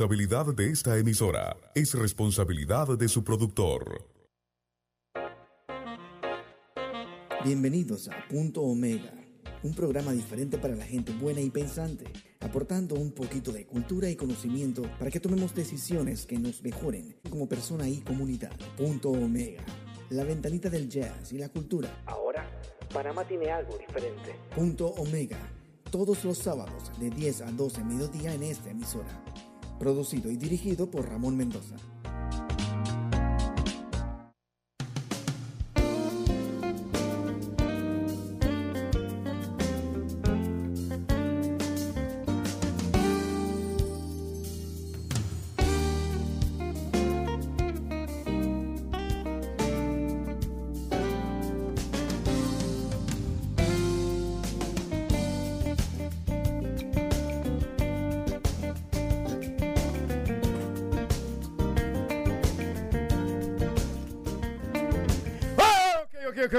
responsabilidad de esta emisora. Es responsabilidad de su productor. Bienvenidos a Punto Omega, un programa diferente para la gente buena y pensante, aportando un poquito de cultura y conocimiento para que tomemos decisiones que nos mejoren como persona y comunidad. Punto Omega, la ventanita del jazz y la cultura. Ahora, Panamá tiene algo diferente. Punto Omega, todos los sábados de 10 a 12 mediodía en esta emisora. Producido y dirigido por Ramón Mendoza.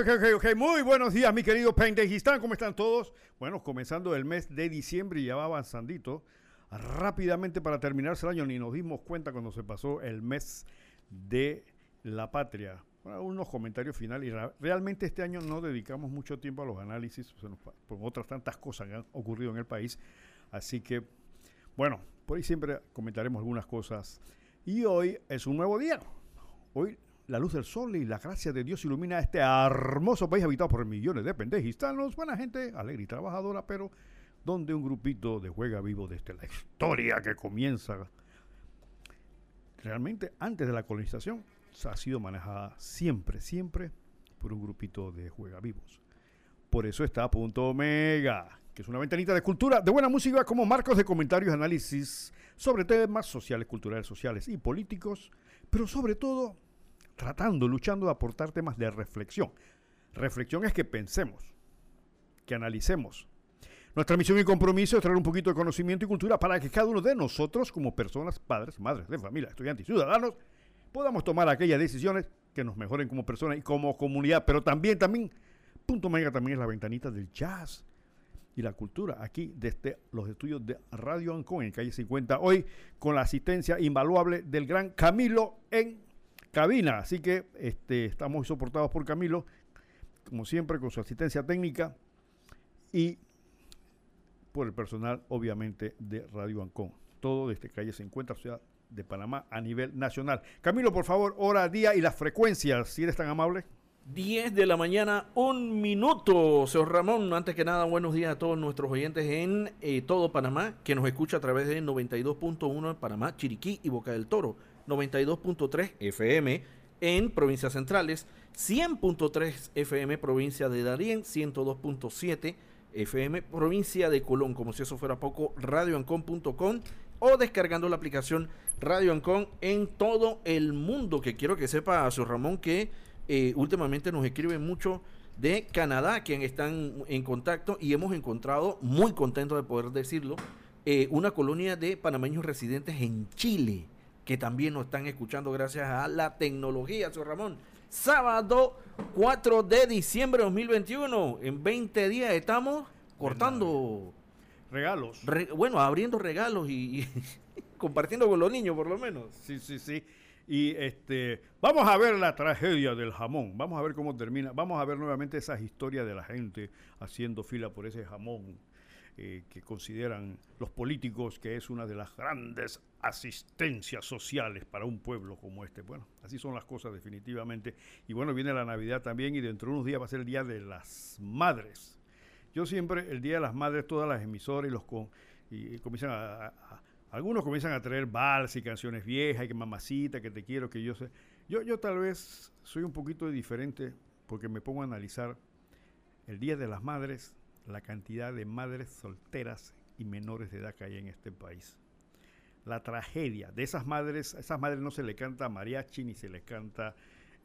Ok, ok. Muy buenos días, mi querido Pendejistán. ¿Cómo están todos? Bueno, comenzando el mes de diciembre y ya va avanzandito. Rápidamente para terminarse el año, ni nos dimos cuenta cuando se pasó el mes de la patria. Bueno, unos comentarios finales. Realmente este año no dedicamos mucho tiempo a los análisis, por otras tantas cosas que han ocurrido en el país. Así que, bueno, por ahí siempre comentaremos algunas cosas. Y hoy es un nuevo día. Hoy la luz del sol y la gracia de Dios ilumina este hermoso país habitado por millones de pendejistanos, buena gente, alegre y trabajadora, pero donde un grupito de juega vivo desde la historia que comienza realmente antes de la colonización ha sido manejada siempre, siempre por un grupito de juega vivos. Por eso está Punto Omega, que es una ventanita de cultura, de buena música, como marcos de comentarios análisis sobre temas sociales, culturales, sociales y políticos, pero sobre todo tratando, luchando de aportar temas de reflexión. Reflexión es que pensemos, que analicemos. Nuestra misión y compromiso es traer un poquito de conocimiento y cultura para que cada uno de nosotros, como personas, padres, madres de familia, estudiantes y ciudadanos, podamos tomar aquellas decisiones que nos mejoren como personas y como comunidad. Pero también, también, punto mega también es la ventanita del jazz y la cultura aquí desde los estudios de Radio Ancón en calle 50. Hoy con la asistencia invaluable del gran Camilo en cabina. Así que este, estamos soportados por Camilo, como siempre, con su asistencia técnica y por el personal, obviamente, de Radio Ancón. Todo desde calle se encuentra Ciudad de Panamá a nivel nacional. Camilo, por favor, hora, día y las frecuencias, si eres tan amable. 10 de la mañana, un minuto. Señor Ramón, antes que nada, buenos días a todos nuestros oyentes en eh, todo Panamá, que nos escucha a través de 92.1 en Panamá, Chiriquí y Boca del Toro. 92.3 FM en provincias centrales, 100.3 FM provincia de Darién, 102.7 FM provincia de Colón, como si eso fuera poco, radioancon.com o descargando la aplicación Radio Ancon en todo el mundo, que quiero que sepa a su Ramón que eh, últimamente nos escribe mucho de Canadá, quien están en contacto y hemos encontrado, muy contento de poder decirlo, eh, una colonia de panameños residentes en Chile que también nos están escuchando gracias a la tecnología, señor Ramón. Sábado 4 de diciembre de 2021. En 20 días estamos cortando regalos. bueno, abriendo regalos y, compartiendo con los niños, por lo menos. Sí, sí, sí. Y este, vamos a ver la tragedia del jamón. Vamos a ver cómo termina. Vamos a ver nuevamente esas historias de la gente haciendo fila por ese jamón eh, que consideran los políticos que es una de las grandes asistencias sociales para un pueblo como este. Bueno, así son las cosas definitivamente. Y bueno, viene la Navidad también y dentro de unos días va a ser el Día de las Madres. Yo siempre, el Día de las Madres, todas las emisoras y los con, y, comienzan a, algunos comienzan a traer vals y canciones viejas, y que mamacita, que te quiero, que yo sé. Yo, yo tal vez soy un poquito diferente porque me pongo a analizar el Día de las Madres la cantidad de madres solteras y menores de edad que hay en este país. La tragedia de esas madres, a esas madres no se le canta mariachi, ni se le canta,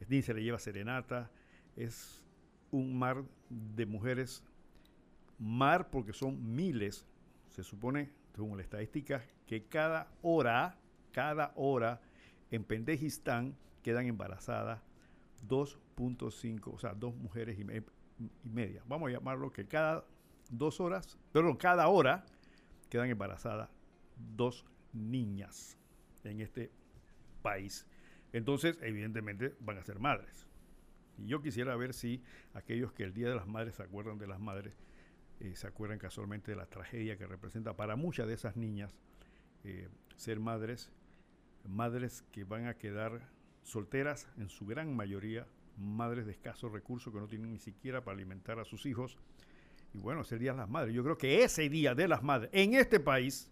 ni se le lleva serenata, es un mar de mujeres, mar porque son miles, se supone, según la estadística, que cada hora, cada hora en Pendejistán quedan embarazadas 2.5, o sea, dos mujeres y, y media. Vamos a llamarlo que cada dos horas, perdón, cada hora quedan embarazadas dos niñas. en este país. Entonces, evidentemente, van a ser madres. Y yo quisiera ver si aquellos que el Día de las Madres se acuerdan de las madres, eh, se acuerdan casualmente de la tragedia que representa para muchas de esas niñas eh, ser madres, madres que van a quedar solteras en su gran mayoría, madres de escasos recursos que no tienen ni siquiera para alimentar a sus hijos. Y bueno, ese Día de las Madres. Yo creo que ese Día de las Madres en este país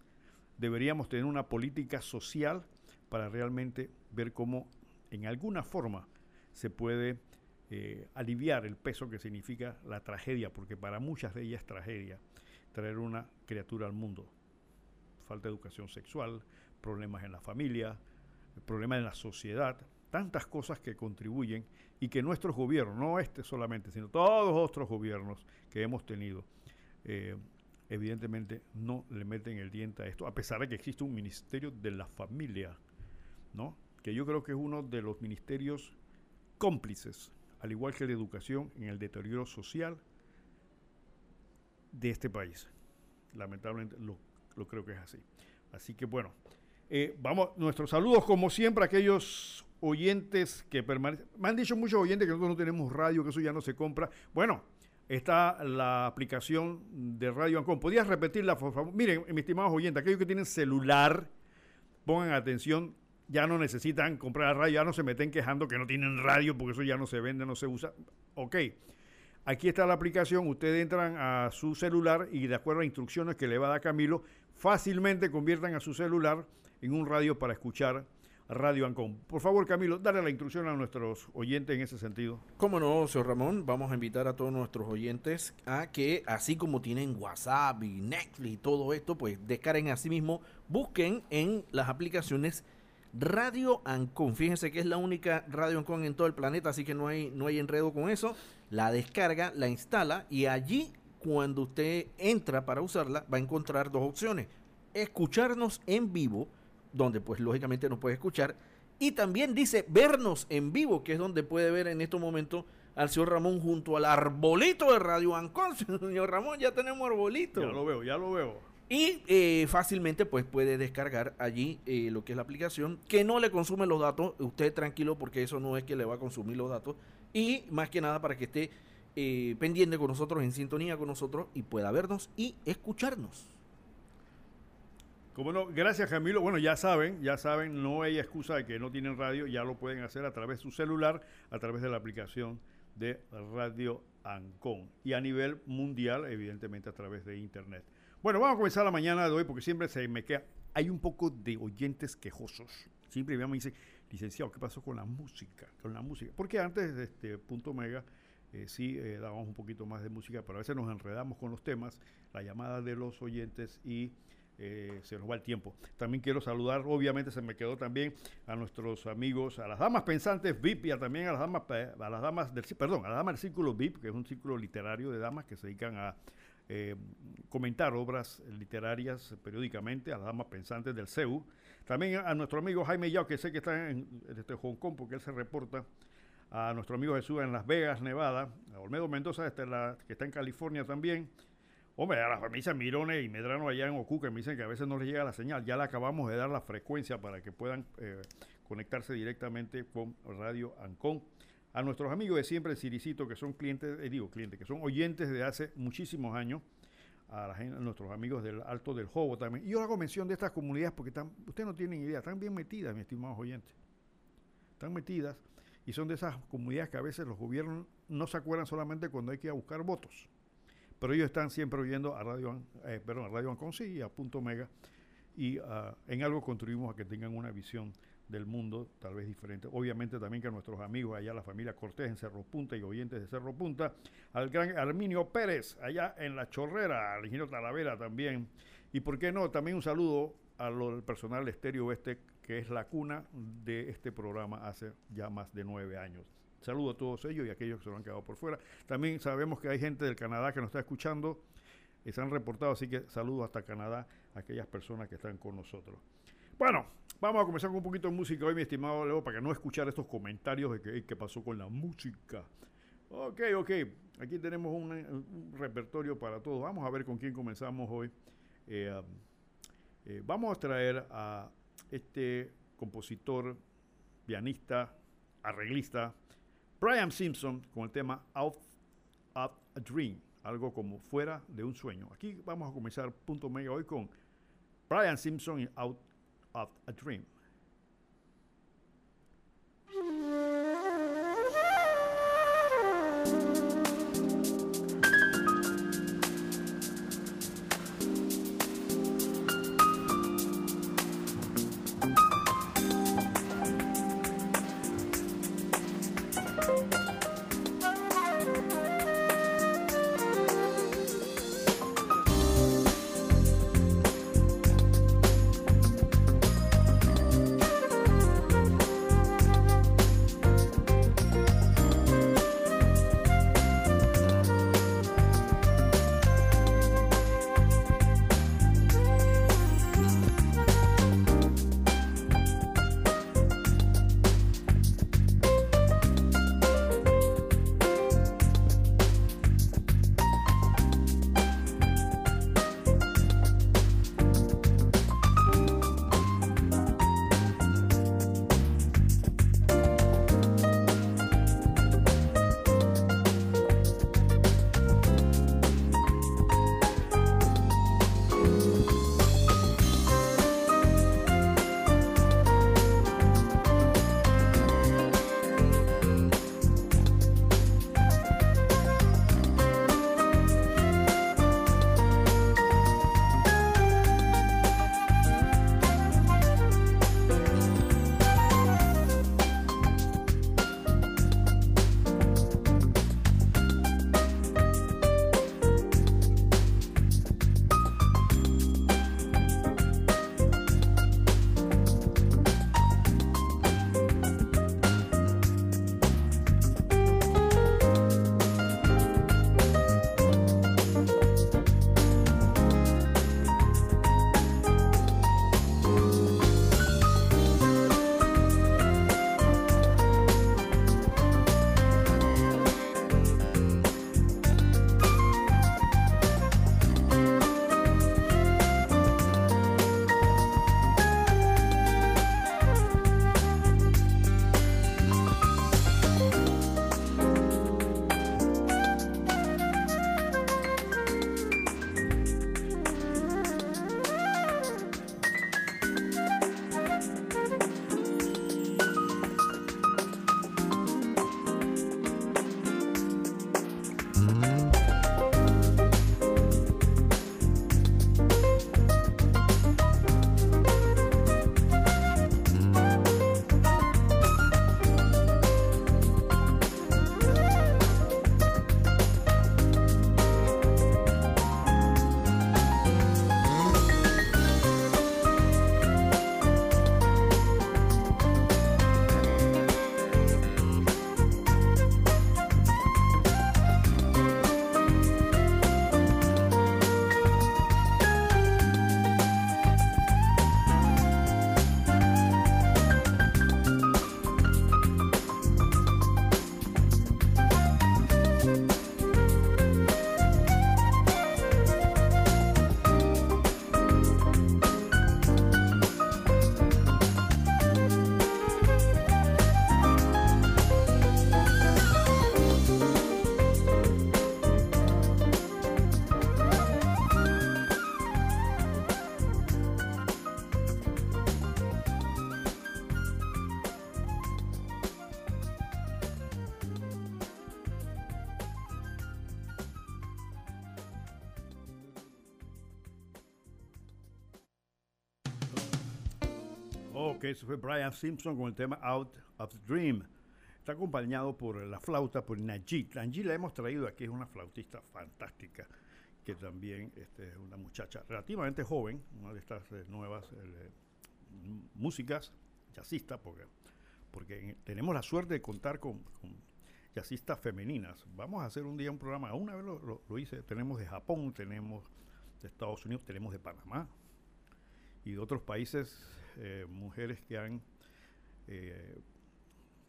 deberíamos tener una política social para realmente ver cómo en alguna forma se puede eh, aliviar el peso que significa la tragedia, porque para muchas de ellas es tragedia traer una criatura al mundo. Falta de educación sexual, problemas en la familia, problemas en la sociedad, tantas cosas que contribuyen y que nuestros gobiernos, no este solamente, sino todos los otros gobiernos que hemos tenido, eh, evidentemente no le meten el diente a esto, a pesar de que existe un ministerio de la familia, ¿no? que yo creo que es uno de los ministerios cómplices, al igual que la educación, en el deterioro social de este país. Lamentablemente lo, creo que es así. Así que bueno, eh, vamos, nuestros saludos como siempre a aquellos oyentes que permanecen. Me han dicho muchos oyentes que nosotros no tenemos radio, que eso ya no se compra. Bueno, está la aplicación de Radio Ancon. ¿Podrías repetirla, por favor? Miren, mis estimados oyentes, aquellos que tienen celular, pongan atención, ya no necesitan comprar radio, ya no se meten quejando que no tienen radio porque eso ya no se vende, no se usa. Ok, aquí está la aplicación, ustedes entran a su celular y de acuerdo a instrucciones que le va a dar Camilo, fácilmente conviertan a su celular en un radio para escuchar Radio Ancon. Por favor, Camilo, dale la instrucción a nuestros oyentes en ese sentido. Cómo no, señor Ramón, vamos a invitar a todos nuestros oyentes a que, así como tienen WhatsApp y Netflix y todo esto, pues descarguen a sí mismo, busquen en las aplicaciones Radio Ancon. Fíjense que es la única Radio Ancon en todo el planeta, así que no hay, no hay enredo con eso. La descarga, la instala y allí, cuando usted entra para usarla, va a encontrar dos opciones. Escucharnos en vivo donde pues lógicamente nos puede escuchar. Y también dice vernos en vivo, que es donde puede ver en estos momentos al señor Ramón junto al arbolito de Radio Ancon. Señor Ramón, ya tenemos arbolito. Ya lo veo, ya lo veo. Y eh, fácilmente pues puede descargar allí eh, lo que es la aplicación, que no le consume los datos, usted tranquilo porque eso no es que le va a consumir los datos. Y más que nada para que esté eh, pendiente con nosotros, en sintonía con nosotros y pueda vernos y escucharnos. Como no, gracias Camilo. Bueno, ya saben, ya saben, no hay excusa de que no tienen radio, ya lo pueden hacer a través de su celular, a través de la aplicación de Radio Ancon y a nivel mundial, evidentemente a través de internet. Bueno, vamos a comenzar la mañana de hoy porque siempre se me queda, hay un poco de oyentes quejosos. Siempre me dicen, licenciado, ¿qué pasó con la música? Con la música. Porque antes de este punto mega eh, sí eh, dábamos un poquito más de música, pero a veces nos enredamos con los temas, la llamada de los oyentes y eh, se nos va el tiempo. También quiero saludar, obviamente se me quedó también a nuestros amigos, a las damas pensantes VIP y también a las damas, a las damas del, perdón, a las damas del círculo VIP, que es un círculo literario de damas que se dedican a eh, comentar obras literarias periódicamente, a las damas pensantes del CEU. También a nuestro amigo Jaime Yao, que sé que está en este Hong Kong porque él se reporta a nuestro amigo Jesús en Las Vegas, Nevada, a Olmedo Mendoza, este, la, que está en California también, Hombre, a la familia Mirone y Medrano allá en Ocuca me dicen que a veces no les llega la señal. Ya le acabamos de dar la frecuencia para que puedan eh, conectarse directamente con Radio Ancon. A nuestros amigos de siempre, el Ciricito, que son clientes, eh, digo clientes, que son oyentes de hace muchísimos años, a, nuestros amigos del Alto del Jobo también. Y yo hago mención de estas comunidades porque están, ustedes no tienen idea, están bien metidas, mis estimados oyentes. Están metidas y son de esas comunidades que a veces los gobiernos no se acuerdan solamente cuando hay que ir a buscar votos pero ellos están siempre oyendo a Radio, eh, perdón, Radio y a Punto Mega y ah, en algo contribuimos a que tengan una visión del mundo tal vez diferente. Obviamente también que a nuestros amigos allá, la familia Cortés en Cerro Punta y oyentes de Cerro Punta, al gran Arminio Pérez allá en La Chorrera, al ingeniero Talavera también. Y por qué no, también un saludo al personal Estéreo Oeste, que es la cuna de este programa hace ya más de nueve años. Saludo a todos ellos y a aquellos que se lo han quedado por fuera. También sabemos que hay gente del Canadá que nos está escuchando, y se han reportado, así que saludo hasta Canadá a aquellas personas que están con nosotros. Bueno, vamos a comenzar con un poquito de música hoy, mi estimado Leo, para que no escuchar estos comentarios de que, pasó con la música. Ok, ok, aquí tenemos un, repertorio para todos. Vamos a ver con quién comenzamos hoy. Eh, um, eh, vamos a traer a este compositor, pianista, arreglista, Brian Simpson, con el tema Out of a Dream, algo como fuera de un sueño. Aquí vamos a comenzar punto medio hoy con Brian Simpson y Out of a Dream. Eso fue Brian Simpson con el tema Out of the Dream. Está acompañado por la flauta, por Najee. Najee la hemos traído aquí, es una flautista fantástica, que también este, es una muchacha relativamente joven, una de estas eh, nuevas eh, músicas, jazzistas, porque, tenemos la suerte de contar con, con, jazzistas femeninas. Vamos a hacer un día un programa, una vez lo, lo hice, tenemos de Japón, tenemos de Estados Unidos, tenemos de Panamá y de otros países eh, mujeres que han eh,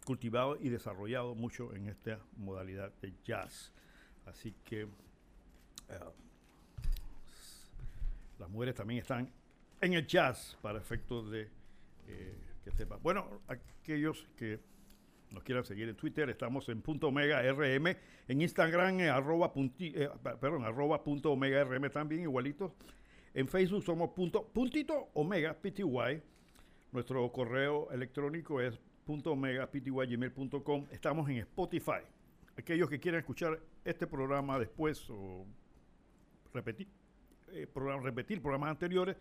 cultivado y desarrollado mucho en esta modalidad de jazz. Así que uh, las mujeres también están en el jazz para efectos de eh, que sepa. Bueno, aquellos que nos quieran seguir en Twitter, estamos en punto omega rm, en Instagram eh, arroba, punti, eh, perdón, arroba punto omega rm también igualito. En Facebook somos punto, puntito omega pty. Nuestro correo electrónico es punto omega gmail.com. Estamos en Spotify. Aquellos que quieran escuchar este programa después o repetir, eh, programas anteriores,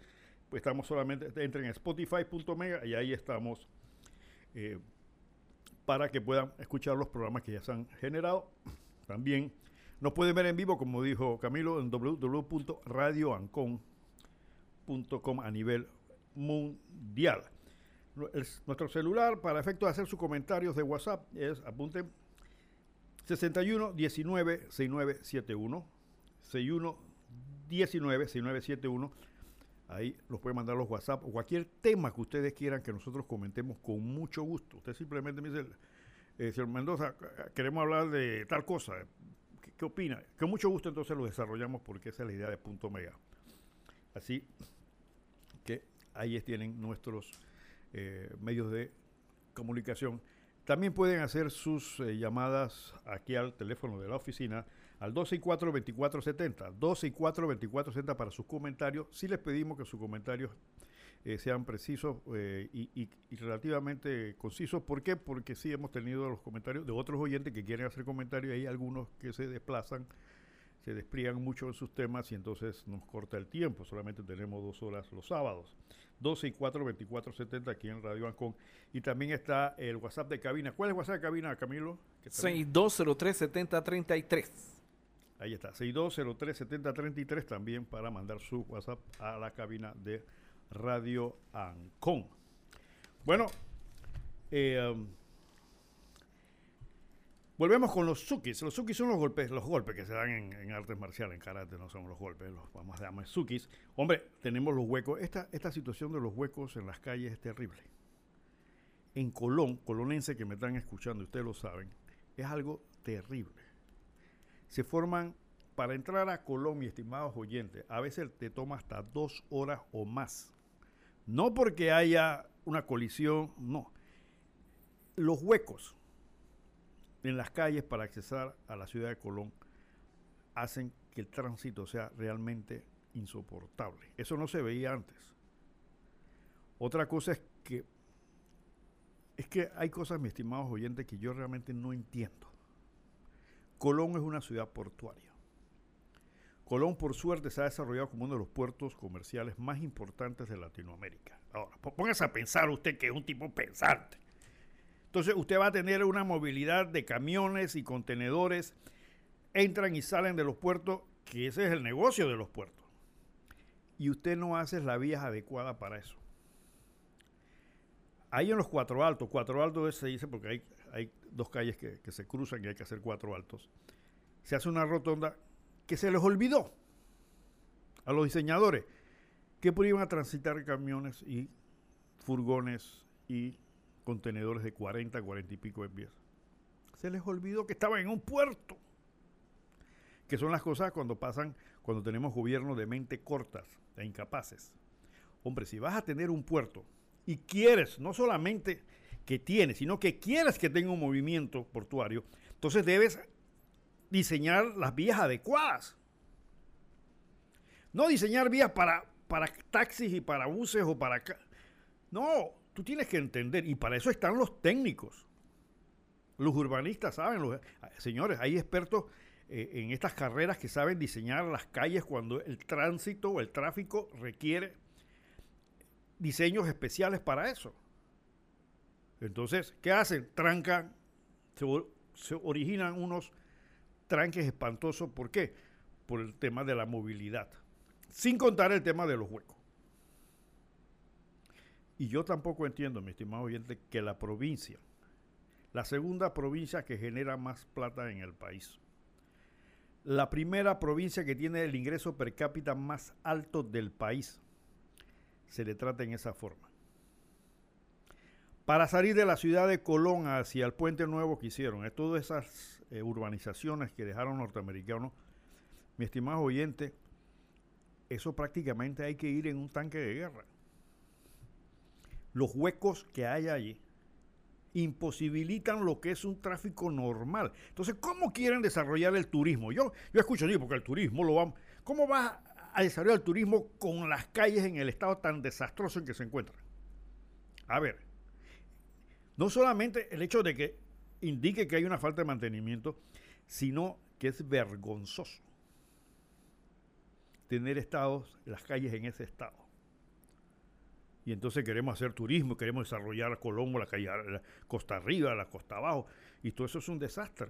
pues estamos solamente, entren en spotify.mega y ahí estamos eh, para que puedan escuchar los programas que ya se han generado. También nos pueden ver en vivo, como dijo Camilo, en www.radioancon.com a nivel mundial. Nuestro celular, para efectos de hacer sus comentarios de WhatsApp, es, apunten, 61 19 6971. 61 19 6971. Ahí los puede mandar los WhatsApp o cualquier tema que ustedes quieran que nosotros comentemos con mucho gusto. Usted simplemente me dice, eh, señor Mendoza, queremos hablar de tal cosa. ¿Qué, opina? Con mucho gusto entonces lo desarrollamos porque esa es la idea de Punto Mega. Así que ahí tienen nuestros eh, medios de comunicación. También pueden hacer sus eh, llamadas aquí al teléfono de la oficina al 264-2470. 264-2470 para sus comentarios. Si les pedimos que sus comentarios eh, sean precisos eh, y, relativamente concisos. ¿Por qué? Porque sí hemos tenido los comentarios de otros oyentes que quieren hacer comentarios. Hay algunos que se desplazan, se despliegan mucho en sus temas y entonces nos corta el tiempo. Solamente tenemos dos horas los sábados. 12 y 4, 24, 70 aquí en Radio Ancon. Y también está el WhatsApp de cabina. ¿Cuál es el WhatsApp de cabina, Camilo? 6203 7033. Ahí está, 6203 7033 también para mandar su WhatsApp a la cabina de Radio Ancon. Bueno, eh, um, Volvemos con los sukis. Los sukis son los golpes, los golpes que se dan en, artes marciales, en karate, no son los golpes, los vamos a llamar sukis. Hombre, tenemos los huecos. Esta, situación de los huecos en las calles es terrible. En Colón, colonense que me están escuchando, ustedes lo saben, es algo terrible. Se forman, para entrar a Colón, mis estimados oyentes, a veces te toma hasta dos horas o más. No porque haya una colisión, no. Los huecos en las calles para accesar a la ciudad de Colón hacen que el tránsito sea realmente insoportable. Eso no se veía antes. Otra cosa es que es que hay cosas, mis estimados oyentes, que yo realmente no entiendo. Colón es una ciudad portuaria. Colón, por suerte, se ha desarrollado como uno de los puertos comerciales más importantes de Latinoamérica. Ahora, póngase a pensar usted que es un tipo pensante. Entonces usted va a tener una movilidad de camiones y contenedores, entran y salen de los puertos, que ese es el negocio de los puertos. Y usted no hace la vía adecuada para eso. Ahí en los cuatro altos, cuatro altos se dice porque hay, hay dos calles que, se cruzan y hay que hacer cuatro altos. Se hace una rotonda que se les olvidó a los diseñadores que podían a transitar camiones y furgones y contenedores de 40, 40 y pico de pies. Se les olvidó que estaban en un puerto. Que son las cosas cuando pasan, cuando tenemos gobiernos de mente cortas e incapaces. Hombre, si vas a tener un puerto y quieres, no solamente que tienes, sino que quieres que tenga un movimiento portuario, entonces debes diseñar las vías adecuadas. No diseñar vías para, para taxis y para buses o para... No, Tú tienes que entender, y para eso están los técnicos. Los urbanistas saben, los, señores, hay expertos eh, en estas carreras que saben diseñar las calles cuando el tránsito o el tráfico requiere diseños especiales para eso. Entonces, ¿qué hacen? Trancan, se, se originan unos tranques espantosos. ¿Por qué? Por el tema de la movilidad. Sin contar el tema de los huecos. Y yo tampoco entiendo, mi estimado oyente, que la provincia, la segunda provincia que genera más plata en el país, la primera provincia que tiene el ingreso per cápita más alto del país, se le trata en esa forma. Para salir de la ciudad de Colón hacia el puente nuevo que hicieron, es todas esas eh, urbanizaciones que dejaron norteamericanos, mi estimado oyente, eso prácticamente hay que ir en un tanque de guerra los huecos que hay allí imposibilitan lo que es un tráfico normal. Entonces, ¿cómo quieren desarrollar el turismo? Yo, yo escucho, sí, porque el turismo lo va... ¿Cómo va a desarrollar el turismo con las calles en el estado tan desastroso en que se encuentran? A ver, no solamente el hecho de que indique que hay una falta de mantenimiento, sino que es vergonzoso tener estados, las calles en ese estado y entonces queremos hacer turismo, queremos desarrollar Colombo, la, calle, la costa arriba, la costa abajo, y todo eso es un desastre.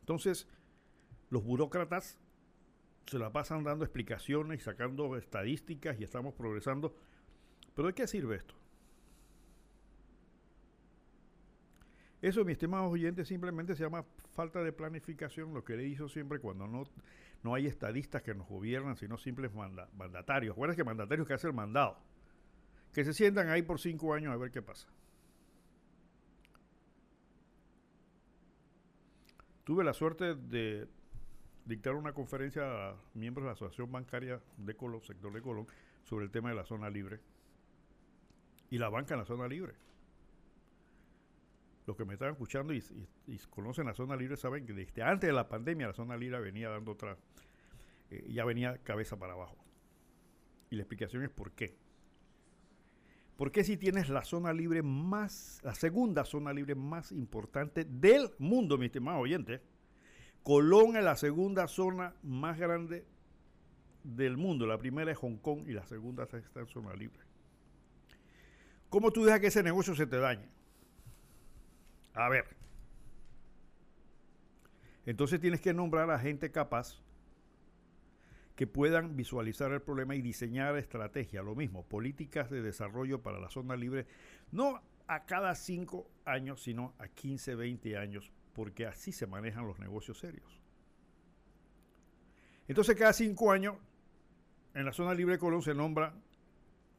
Entonces, los burócratas se la pasan dando explicaciones y sacando estadísticas y estamos progresando. ¿Pero de qué sirve esto? Eso, mi estimado oyente, simplemente se llama falta de planificación, lo que le hizo siempre cuando no no hay estadistas que nos gobiernan, sino simples mandatarios. Acuérdense que mandatarios que hacen el mandado. Que se sientan ahí por cinco años a ver qué pasa. Tuve la suerte de dictar una conferencia a miembros de la Asociación Bancaria de Colón, sector de Colón, sobre el tema de la zona libre. Y la banca en la zona libre los que me están escuchando y, conocen la zona libre saben que desde antes de la pandemia la zona libre venía dando otra, eh, ya venía cabeza para abajo. Y la explicación es por qué. Porque si tienes la zona libre más, la segunda zona libre más importante del mundo, mi estimado oyente, Colón es la segunda zona más grande del mundo. La primera es Hong Kong y la segunda está en zona libre. ¿Cómo tú dejas que ese negocio se te dañe? A ver. Entonces tienes que nombrar a gente capaz que puedan visualizar el problema y diseñar estrategias. Lo mismo, políticas de desarrollo para la zona libre, no a cada cinco años, sino a 15, 20 años, porque así se manejan los negocios serios. Entonces cada cinco años, en la zona libre de Colón se nombran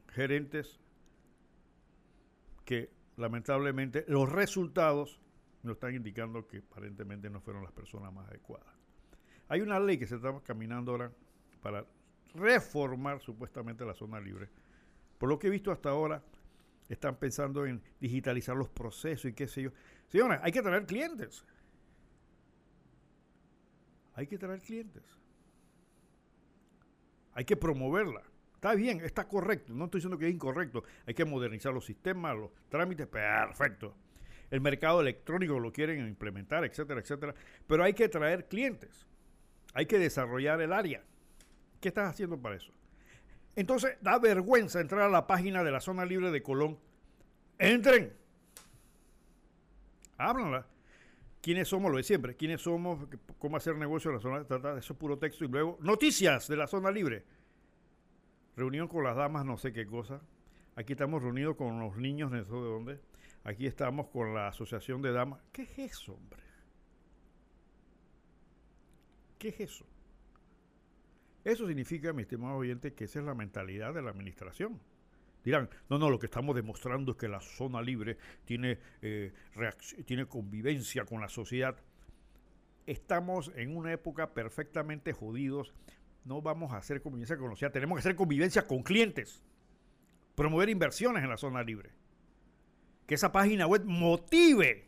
gerentes que lamentablemente los resultados nos están indicando que aparentemente no fueron las personas más adecuadas. Hay una ley que se está caminando ahora para reformar supuestamente la zona libre. Por lo que he visto hasta ahora, están pensando en digitalizar los procesos y qué sé yo. Señora, hay que traer clientes. Hay que traer clientes. Hay que promoverla. Está bien, está correcto. No estoy diciendo que es incorrecto. Hay que modernizar los sistemas, los trámites. Perfecto. El mercado electrónico lo quieren implementar, etcétera, etcétera. Pero hay que traer clientes. Hay que desarrollar el área. ¿Qué estás haciendo para eso? Entonces, da vergüenza entrar a la página de la zona libre de Colón. Entren. Háblanla. ¿Quiénes somos? Lo de siempre. ¿Quiénes somos? ¿Cómo hacer negocio en la zona? Eso es puro texto. Y luego, noticias de la zona libre reunión con las damas, no sé qué cosa. Aquí estamos reunidos con los niños, no sé de dónde. Aquí estamos con la asociación de damas. ¿Qué es eso, hombre? ¿Qué es eso? Eso significa, mi estimado oyente, que esa es la mentalidad de la administración. Dirán, no, no, lo que estamos demostrando es que la zona libre tiene, eh, tiene convivencia con la sociedad. Estamos en una época perfectamente jodidos no vamos a hacer convivencia con los tenemos que hacer convivencia con clientes, promover inversiones en la zona libre. Que esa página web motive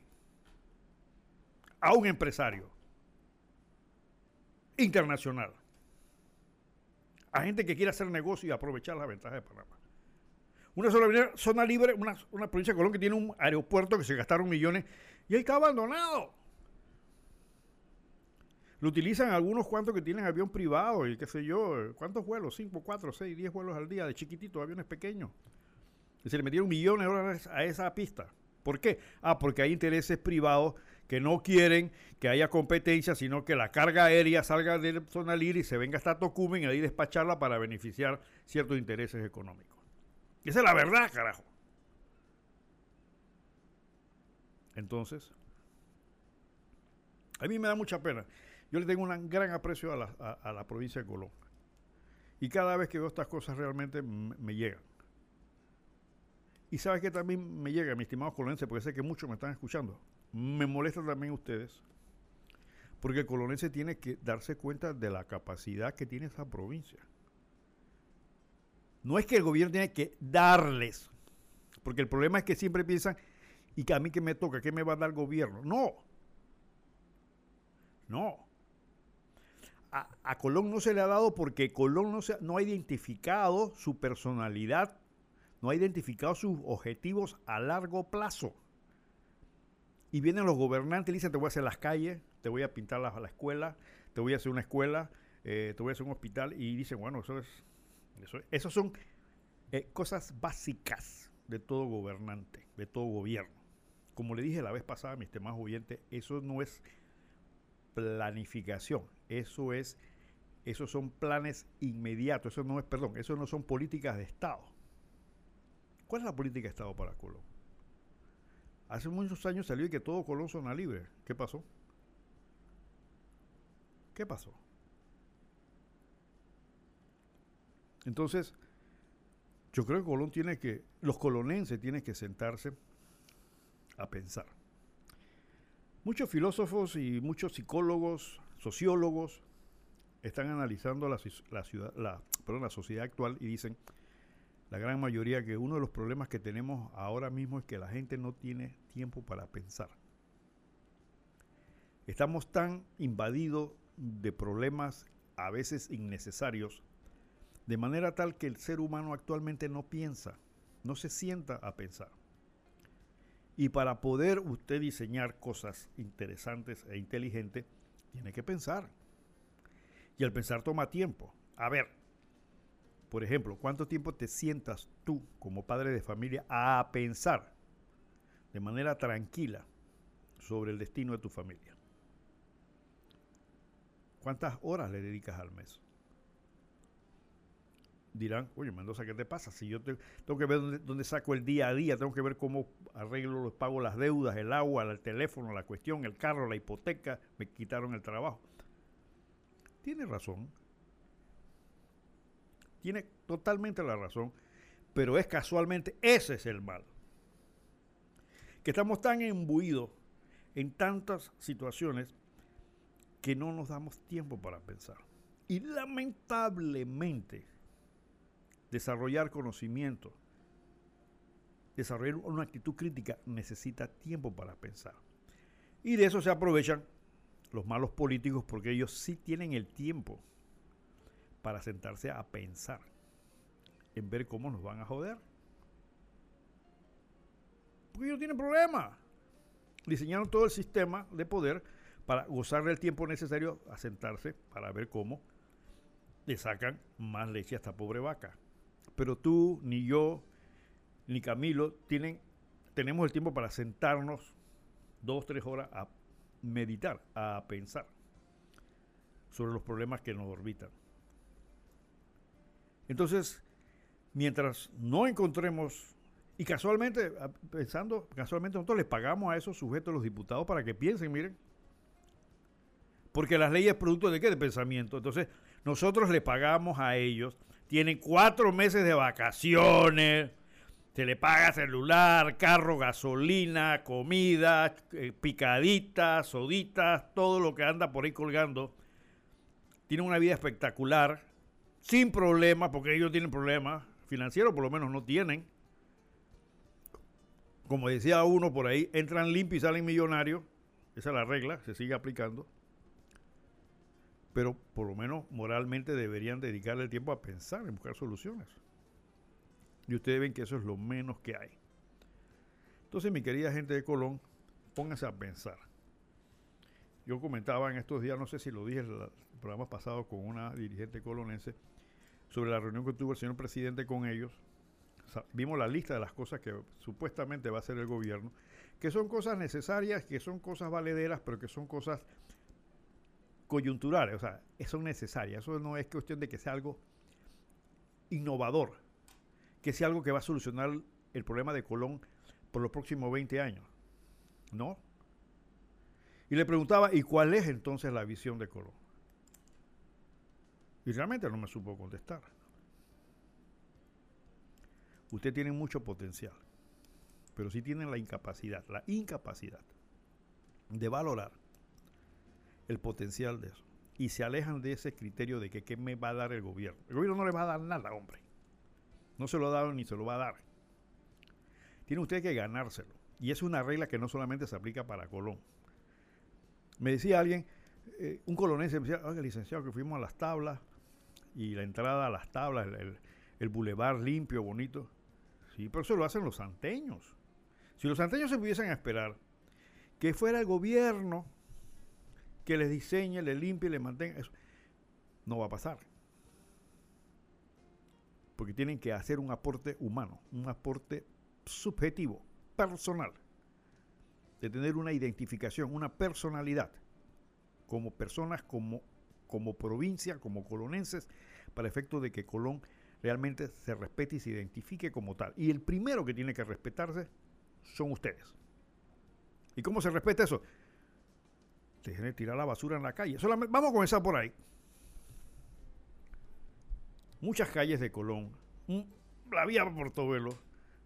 a un empresario internacional, a gente que quiera hacer negocio y aprovechar las ventajas de Panamá. Una zona libre, una, una provincia de Colombia que tiene un aeropuerto que se gastaron millones y ahí está abandonado. Lo utilizan algunos cuantos que tienen avión privado y qué sé yo, ¿cuántos vuelos? Cinco, cuatro, seis, diez vuelos al día de chiquititos, aviones pequeños. Y se le metieron millones de dólares a esa pista. ¿Por qué? Ah, porque hay intereses privados que no quieren que haya competencia, sino que la carga aérea salga de zona libre y se venga hasta Tocumen y ahí despacharla para beneficiar ciertos intereses económicos. Esa es la verdad, carajo. Entonces, a mí me da mucha pena. Yo le tengo un gran aprecio a la, provincia de Colón. Y cada vez que veo estas cosas realmente me, llegan. Y sabes que también me llega, mis estimados colonenses, porque sé que muchos me están escuchando. Me molesta también ustedes, porque el colonense tiene que darse cuenta de la capacidad que tiene esa provincia. No es que el gobierno tiene que darles, porque el problema es que siempre piensan, y que a mí que me toca, ¿qué me va a dar el gobierno? No. No. A, Colón no se le ha dado porque Colón no, se, no ha identificado su personalidad, no ha identificado sus objetivos a largo plazo. Y vienen los gobernantes y dicen, te voy a hacer las calles, te voy a pintar la, la escuela, te voy a hacer una escuela, eh, te voy a hacer un hospital. Y dicen, bueno, eso es, eso, eso son eh, cosas básicas de todo gobernante, de todo gobierno. Como le dije la vez pasada, mis temas oyentes, eso no es planificación, eso es, esos son planes inmediatos, eso no es, perdón, eso no son políticas de Estado. ¿Cuál es la política de Estado para Colón? Hace muchos años salió que todo Colón zona libre. ¿Qué pasó? ¿Qué pasó? Entonces, yo creo que Colón tiene que, los colonenses tienen que sentarse a pensar. Muchos filósofos y muchos psicólogos, sociólogos, están analizando la, ciudad, la, perdón, la sociedad actual y dicen, la gran mayoría, que uno de los problemas que tenemos ahora mismo es que la gente no tiene tiempo para pensar. Estamos tan invadidos de problemas a veces innecesarios, de manera tal que el ser humano actualmente no piensa, no se sienta a pensar. Y para poder usted diseñar cosas interesantes e inteligentes, tiene que pensar. Y el pensar toma tiempo. A ver, por ejemplo, ¿cuánto tiempo te sientas tú como padre de familia a pensar de manera tranquila sobre el destino de tu familia? ¿Cuántas horas le dedicas al mes? Dirán, oye Mendoza, ¿qué te pasa? Si yo te, tengo que ver dónde, dónde, saco el día a día, tengo que ver cómo arreglo los pago las deudas, el agua, el teléfono, la cuestión, el carro, la hipoteca, me quitaron el trabajo. Tiene razón, tiene totalmente la razón, pero es casualmente ese es el mal. Que estamos tan imbuidos en tantas situaciones que no nos damos tiempo para pensar. Y lamentablemente, desarrollar conocimiento, desarrollar una actitud crítica necesita tiempo para pensar. Y de eso se aprovechan los malos políticos porque ellos sí tienen el tiempo para sentarse a pensar en ver cómo nos van a joder. Porque ellos tienen problemas. Diseñaron todo el sistema de poder para gozar del tiempo necesario a sentarse para ver cómo le sacan más leche a esta pobre vaca. Pero tú, ni yo, ni Camilo tienen, tenemos el tiempo para sentarnos dos, tres horas a meditar, a pensar sobre los problemas que nos orbitan. Entonces, mientras no encontremos, y casualmente, pensando, casualmente nosotros les pagamos a esos sujetos, los diputados, para que piensen, miren, porque las leyes producto de qué? De pensamiento. Entonces, nosotros les pagamos a ellos, tienen cuatro meses de vacaciones, se le paga celular, carro, gasolina, comida, eh, picaditas, soditas, todo lo que anda por ahí colgando. Tienen una vida espectacular sin problemas, porque ellos tienen problemas financieros, por lo menos no tienen. Como decía uno por ahí, entran limpios y salen millonarios. Esa es la regla, se sigue aplicando. Pero por lo menos moralmente deberían dedicarle el tiempo a pensar, en buscar soluciones. Y ustedes ven que eso es lo menos que hay. Entonces, mi querida gente de Colón, pónganse a pensar. Yo comentaba en estos días, no sé si lo dije en el programa pasado con una dirigente colonense, sobre la reunión que tuvo el señor presidente con ellos. Vimos la lista de las cosas que supuestamente va a hacer el gobierno, que son cosas necesarias, que son cosas valederas, pero que son cosas coyunturales, o sea, son necesarias. Eso no es cuestión de que sea algo innovador, que sea algo que va a solucionar el problema de Colón por los próximos 20 años. ¿No? Y le preguntaba, ¿y cuál es entonces la visión de Colón? Y realmente no me supo contestar. Usted tiene mucho potencial, pero sí tienen la incapacidad, la incapacidad de valorar el potencial de eso. Y se alejan de ese criterio de que qué me va a dar el gobierno. El gobierno no le va a dar nada, hombre. No se lo ha dado ni se lo va a dar. Tiene usted que ganárselo. Y es una regla que no solamente se aplica para Colón. Me decía alguien, eh, un colonense, me decía, oiga, licenciado, que fuimos a las tablas y la entrada a las tablas, el, el, bulevar limpio, bonito. Sí, pero eso lo hacen los santeños. Si los santeños se pudiesen esperar que fuera el gobierno que les diseñe, les limpie, les mantenga, eso no va a pasar. Porque tienen que hacer un aporte humano, un aporte subjetivo, personal, de tener una identificación, una personalidad, como personas, como, como provincia, como colonenses, para efecto de que Colón realmente se respete y se identifique como tal. Y el primero que tiene que respetarse son ustedes. ¿Y cómo se respeta eso? De tirar la basura en la calle. Solamente, vamos a comenzar por ahí. Muchas calles de Colón, la vía Portobelo,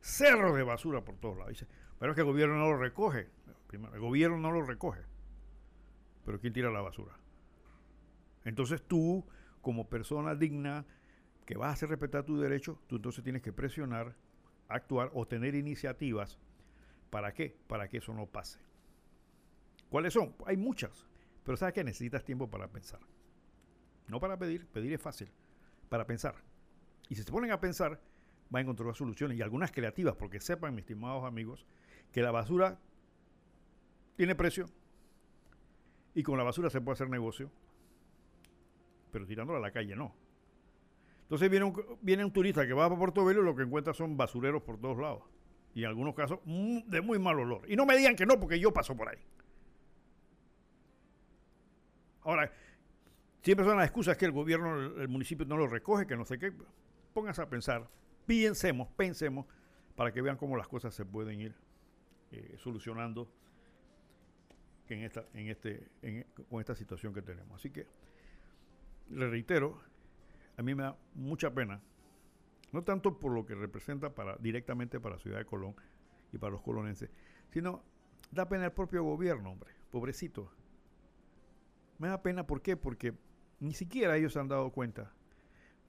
cerros de basura por todos lados. Pero es que el gobierno no lo recoge. Primero, el gobierno no lo recoge. Pero ¿quién tira la basura? Entonces tú, como persona digna, que vas a hacer respetar tu derecho, tú entonces tienes que presionar, actuar o tener iniciativas. ¿Para qué? Para que eso no pase. ¿Cuáles son? Hay muchas, pero sabes que necesitas tiempo para pensar. No para pedir, pedir es fácil, para pensar. Y si se ponen a pensar, va a encontrar soluciones y algunas creativas, porque sepan, mis estimados amigos, que la basura tiene precio y con la basura se puede hacer negocio, pero tirándola a la calle no. Entonces viene un, viene un turista que va a Portobelo y lo que encuentra son basureros por todos lados. Y en algunos casos mm, de muy mal olor. Y no me digan que no, porque yo paso por ahí. Ahora, siempre son las excusas que el gobierno, el municipio no lo recoge, que no sé qué. Pónganse a pensar Piensemos, pensemos, para que vean cómo las cosas se pueden ir eh, solucionando en esta, en este, con esta situación que tenemos. Así que, le reitero, a mí me da mucha pena, no tanto por lo que representa para, directamente para la ciudad de Colón y para los colonenses, sino da pena el propio gobierno, hombre, pobrecito. Me da pena, ¿por qué? Porque ni siquiera ellos se han dado cuenta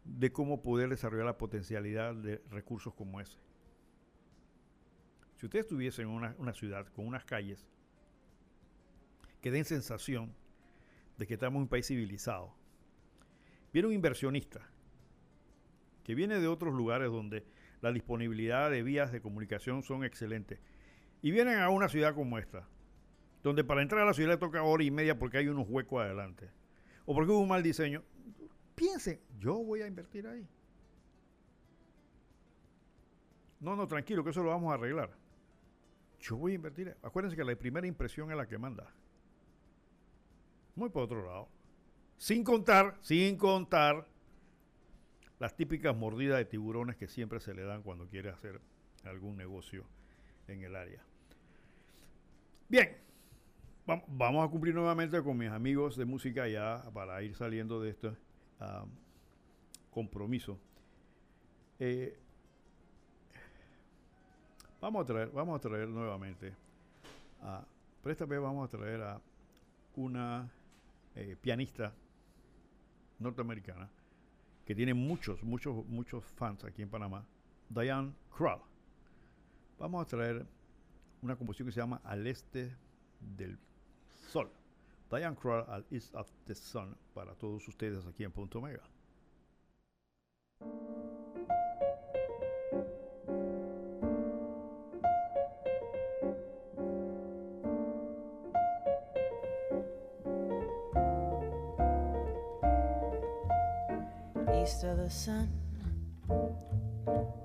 de cómo poder desarrollar la potencialidad de recursos como ese. Si usted estuviese en una, ciudad con unas calles que den sensación de que estamos en un país civilizado, viene un inversionista que viene de otros lugares donde la disponibilidad de vías de comunicación son excelentes y vienen a una ciudad como esta, donde para entrar a la ciudad le toca hora y media porque hay unos huecos adelante o porque hubo un mal diseño, Piensen, yo voy a invertir ahí. No, no, tranquilo, que eso lo vamos a arreglar. Yo voy a invertir. Acuérdense que la primera impresión es la que manda. Muy por otro lado. Sin contar, sin contar las típicas mordidas de tiburones que siempre se le dan cuando quiere hacer algún negocio en el área. Bien, vamos a cumplir nuevamente con mis amigos de música ya para ir saliendo de esto compromiso. Eh, vamos a traer, vamos a traer nuevamente, a, pero esta vez vamos a traer a una eh, pianista norteamericana que tiene muchos, muchos, muchos fans aquí en Panamá, Diane Krall. Vamos a traer una composición que se llama Al Este del. Diane Kroll al East of the Sun para todos ustedes aquí en Punto Omega. East of the sun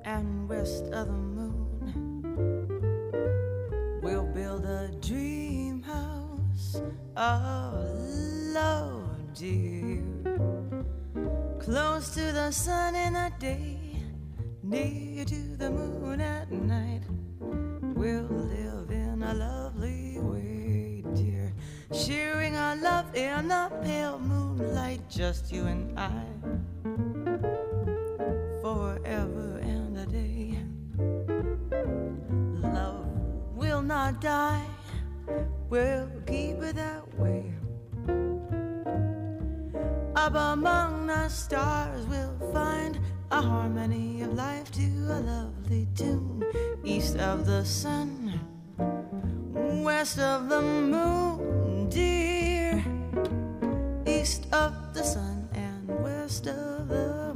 and west of the moon, Oh, Lord, dear. Close to the sun in the day, near to the moon at night. We'll live in a lovely way, dear. Sharing our love in the pale moonlight, just you and I. Forever and a day. Love will not die We'll keep it that way. Up among the stars, we'll find a harmony of life to a lovely tune. East of the sun, west of the moon, dear. East of the sun and west of the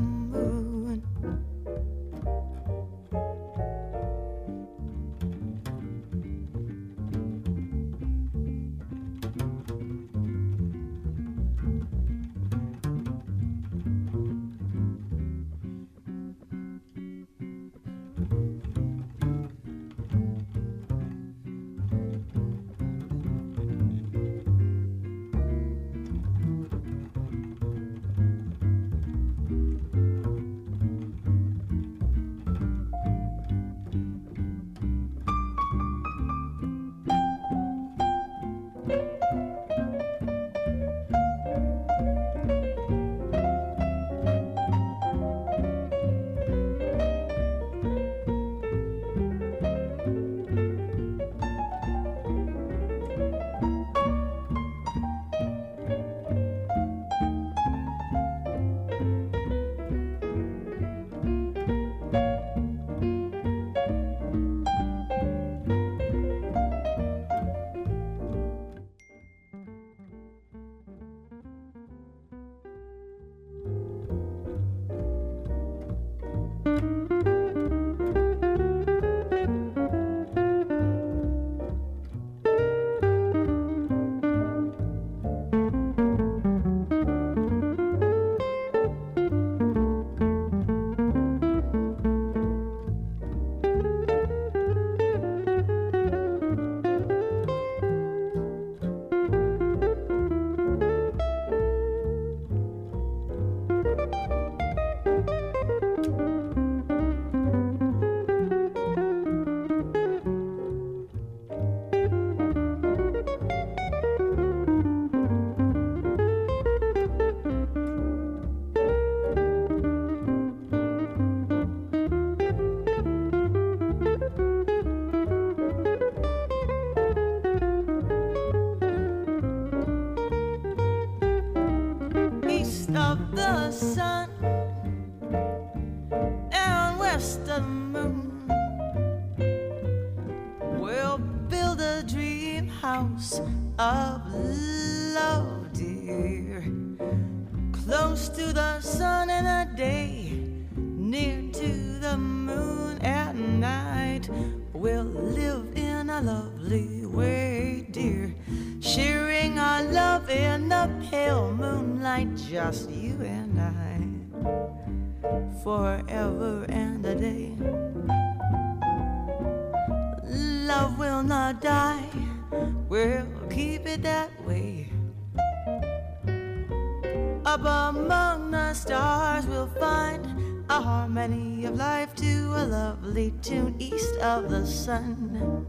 Up among the stars, we'll find a harmony of life to a lovely tune east of the sun,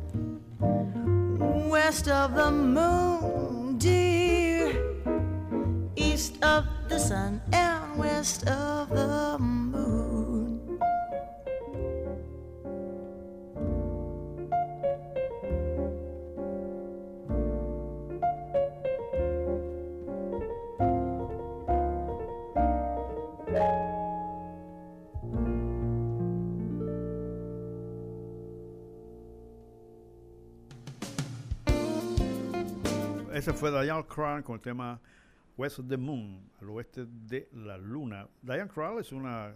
west of the moon, dear, east of the sun, and west of the moon. Ese fue Diane Krall con el tema West of the Moon, al oeste de la luna. Diane Krall es una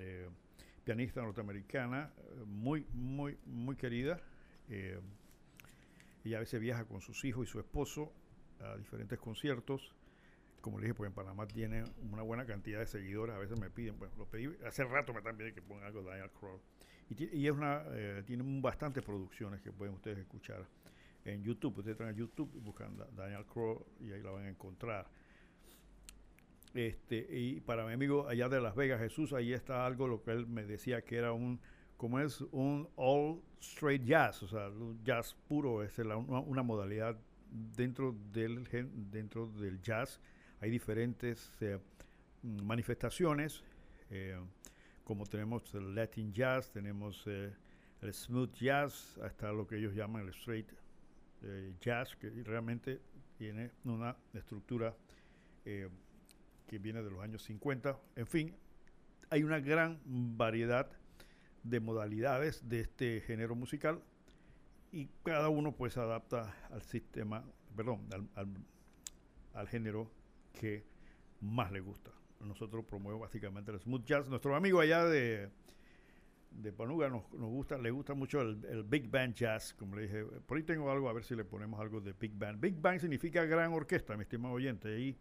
eh, pianista norteamericana eh, muy, muy, muy querida. Eh, ella a veces viaja con sus hijos y su esposo a diferentes conciertos. Como le dije, pues en Panamá tiene una buena cantidad de seguidores. A veces me piden, pues lo pedí, hace rato me están pidiendo que pongan algo de Diane Krall. Y, y es una, eh, tiene bastantes producciones que pueden ustedes escuchar en YouTube. Ustedes entran a YouTube y buscan Da- Daniel Crow y ahí la van a encontrar. Este, y para mi amigo allá de Las Vegas, Jesús, ahí está algo lo que él me decía que era un, como es un all straight jazz, o sea, un jazz puro, es la- una, modalidad dentro del dentro del jazz. Hay diferentes eh, manifestaciones, eh, como tenemos el Latin jazz, tenemos eh, el smooth jazz, hasta lo que ellos llaman el straight eh, jazz, que realmente tiene una estructura eh, que viene de los años 50. En fin, hay una gran variedad de modalidades de este género musical y cada uno pues se adapta al sistema, perdón, al, al, al género que más le gusta. Nosotros promovemos básicamente el smooth jazz. Nuestro amigo allá de, de Panuga nos, gusta, le gusta mucho el, el, Big Band Jazz, como le dije. Por ahí tengo algo, a ver si le ponemos algo de Big Band. Big Band significa gran orquesta, mi estimado oyente. Y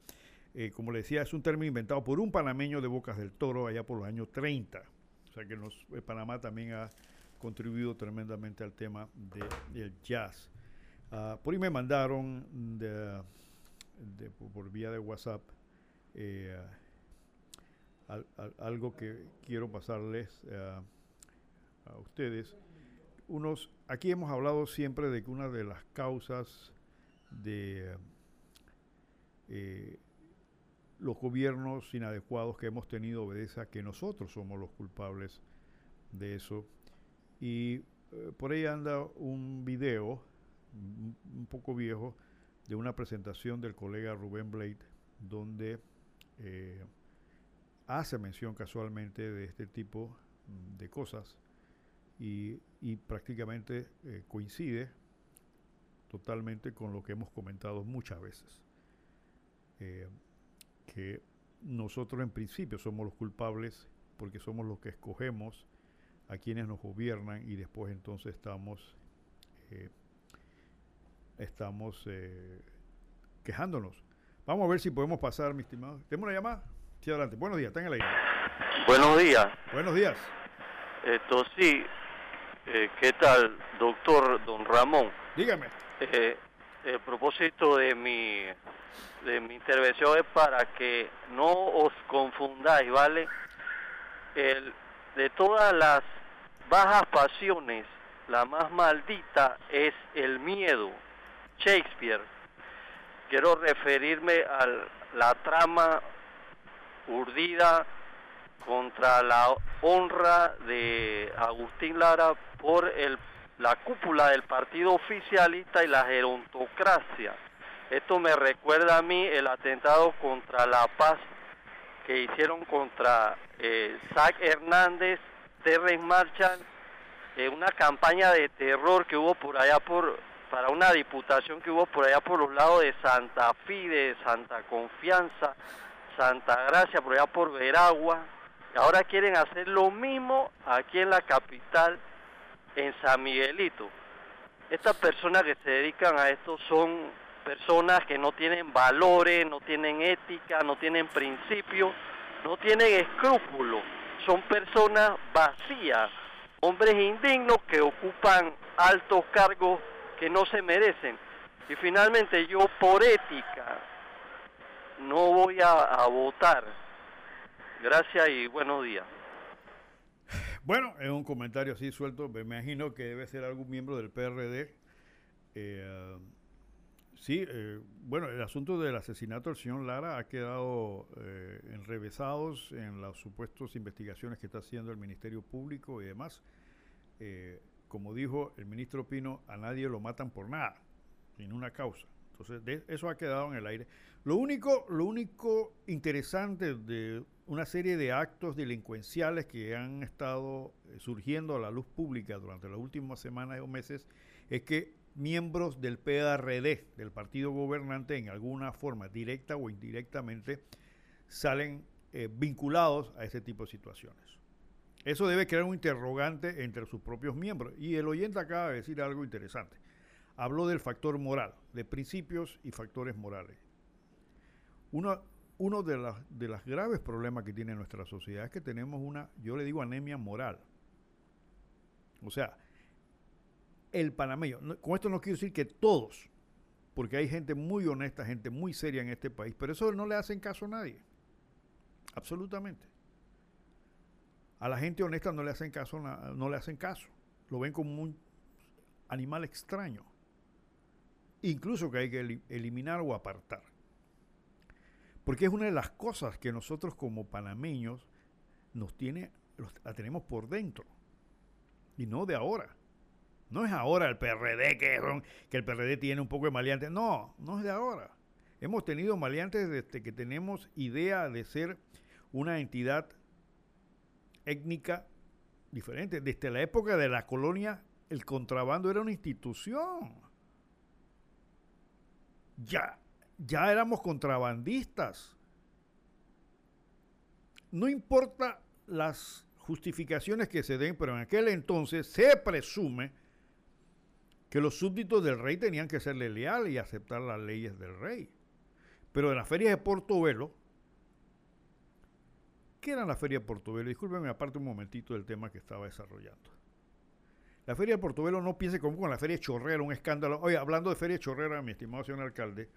eh, como le decía, es un término inventado por un panameño de Bocas del Toro allá por los años 30. O sea que nos, eh, Panamá también ha contribuido tremendamente al tema de, del jazz. Uh, por ahí me mandaron de, de, por vía de WhatsApp eh, al, algo que quiero pasarles uh, a ustedes. Unos, aquí hemos hablado siempre de que una de las causas de eh, los gobiernos inadecuados que hemos tenido obedece a que nosotros somos los culpables de eso. Y eh, por ahí anda un video, un, poco viejo, de una presentación del colega Rubén Blade, donde eh, hace mención casualmente de este tipo de cosas y, y prácticamente eh, coincide totalmente con lo que hemos comentado muchas veces. Eh, que nosotros en principio somos los culpables porque somos los que escogemos a quienes nos gobiernan y después entonces estamos eh, estamos eh, quejándonos. Vamos a ver si podemos pasar, mi estimado. ¿Tenemos una llamada? Sí, adelante. Buenos días, está en aire. Buenos días. Buenos días. Esto sí, eh, ¿qué tal, doctor don Ramón? Dígame. Eh, el propósito de mi, de mi intervención es para que no os confundáis, ¿vale? El, de todas las bajas pasiones, la más maldita es el miedo. Shakespeare. Quiero referirme a la trama urdida contra la honra de Agustín Lara por el, la cúpula del partido oficialista y la gerontocracia. Esto me recuerda a mí el atentado contra la paz que hicieron contra eh, Zach Hernández, Terrence Marchand, eh, una campaña de terror que hubo por allá por para una diputación que hubo por allá por los lados de Santa Fide, Santa Confianza, Santa Gracia, por allá por Veragua. Ahora quieren hacer lo mismo aquí en la capital, en San Miguelito. Estas personas que se dedican a esto son personas que no tienen valores, no tienen ética, no tienen principios, no tienen escrúpulos. Son personas vacías, hombres indignos que ocupan altos cargos que no se merecen. Y finalmente yo por ética no voy a, votar. Gracias y buenos días. Bueno, es un comentario así suelto. Me imagino que debe ser algún miembro del PRD. Eh, sí, eh, bueno, el asunto del asesinato del señor Lara ha quedado eh, enrevesados en las supuestas investigaciones que está haciendo el Ministerio Público y demás. Eh, como dijo el ministro Pino, a nadie lo matan por nada, sin una causa. Entonces, eso ha quedado en el aire. Lo único, lo único interesante de una serie de actos delincuenciales que han estado eh, surgiendo a la luz pública durante las últimas semanas o meses es que miembros del PRD, del partido gobernante, en alguna forma, directa o indirectamente, salen eh, vinculados a ese tipo de situaciones. Eso debe crear un interrogante entre sus propios miembros. Y el oyente acaba de decir algo interesante. Habló del factor moral, de principios y factores morales. Uno, de, de los graves problemas que tiene nuestra sociedad es que tenemos una, yo le digo, anemia moral. O sea, el panameño, con esto no quiero decir que todos, porque hay gente muy honesta, gente muy seria en este país, pero eso no le hacen caso a nadie. Absolutamente. A la gente honesta no le hacen caso, no le hacen caso. Lo ven como un animal extraño. Incluso que hay que eliminar o apartar. Porque es una de las cosas que nosotros como panameños nos tiene, la tenemos por dentro. Y no de ahora. No es ahora el PRD que, que el PRD tiene un poco de maleantes. No, no es de ahora. Hemos tenido maleantes desde que tenemos idea de ser una entidad étnica diferente. Desde la época de la colonia, el contrabando era una institución. Ya, ya éramos contrabandistas. No importa las justificaciones que se den, pero en aquel entonces se presume que los súbditos del rey tenían que serle leales y aceptar las leyes del rey. Pero en las ferias de Portobelo, ¿qué eran las ferias de Portobelo? Discúlpenme aparte un momentito del tema que estaba desarrollando. La feria de Portobelo no piense como con la feria Chorrera, un escándalo. Oye, hablando de feria Chorrera, mi estimado señor alcalde,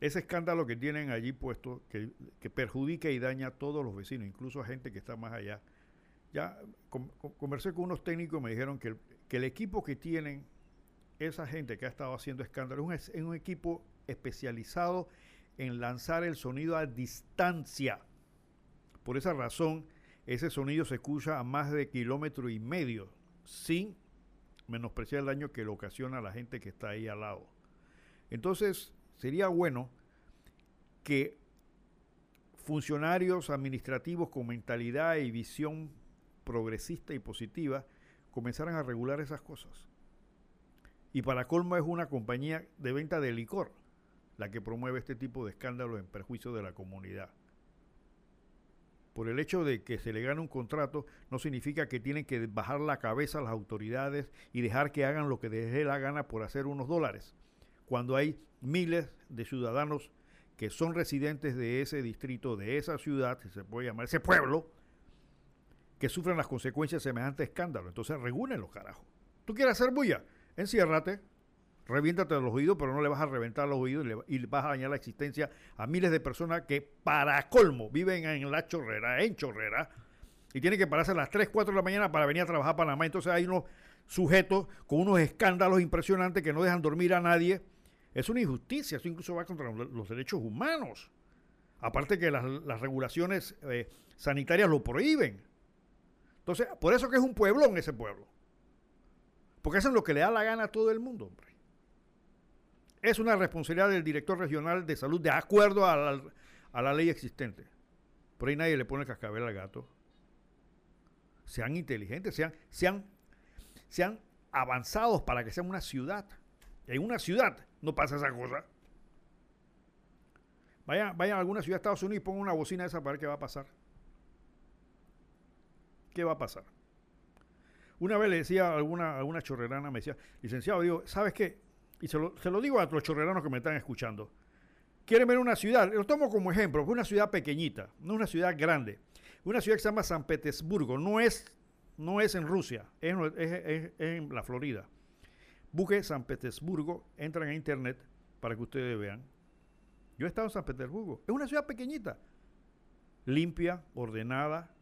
ese escándalo que tienen allí puesto, que, que, perjudica y daña a todos los vecinos, incluso a gente que está más allá. Ya con, con, conversé con unos técnicos y me dijeron que el, que el, equipo que tienen esa gente que ha estado haciendo escándalo es un, es un equipo especializado en lanzar el sonido a distancia. Por esa razón, ese sonido se escucha a más de kilómetro y medio, sin menospreciar el daño que le ocasiona a la gente que está ahí al lado. Entonces, sería bueno que funcionarios administrativos con mentalidad y visión progresista y positiva comenzaran a regular esas cosas. Y para colmo es una compañía de venta de licor la que promueve este tipo de escándalos en perjuicio de la comunidad. Por el hecho de que se le gane un contrato no significa que tienen que bajar la cabeza a las autoridades y dejar que hagan lo que les dé la gana por hacer unos dólares cuando hay miles de ciudadanos que son residentes de ese distrito, de esa ciudad, si se puede llamar, ese pueblo, que sufren las consecuencias de semejante escándalo. Entonces, los carajo. ¿Tú quieres hacer bulla? Enciérrate, reviéntate los oídos, pero no le vas a reventar los oídos y le, vas a dañar la existencia a miles de personas que, para colmo, viven en la chorrera, en chorrera, y tienen que pararse a las 3, 4 de la mañana para venir a trabajar a Panamá. Entonces, hay unos sujetos con unos escándalos impresionantes que no dejan dormir a nadie es una injusticia, eso incluso va contra los derechos humanos. Aparte que las, las regulaciones eh, sanitarias lo prohíben. Entonces, por eso que es un pueblón ese pueblo. Porque hacen lo que le da la gana a todo el mundo, hombre. Es una responsabilidad del director regional de salud de acuerdo a la, a la ley existente. Por ahí nadie le pone cascabel al gato. Sean inteligentes, sean, sean, sean avanzados para que sean una ciudad. En una ciudad no pasa esa cosa. Vayan, vayan a alguna ciudad de Estados Unidos y pongan una bocina esa para ver qué va a pasar. ¿Qué va a pasar? Una vez le decía a alguna, alguna chorrerana, me decía, licenciado, digo, ¿sabes qué? Y se lo, se lo digo a los chorreranos que me están escuchando. Quieren ver una ciudad, lo tomo como ejemplo, es una ciudad pequeñita, no una ciudad grande. Una ciudad que se llama San Petersburgo, no es, no es en Rusia, es, es, es en la Florida. Busque San Petersburgo, entran a internet para que ustedes vean. Yo he estado en San Petersburgo. Es una ciudad pequeñita, limpia, ordenada,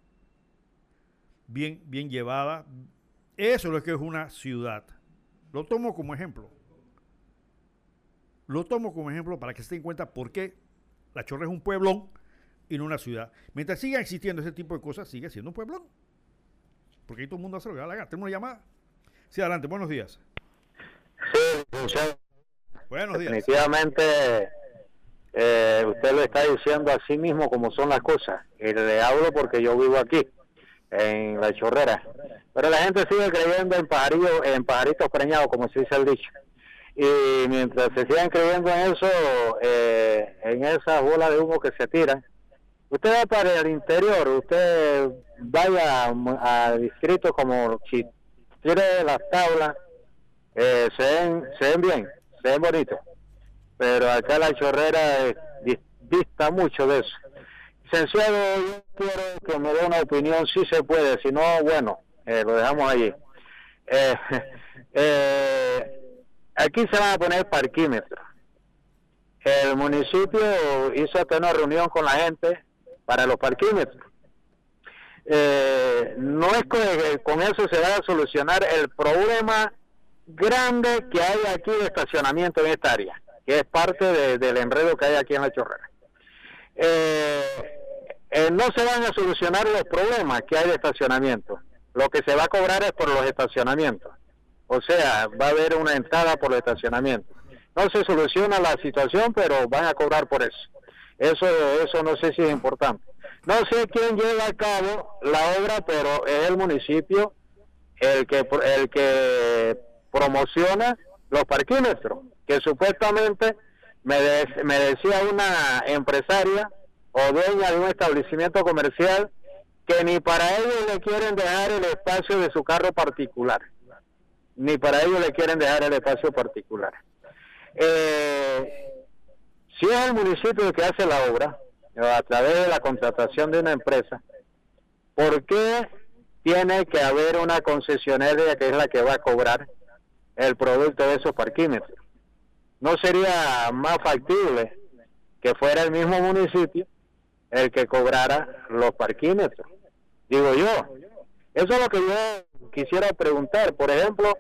bien, bien llevada. Eso es lo que es una ciudad. Lo tomo como ejemplo. Lo tomo como ejemplo para que se den cuenta por qué La Chorra es un pueblón y no una ciudad. Mientras siga existiendo ese tipo de cosas, sigue siendo un pueblón. Porque ahí todo el mundo hace lo que da la gana. Tenemos una llamada. Sí, adelante. Buenos días. Sí, Buenos días. Definitivamente eh, usted lo está diciendo así mismo como son las cosas. Y le hablo porque yo vivo aquí, en la chorrera. Pero la gente sigue creyendo en, pajarillo, en pajaritos preñados, como se dice el dicho. Y mientras se sigan creyendo en eso, eh, en esa bola de humo que se tiran, usted va para el interior, usted vaya a, distritos como si tire las tablas eh, se, ven, se ven bien, se ven bonitos, pero acá la chorrera eh, dista mucho de eso. Licenciado, yo quiero que me dé una opinión, si se puede, si no, bueno, eh, lo dejamos allí. aquí se van a poner parquímetros. El municipio hizo hasta una reunión con la gente para los parquímetros. no es que con eso se va a solucionar el problema grande que hay aquí de estacionamiento en esta área, que es parte del enredo que hay aquí en la chorrera. Eh, eh, no se van a solucionar los problemas que hay de estacionamiento. Lo que se va a cobrar es por los estacionamientos. O sea, va a haber una entrada por el estacionamiento. No se soluciona la situación, pero van a cobrar por eso. Eso, eso no sé si es importante. No sé quién lleva a cabo la obra, pero es el municipio el que el que promociona los parquímetros, que supuestamente me, me decía una empresaria o dueña de un establecimiento comercial que ni para ellos le quieren dejar el espacio de su carro particular, ni para ellos le quieren dejar el espacio particular. Eh, si es el municipio el que hace la obra, a través de la contratación de una empresa, ¿por qué tiene que haber una concesionaria que es la que va a cobrar el producto de esos parquímetros? ¿No sería más factible que fuera el mismo municipio el que cobrara los parquímetros? Digo yo. Eso es lo que yo quisiera preguntar. Por ejemplo,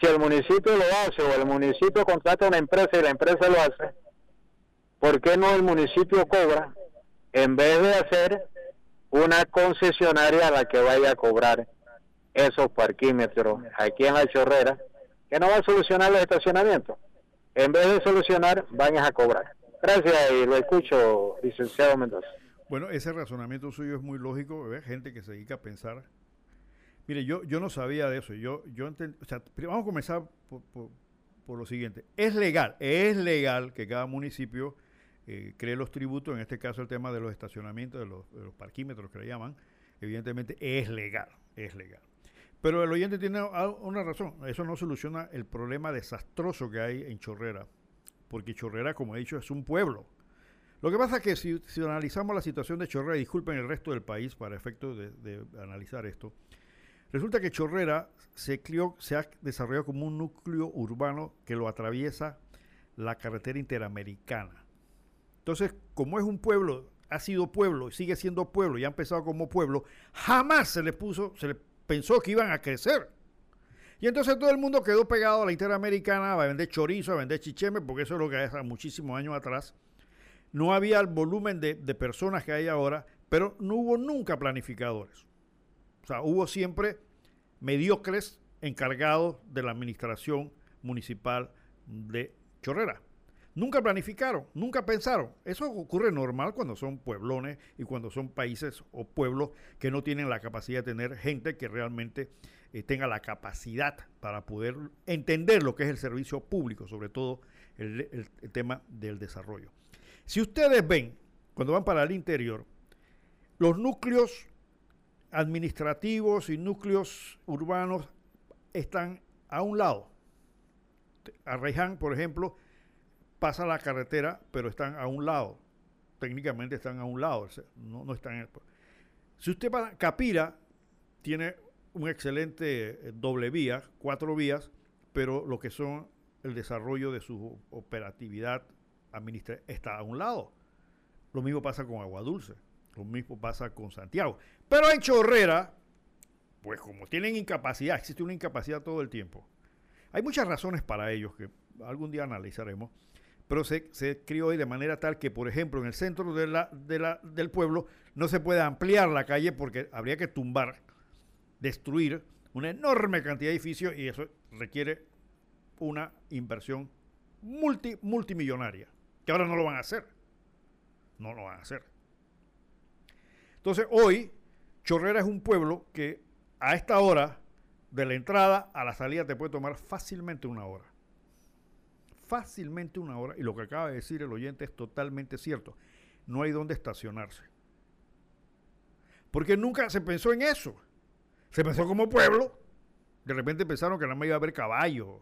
si el municipio lo hace o el municipio contrata una empresa y la empresa lo hace, ¿por qué no el municipio cobra en vez de hacer una concesionaria a la que vaya a cobrar esos parquímetros aquí en la chorrera, que no va a solucionar los estacionamientos? En vez de solucionar, van a cobrar. Gracias y lo escucho, licenciado Mendoza. Bueno, ese razonamiento suyo es muy lógico, gente que se dedica a pensar. Mire, yo, yo no sabía de eso. Yo, yo o sea, vamos a comenzar por, lo siguiente. Es legal, es legal que cada municipio eh, cree los tributos, en este caso el tema de los estacionamientos, de los, de los parquímetros que le llaman, evidentemente es legal, es legal. Pero el oyente tiene una razón, eso no soluciona el problema desastroso que hay en Chorrera, porque Chorrera, como he dicho, es un pueblo lo que pasa es que si, analizamos la situación de Chorrera, disculpen el resto del país para efecto de, analizar esto, resulta que Chorrera se, se ha desarrollado como un núcleo urbano que lo atraviesa la carretera interamericana. Entonces, como es un pueblo, ha sido pueblo, y sigue siendo pueblo y ha empezado como pueblo, jamás se le puso, se le pensó que iban a crecer. Y entonces todo el mundo quedó pegado a la interamericana a vender chorizo, a vender chicheme, porque eso es lo que hace muchísimos años atrás no había el volumen de, personas que hay ahora, pero no hubo nunca planificadores. Sea, hubo siempre mediocres encargados de la administración municipal de Chorrera. Nunca planificaron, nunca pensaron. Eso ocurre normal cuando son pueblones y cuando son países o pueblos que no tienen la capacidad de tener gente que realmente eh, tenga la capacidad para poder entender lo que es el servicio público, sobre todo el tema del desarrollo. Si ustedes ven, cuando van para el interior, los núcleos administrativos y núcleos urbanos están a un lado. A por ejemplo, pasa la carretera, pero están a un lado. Técnicamente están a un lado, no, están en el... Si usted va Capira, tiene un excelente eh, doble vía, cuatro vías, pero lo que son el desarrollo de su operatividad administra está a un lado. Lo mismo pasa con Agua Dulce, lo mismo pasa con Santiago. Pero en Chorrera, pues como tienen incapacidad, existe una incapacidad todo el tiempo. Hay muchas razones para ellos que algún día analizaremos, pero se, se crió hoy de manera tal que, por ejemplo, en el centro de la, de la, del pueblo no se puede ampliar la calle porque habría que tumbar, destruir una enorme cantidad de edificios y eso requiere una inversión multi, multimillonaria que ahora no lo van a hacer. No lo van a hacer. Entonces hoy Chorrera es un pueblo que a esta hora, de la entrada a la salida, te puede tomar fácilmente una hora. Fácilmente una hora. Y lo que acaba de decir el oyente es totalmente cierto. No hay dónde estacionarse. Porque nunca se pensó en eso. Se pensó como pueblo. De repente pensaron que nada más iba a haber caballos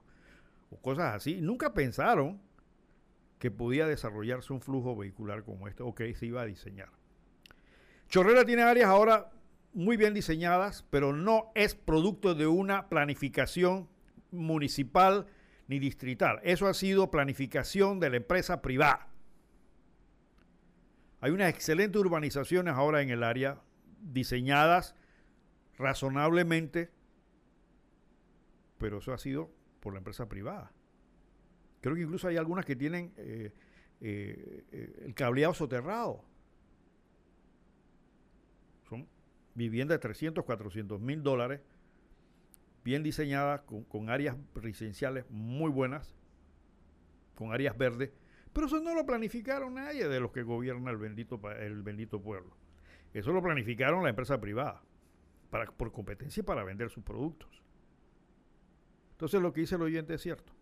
o cosas así. Nunca pensaron que podía desarrollarse un flujo vehicular como este o que se iba a diseñar. Chorrera tiene áreas ahora muy bien diseñadas, pero no es producto de una planificación municipal ni distrital. Eso ha sido planificación de la empresa privada. Hay unas excelentes urbanizaciones ahora en el área, diseñadas razonablemente, pero eso ha sido por la empresa privada. Creo que incluso hay algunas que tienen eh, eh, eh, el cableado soterrado. Son viviendas de 300, 400 mil dólares, bien diseñadas, con, áreas residenciales muy buenas, con áreas verdes, pero eso no lo planificaron nadie de los que gobierna el bendito, el bendito pueblo. Eso lo planificaron la empresa privada para, por competencia y para vender sus productos. Entonces lo que dice el oyente es cierto.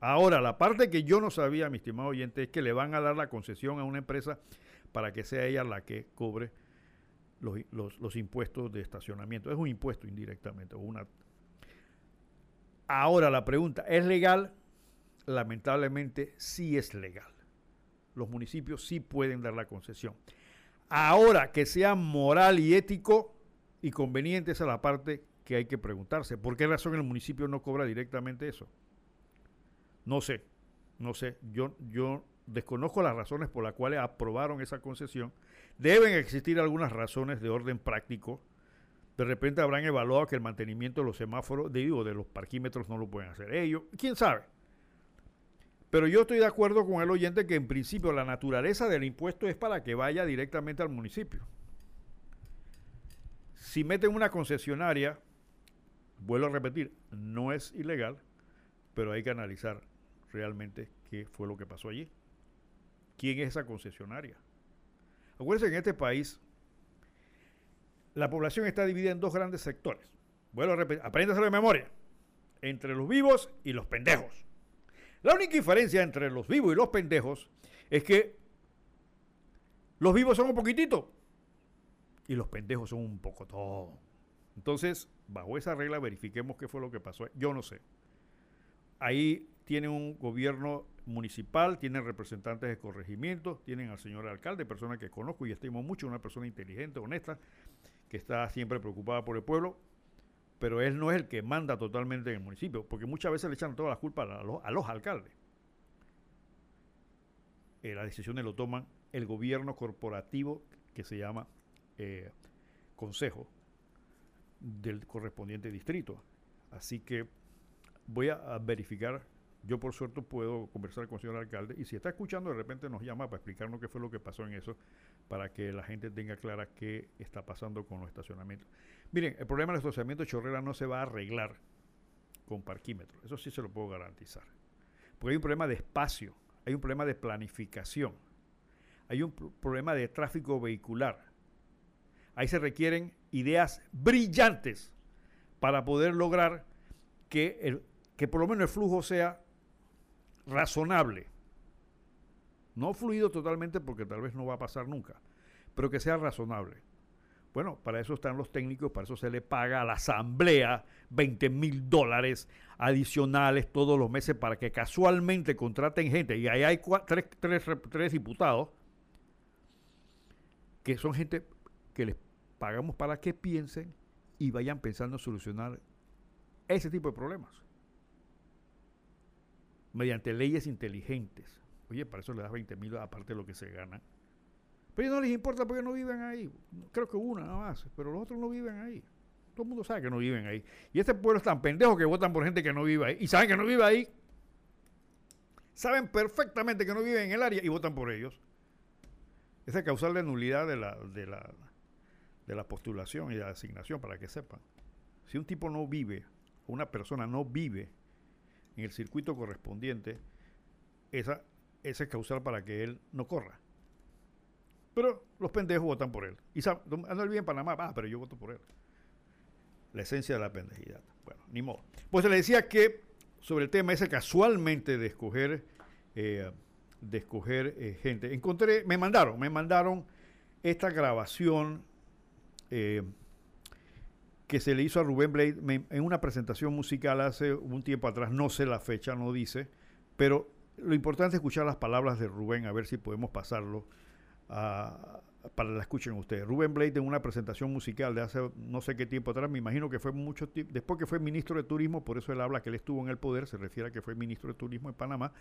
Ahora, la parte que yo no sabía, mi estimado oyente, es que le van a dar la concesión a una empresa para que sea ella la que cobre los, impuestos de estacionamiento. Es un impuesto indirectamente. Una... Ahora la pregunta, ¿es legal? Lamentablemente sí es legal. Los municipios sí pueden dar la concesión. Ahora, que sea moral y ético y conveniente, esa es la parte que hay que preguntarse. ¿Por qué razón el municipio no cobra directamente eso? No sé, no sé. Yo, yo desconozco las razones por las cuales aprobaron esa concesión. Deben existir algunas razones de orden práctico. De repente habrán evaluado que el mantenimiento de los semáforos, digo, de los parquímetros no lo pueden hacer ellos. ¿Quién sabe? Pero yo estoy de acuerdo con el oyente que en principio la naturaleza del impuesto es para que vaya directamente al municipio. Si meten una concesionaria, vuelvo a repetir, no es ilegal, pero hay que analizar realmente qué fue lo que pasó allí. ¿Quién es esa concesionaria? Acuérdense que en este país la población está dividida en dos grandes sectores. Vuelvo a repetir, de memoria. Entre los vivos y los pendejos. La única diferencia entre los vivos y los pendejos es que los vivos son un poquitito y los pendejos son un poco todo. Entonces, bajo esa regla, verifiquemos qué fue lo que pasó. Yo no sé. Ahí tiene un gobierno municipal, tienen representantes de corregimiento, tienen al señor alcalde, persona que conozco y estimo mucho, una persona inteligente, honesta, que está siempre preocupada por el pueblo, pero él no es el que manda totalmente en el municipio, porque muchas veces le echan toda la culpa a los, alcaldes. Eh, las decisiones lo toman el gobierno corporativo que se llama eh, Consejo del correspondiente distrito. Así que voy a verificar yo por suerte puedo conversar con el señor alcalde y si está escuchando de repente nos llama para explicarnos qué fue lo que pasó en eso, para que la gente tenga clara qué está pasando con los estacionamientos. Miren, el problema del estacionamiento de Chorrera no se va a arreglar con parquímetros, eso sí se lo puedo garantizar. Porque hay un problema de espacio, hay un problema de planificación, hay un problema de tráfico vehicular. Ahí se requieren ideas brillantes para poder lograr que, el, que por lo menos el flujo sea razonable. No fluido totalmente porque tal vez no va a pasar nunca, pero que sea razonable. Bueno, para eso están los técnicos, para eso se le paga a la asamblea 20 mil dólares adicionales todos los meses para que casualmente contraten gente. Y ahí hay tres, tres diputados que son gente que les pagamos para que piensen y vayan pensando en solucionar ese tipo de problemas mediante leyes inteligentes. Oye, para eso le das 20 mil aparte de lo que se gana. Pero no les importa porque no viven ahí. Creo que una nada más, pero los otros no viven ahí. Todo el mundo sabe que no viven ahí. Y este pueblo es tan pendejo que votan por gente que no vive ahí. Y saben que no vive ahí. Saben perfectamente que no viven en el área y votan por ellos. Esa es causal de nulidad de la, de la, de la postulación y la asignación, para que sepan. Si un tipo no vive, o una persona no vive en el circuito correspondiente, esa, es causal para que él no corra. Pero los pendejos votan por él. Y anda bien en Panamá, ah, pero yo voto por él. La esencia de la pendejidad. Bueno, ni modo. Pues le decía que sobre el tema ese casualmente de escoger, eh, de escoger eh, gente, encontré, me mandaron, me mandaron esta grabación eh, que se le hizo a Rubén Blade en una presentación musical hace un tiempo atrás, no sé la fecha, no dice, pero lo importante es escuchar las palabras de Rubén, a ver si podemos pasarlo para que la escuchen ustedes. Rubén Blade en una presentación musical de hace no sé qué tiempo atrás, me imagino que fue mucho tiempo, después que fue ministro de Turismo, por eso él habla que él estuvo en el poder, se refiere a que fue ministro de Turismo en Panamá,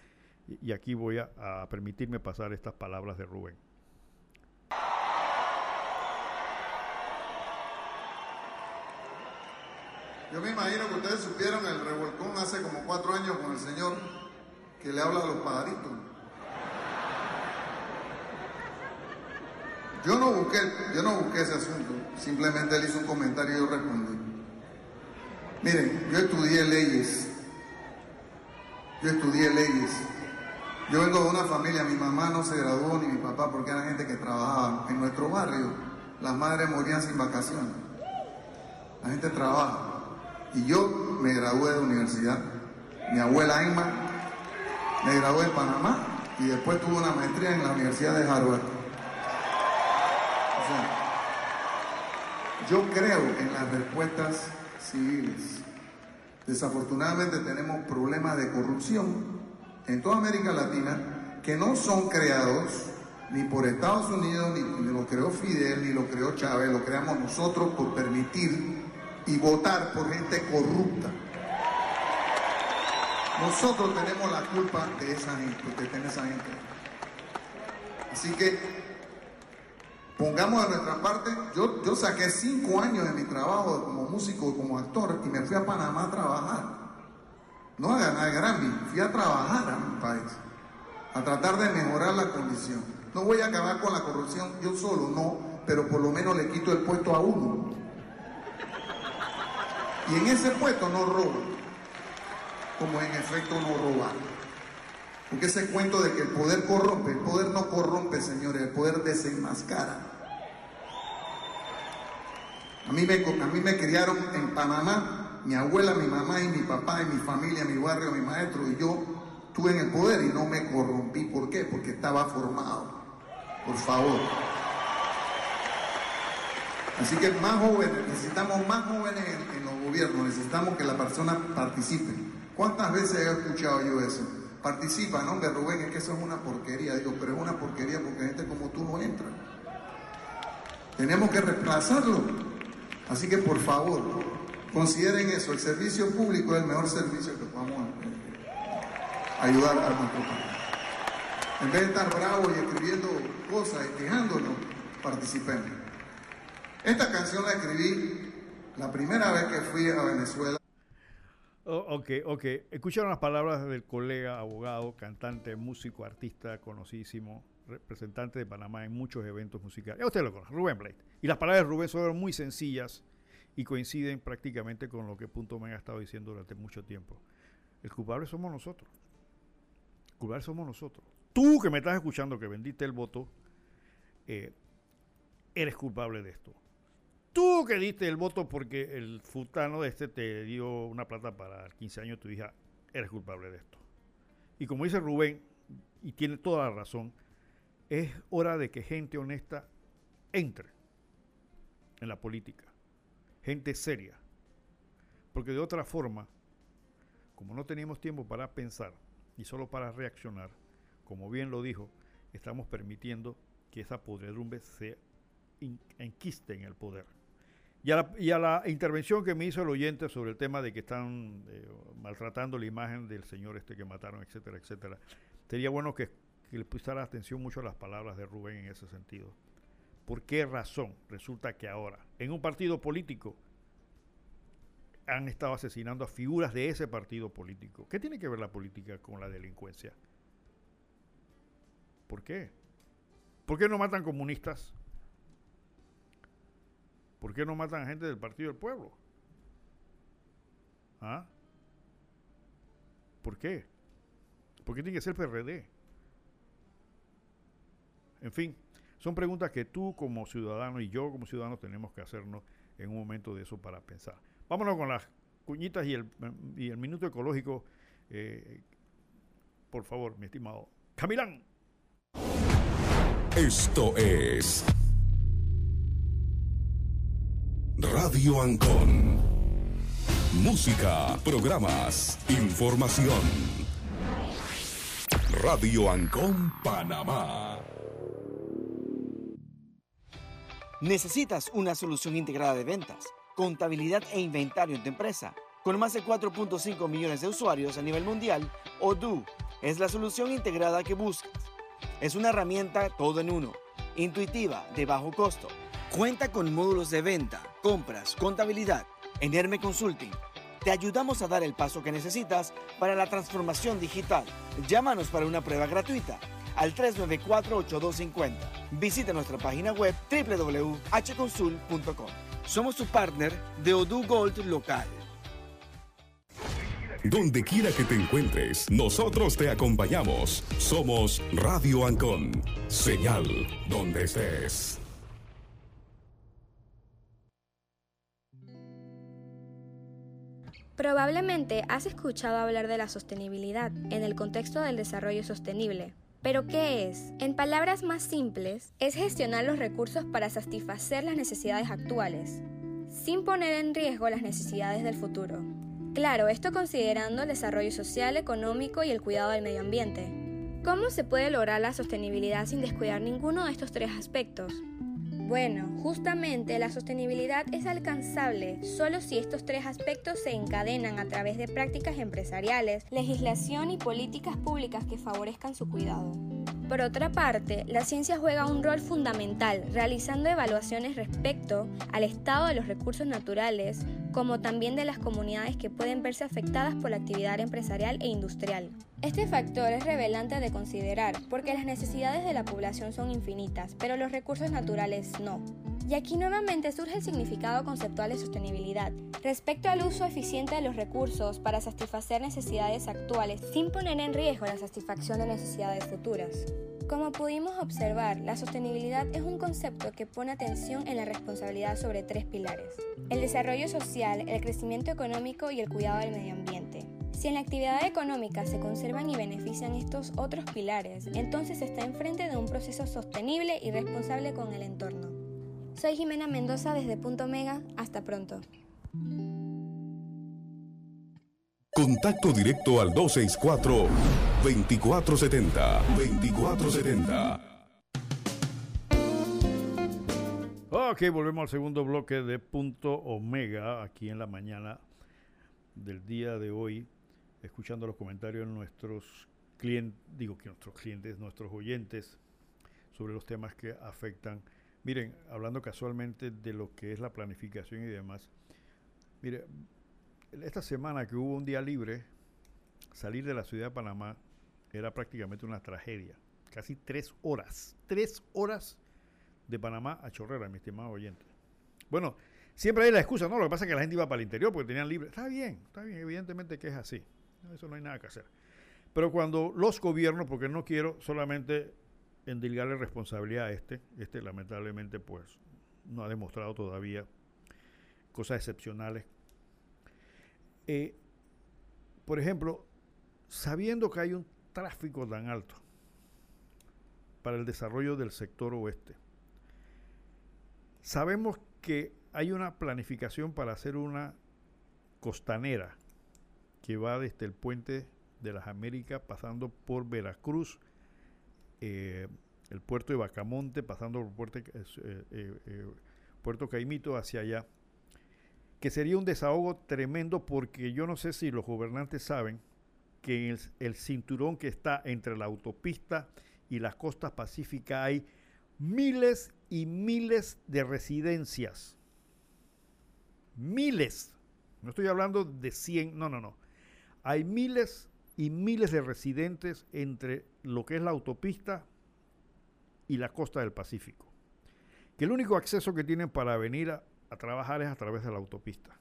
y, aquí voy a permitirme pasar estas palabras de Rubén. Yo me imagino que ustedes supieron el revolcón hace como cuatro años con el señor que le habla a los pajaritos. Yo no busqué, yo no busqué ese asunto, simplemente él hizo un comentario y yo respondí. Miren, yo estudié leyes, yo estudié leyes. Yo vengo de una familia, mi mamá no se graduó ni mi papá porque era gente que trabajaba en nuestro barrio las madres morían sin vacaciones. La gente trabaja. Y yo me gradué de universidad. Mi abuela Emma me gradué en Panamá y después tuve una maestría en la Universidad de Harvard. yo creo en las respuestas civiles. Desafortunadamente tenemos problemas de corrupción en toda América Latina que no son creados ni por Estados Unidos, ni, lo creó Fidel, ni lo creó Chávez, lo creamos nosotros por permitir y votar por gente corrupta. Nosotros tenemos la culpa de esa gente, de tener esa gente. Así que pongamos de nuestra parte, yo, yo saqué cinco años de mi trabajo como músico y como actor y me fui a Panamá a trabajar. No a ganar Grammy, fui a trabajar a mi país, a tratar de mejorar la condición. No voy a acabar con la corrupción yo solo, no, pero por lo menos le quito el puesto a uno. Y en ese puesto no robo, como en efecto no robar. Porque ese cuento de que el poder corrompe, el poder no corrompe, señores, el poder desenmascara. A mí, me, a mí me criaron en Panamá, mi abuela, mi mamá y mi papá y mi familia, mi barrio, mi maestro y yo estuve en el poder y no me corrompí. ¿Por qué? Porque estaba formado por favor. Así que más jóvenes, necesitamos más jóvenes en, los gobiernos, necesitamos que la persona participe. ¿Cuántas veces he escuchado yo eso? Participa, no, hombre, Rubén, es que eso es una porquería. Digo, pero es una porquería porque gente como tú no entra. Tenemos que reemplazarlo. Así que por favor, consideren eso. El servicio público es el mejor servicio que podamos ayudar a nuestro país. En vez de estar bravo y escribiendo cosas y quejándonos, participemos. Esta canción la escribí la primera vez que fui a Venezuela. Oh, ok, ok. Escucharon las palabras del colega, abogado, cantante, músico, artista conocidísimo, representante de Panamá en muchos eventos musicales. Ya usted lo conoce, Rubén Blade. Y las palabras de Rubén son muy sencillas y coinciden prácticamente con lo que Punto Me ha estado diciendo durante mucho tiempo. El culpable somos nosotros. El culpable somos nosotros tú que me estás escuchando, que vendiste el voto, eh, eres culpable de esto. Tú que diste el voto porque el futano de este te dio una plata para 15 años, tu hija, eres culpable de esto. Y como dice Rubén, y tiene toda la razón, es hora de que gente honesta entre en la política. Gente seria. Porque de otra forma, como no tenemos tiempo para pensar y solo para reaccionar, como bien lo dijo, estamos permitiendo que esa podredumbre se enquiste en el poder. Y a, la, intervención que me hizo el oyente sobre el tema de que están eh, maltratando la imagen del señor este que mataron, etcétera, etcétera, sería bueno que, que le pusiera atención mucho a las palabras de Rubén en ese sentido. ¿Por qué razón resulta que ahora, en un partido político, han estado asesinando a figuras de ese partido político? ¿Qué tiene que ver la política con la delincuencia? ¿Por qué? ¿Por qué no matan comunistas? ¿Por qué no matan gente del Partido del Pueblo? ¿Ah? ¿Por qué? ¿Por qué tiene que ser PRD? En fin, son preguntas que tú como ciudadano y yo como ciudadano tenemos que hacernos en un momento de eso para pensar. Vámonos con las cuñitas y el, y el minuto ecológico. Eh, por favor, mi estimado Camilán. Esto es Radio Ancon. Música, programas, información. Radio Ancon Panamá. ¿Necesitas una solución integrada de ventas, contabilidad e inventario en tu empresa? Con más de 4.5 millones de usuarios a nivel mundial, Odoo es la solución integrada que buscas. Es una herramienta todo en uno, intuitiva, de bajo costo. Cuenta con módulos de venta, compras, contabilidad. En Herme Consulting te ayudamos a dar el paso que necesitas para la transformación digital. Llámanos para una prueba gratuita al 394-8250. Visita nuestra página web www.hconsult.com. Somos tu partner de Odoo Gold Local. Donde quiera que te encuentres, nosotros te acompañamos. Somos Radio Ancon. Señal donde estés. Probablemente has escuchado hablar de la sostenibilidad en el contexto del desarrollo sostenible. ¿Pero qué es? En palabras más simples, es gestionar los recursos para satisfacer las necesidades actuales, sin poner en riesgo las necesidades del futuro. Claro, esto considerando el desarrollo social, económico y el cuidado del medio ambiente. ¿Cómo se puede lograr la sostenibilidad sin descuidar ninguno de estos tres aspectos? Bueno, justamente la sostenibilidad es alcanzable solo si estos tres aspectos se encadenan a través de prácticas empresariales, legislación y políticas públicas que favorezcan su cuidado. Por otra parte, la ciencia juega un rol fundamental, realizando evaluaciones respecto al estado de los recursos naturales, como también de las comunidades que pueden verse afectadas por la actividad empresarial e industrial. Este factor es revelante de considerar, porque las necesidades de la población son infinitas, pero los recursos naturales no. Y aquí nuevamente surge el significado conceptual de sostenibilidad, respecto al uso eficiente de los recursos para satisfacer necesidades actuales sin poner en riesgo la satisfacción de necesidades futuras. Como pudimos observar, la sostenibilidad es un concepto que pone atención en la responsabilidad sobre tres pilares. El desarrollo social, el crecimiento económico y el cuidado del medio ambiente. Si en la actividad económica se conservan y benefician estos otros pilares, entonces se está enfrente de un proceso sostenible y responsable con el entorno. Soy Jimena Mendoza desde Punto Mega. Hasta pronto. Contacto directo al 264-2470. 2470. Ok, volvemos al segundo bloque de Punto Omega, aquí en la mañana del día de hoy, escuchando los comentarios de nuestros clientes, digo que nuestros clientes, nuestros oyentes, sobre los temas que afectan. Miren, hablando casualmente de lo que es la planificación y demás, mire, esta semana que hubo un día libre, salir de la ciudad de Panamá era prácticamente una tragedia. Casi tres horas, tres horas de Panamá a Chorrera, mi estimado oyente. Bueno, siempre hay la excusa, ¿no? Lo que pasa es que la gente iba para el interior porque tenían libre. Está bien, está bien, evidentemente que es así. Eso no hay nada que hacer. Pero cuando los gobiernos, porque no quiero solamente endilgarle responsabilidad a este, este lamentablemente pues no ha demostrado todavía cosas excepcionales eh, por ejemplo, sabiendo que hay un tráfico tan alto para el desarrollo del sector oeste, sabemos que hay una planificación para hacer una costanera que va desde el puente de las Américas pasando por Veracruz, eh, el puerto de Bacamonte, pasando por Puerto, eh, Puerto Caimito hacia allá que sería un desahogo tremendo porque yo no sé si los gobernantes saben que en el, cinturón que está entre la autopista y las costas pacíficas hay miles y miles de residencias. Miles. No estoy hablando de 100, no, no, no. Hay miles y miles de residentes entre lo que es la autopista y la costa del Pacífico. Que el único acceso que tienen para venir a, trabajar es a través de la autopista.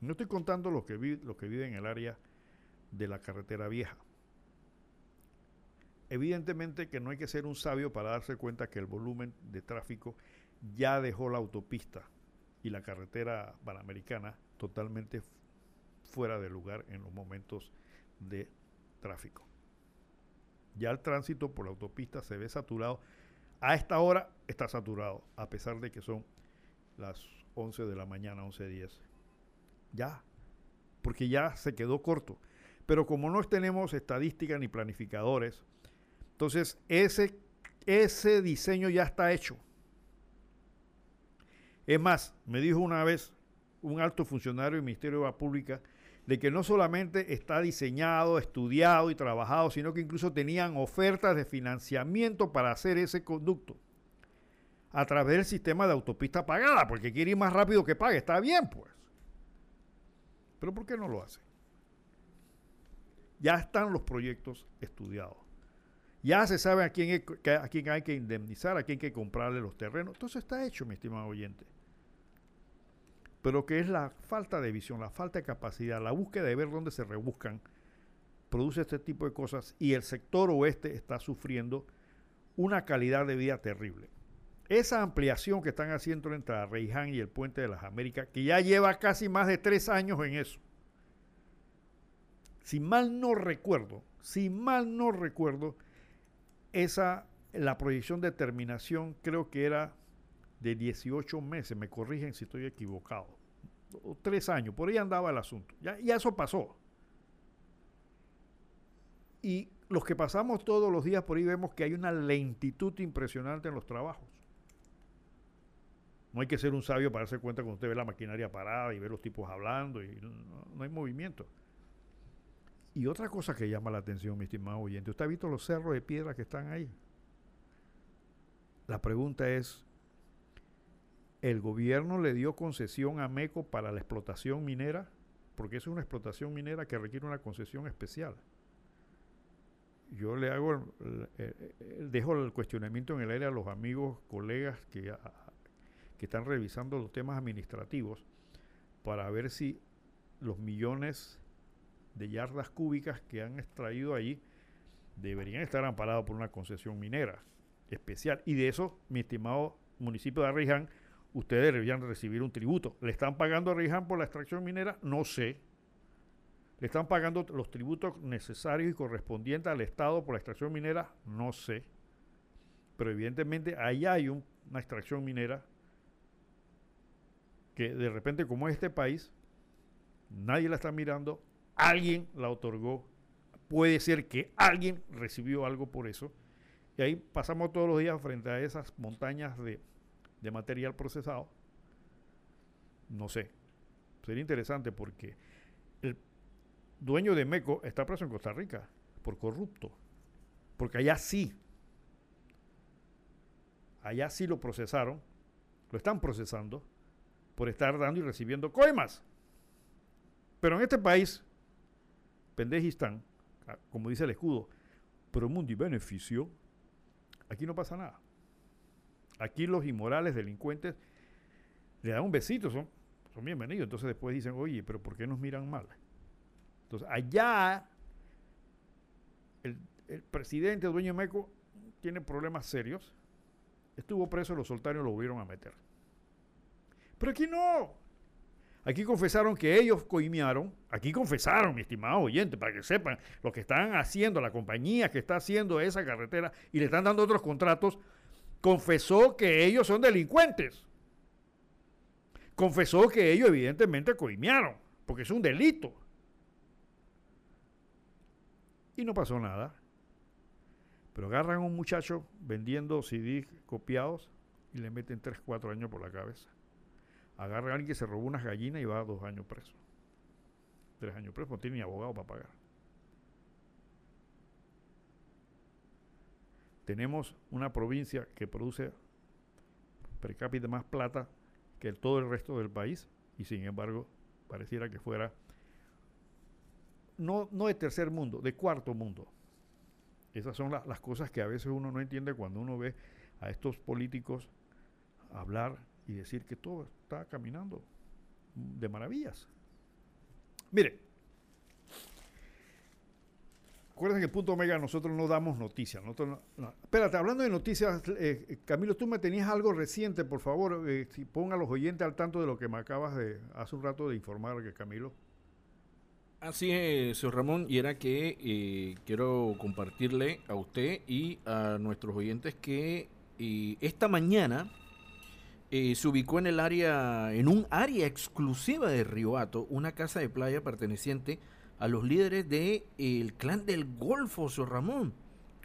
No estoy contando lo que, vi, lo que vive en el área de la carretera vieja. Evidentemente que no hay que ser un sabio para darse cuenta que el volumen de tráfico ya dejó la autopista y la carretera panamericana totalmente fuera de lugar en los momentos de tráfico. Ya el tránsito por la autopista se ve saturado. A esta hora está saturado, a pesar de que son las 11 de la mañana, 11.10. Ya, porque ya se quedó corto. Pero como no tenemos estadísticas ni planificadores, entonces ese, ese diseño ya está hecho. Es más, me dijo una vez un alto funcionario del Ministerio de la Pública de que no solamente está diseñado, estudiado y trabajado, sino que incluso tenían ofertas de financiamiento para hacer ese conducto a través del sistema de autopista pagada, porque quiere ir más rápido que pague. Está bien, pues. Pero ¿por qué no lo hace? Ya están los proyectos estudiados. Ya se sabe a quién, a quién hay que indemnizar, a quién hay que comprarle los terrenos. Entonces está hecho, mi estimado oyente. Pero que es la falta de visión, la falta de capacidad, la búsqueda de ver dónde se rebuscan, produce este tipo de cosas y el sector oeste está sufriendo una calidad de vida terrible. Esa ampliación que están haciendo entre Reiján y el Puente de las Américas, que ya lleva casi más de tres años en eso, si mal no recuerdo, si mal no recuerdo, esa, la proyección de terminación creo que era de 18 meses, me corrigen si estoy equivocado, o tres años, por ahí andaba el asunto, ya, eso pasó. Y los que pasamos todos los días por ahí vemos que hay una lentitud impresionante en los trabajos. No hay que ser un sabio para darse cuenta cuando usted ve la maquinaria parada y ve los tipos hablando y no, hay movimiento. Y otra cosa que llama la atención, mi estimado oyente, ¿usted ha visto los cerros de piedra que están ahí? La pregunta es, ¿el gobierno le dio concesión a MECO para la explotación minera? Porque es una explotación minera que requiere una concesión especial yo le hago, dejo el cuestionamiento en el aire a los amigos, colegas que, que están revisando los temas administrativos para ver si los millones de yardas cúbicas que han extraído ahí deberían estar amparados por una concesión minera especial. Y de eso, mi estimado municipio de Arriján, ustedes deberían recibir un tributo. ¿Le están pagando a Arriján por la extracción minera? No sé. ¿Le están pagando los tributos necesarios y correspondientes al Estado por la extracción minera? No sé. Pero evidentemente ahí hay una extracción minera que de repente como este país, nadie la está mirando, alguien la otorgó, puede ser que alguien recibió algo por eso, y ahí pasamos todos los días frente a esas montañas de, de material procesado. No sé, sería interesante porque el dueño de Meco está preso en Costa Rica por corrupto. Porque allá sí, allá sí lo procesaron, lo están procesando por estar dando y recibiendo coimas. Pero en este país, pendejistán, ah, como dice el escudo, pero mundo y beneficio, aquí no pasa nada. Aquí los inmorales delincuentes le dan un besito, son, son bienvenidos. Entonces después dicen, oye, pero ¿por qué nos miran mal? Entonces, allá el, presidente, dueño Meco, tiene problemas serios. Estuvo preso, los soltarios lo volvieron a meter. Pero aquí no. Aquí confesaron que ellos coimearon. Aquí confesaron, mi estimado oyente, para que sepan lo que están haciendo, la compañía que está haciendo esa carretera y le están dando otros contratos, confesó que ellos son delincuentes. Confesó que ellos evidentemente coimearon, porque es un delito. Y no pasó nada. Pero agarran a un muchacho vendiendo CDs copiados y le meten 3, 4 años por la cabeza. Agarran a alguien que se robó unas gallinas y va a dos años preso. Tres años preso, no tiene ni abogado para pagar. Tenemos una provincia que produce per cápita más plata que todo el resto del país y sin embargo pareciera que fuera no, no de tercer mundo, de cuarto mundo. Esas son las cosas que a veces uno no entiende cuando uno ve a estos políticos hablar y decir que todo está caminando de maravillas. Mire, acuérdense que Punto Omega nosotros no damos noticias. Espérate, hablando de noticias, eh, Camilo, tú me tenías algo reciente, por favor, eh, si ponga a los oyentes al tanto de lo que me acabas de hace un rato de informar, que Camilo. Así es, señor Ramón, y era que eh, quiero compartirle a usted y a nuestros oyentes que eh, esta mañana se ubicó en el área, en un área exclusiva de Riohato, una casa de playa perteneciente a los líderes del el clan del Golfo, señor Ramón,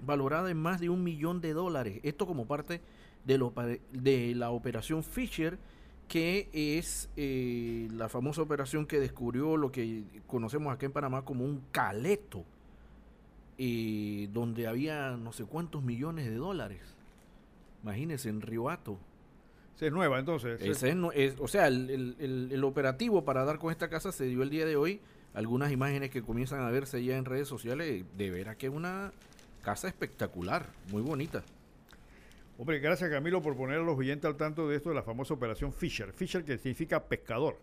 valorada en más de un millón de dólares. Esto como parte de, lo, de la operación Fisher que es eh, la famosa operación que descubrió lo que conocemos aquí en Panamá como un caleto, eh, donde había no sé cuántos millones de dólares. Imagínense, en Riohato. Se es nueva entonces. es, o sea, el, el, operativo para dar con esta casa se dio el día de hoy. Algunas imágenes que comienzan a verse ya en redes sociales, de veras que es una casa espectacular, muy bonita. Hombre, gracias Camilo por poner a los oyentes al tanto de esto de la famosa operación Fisher. Fisher que significa pescador.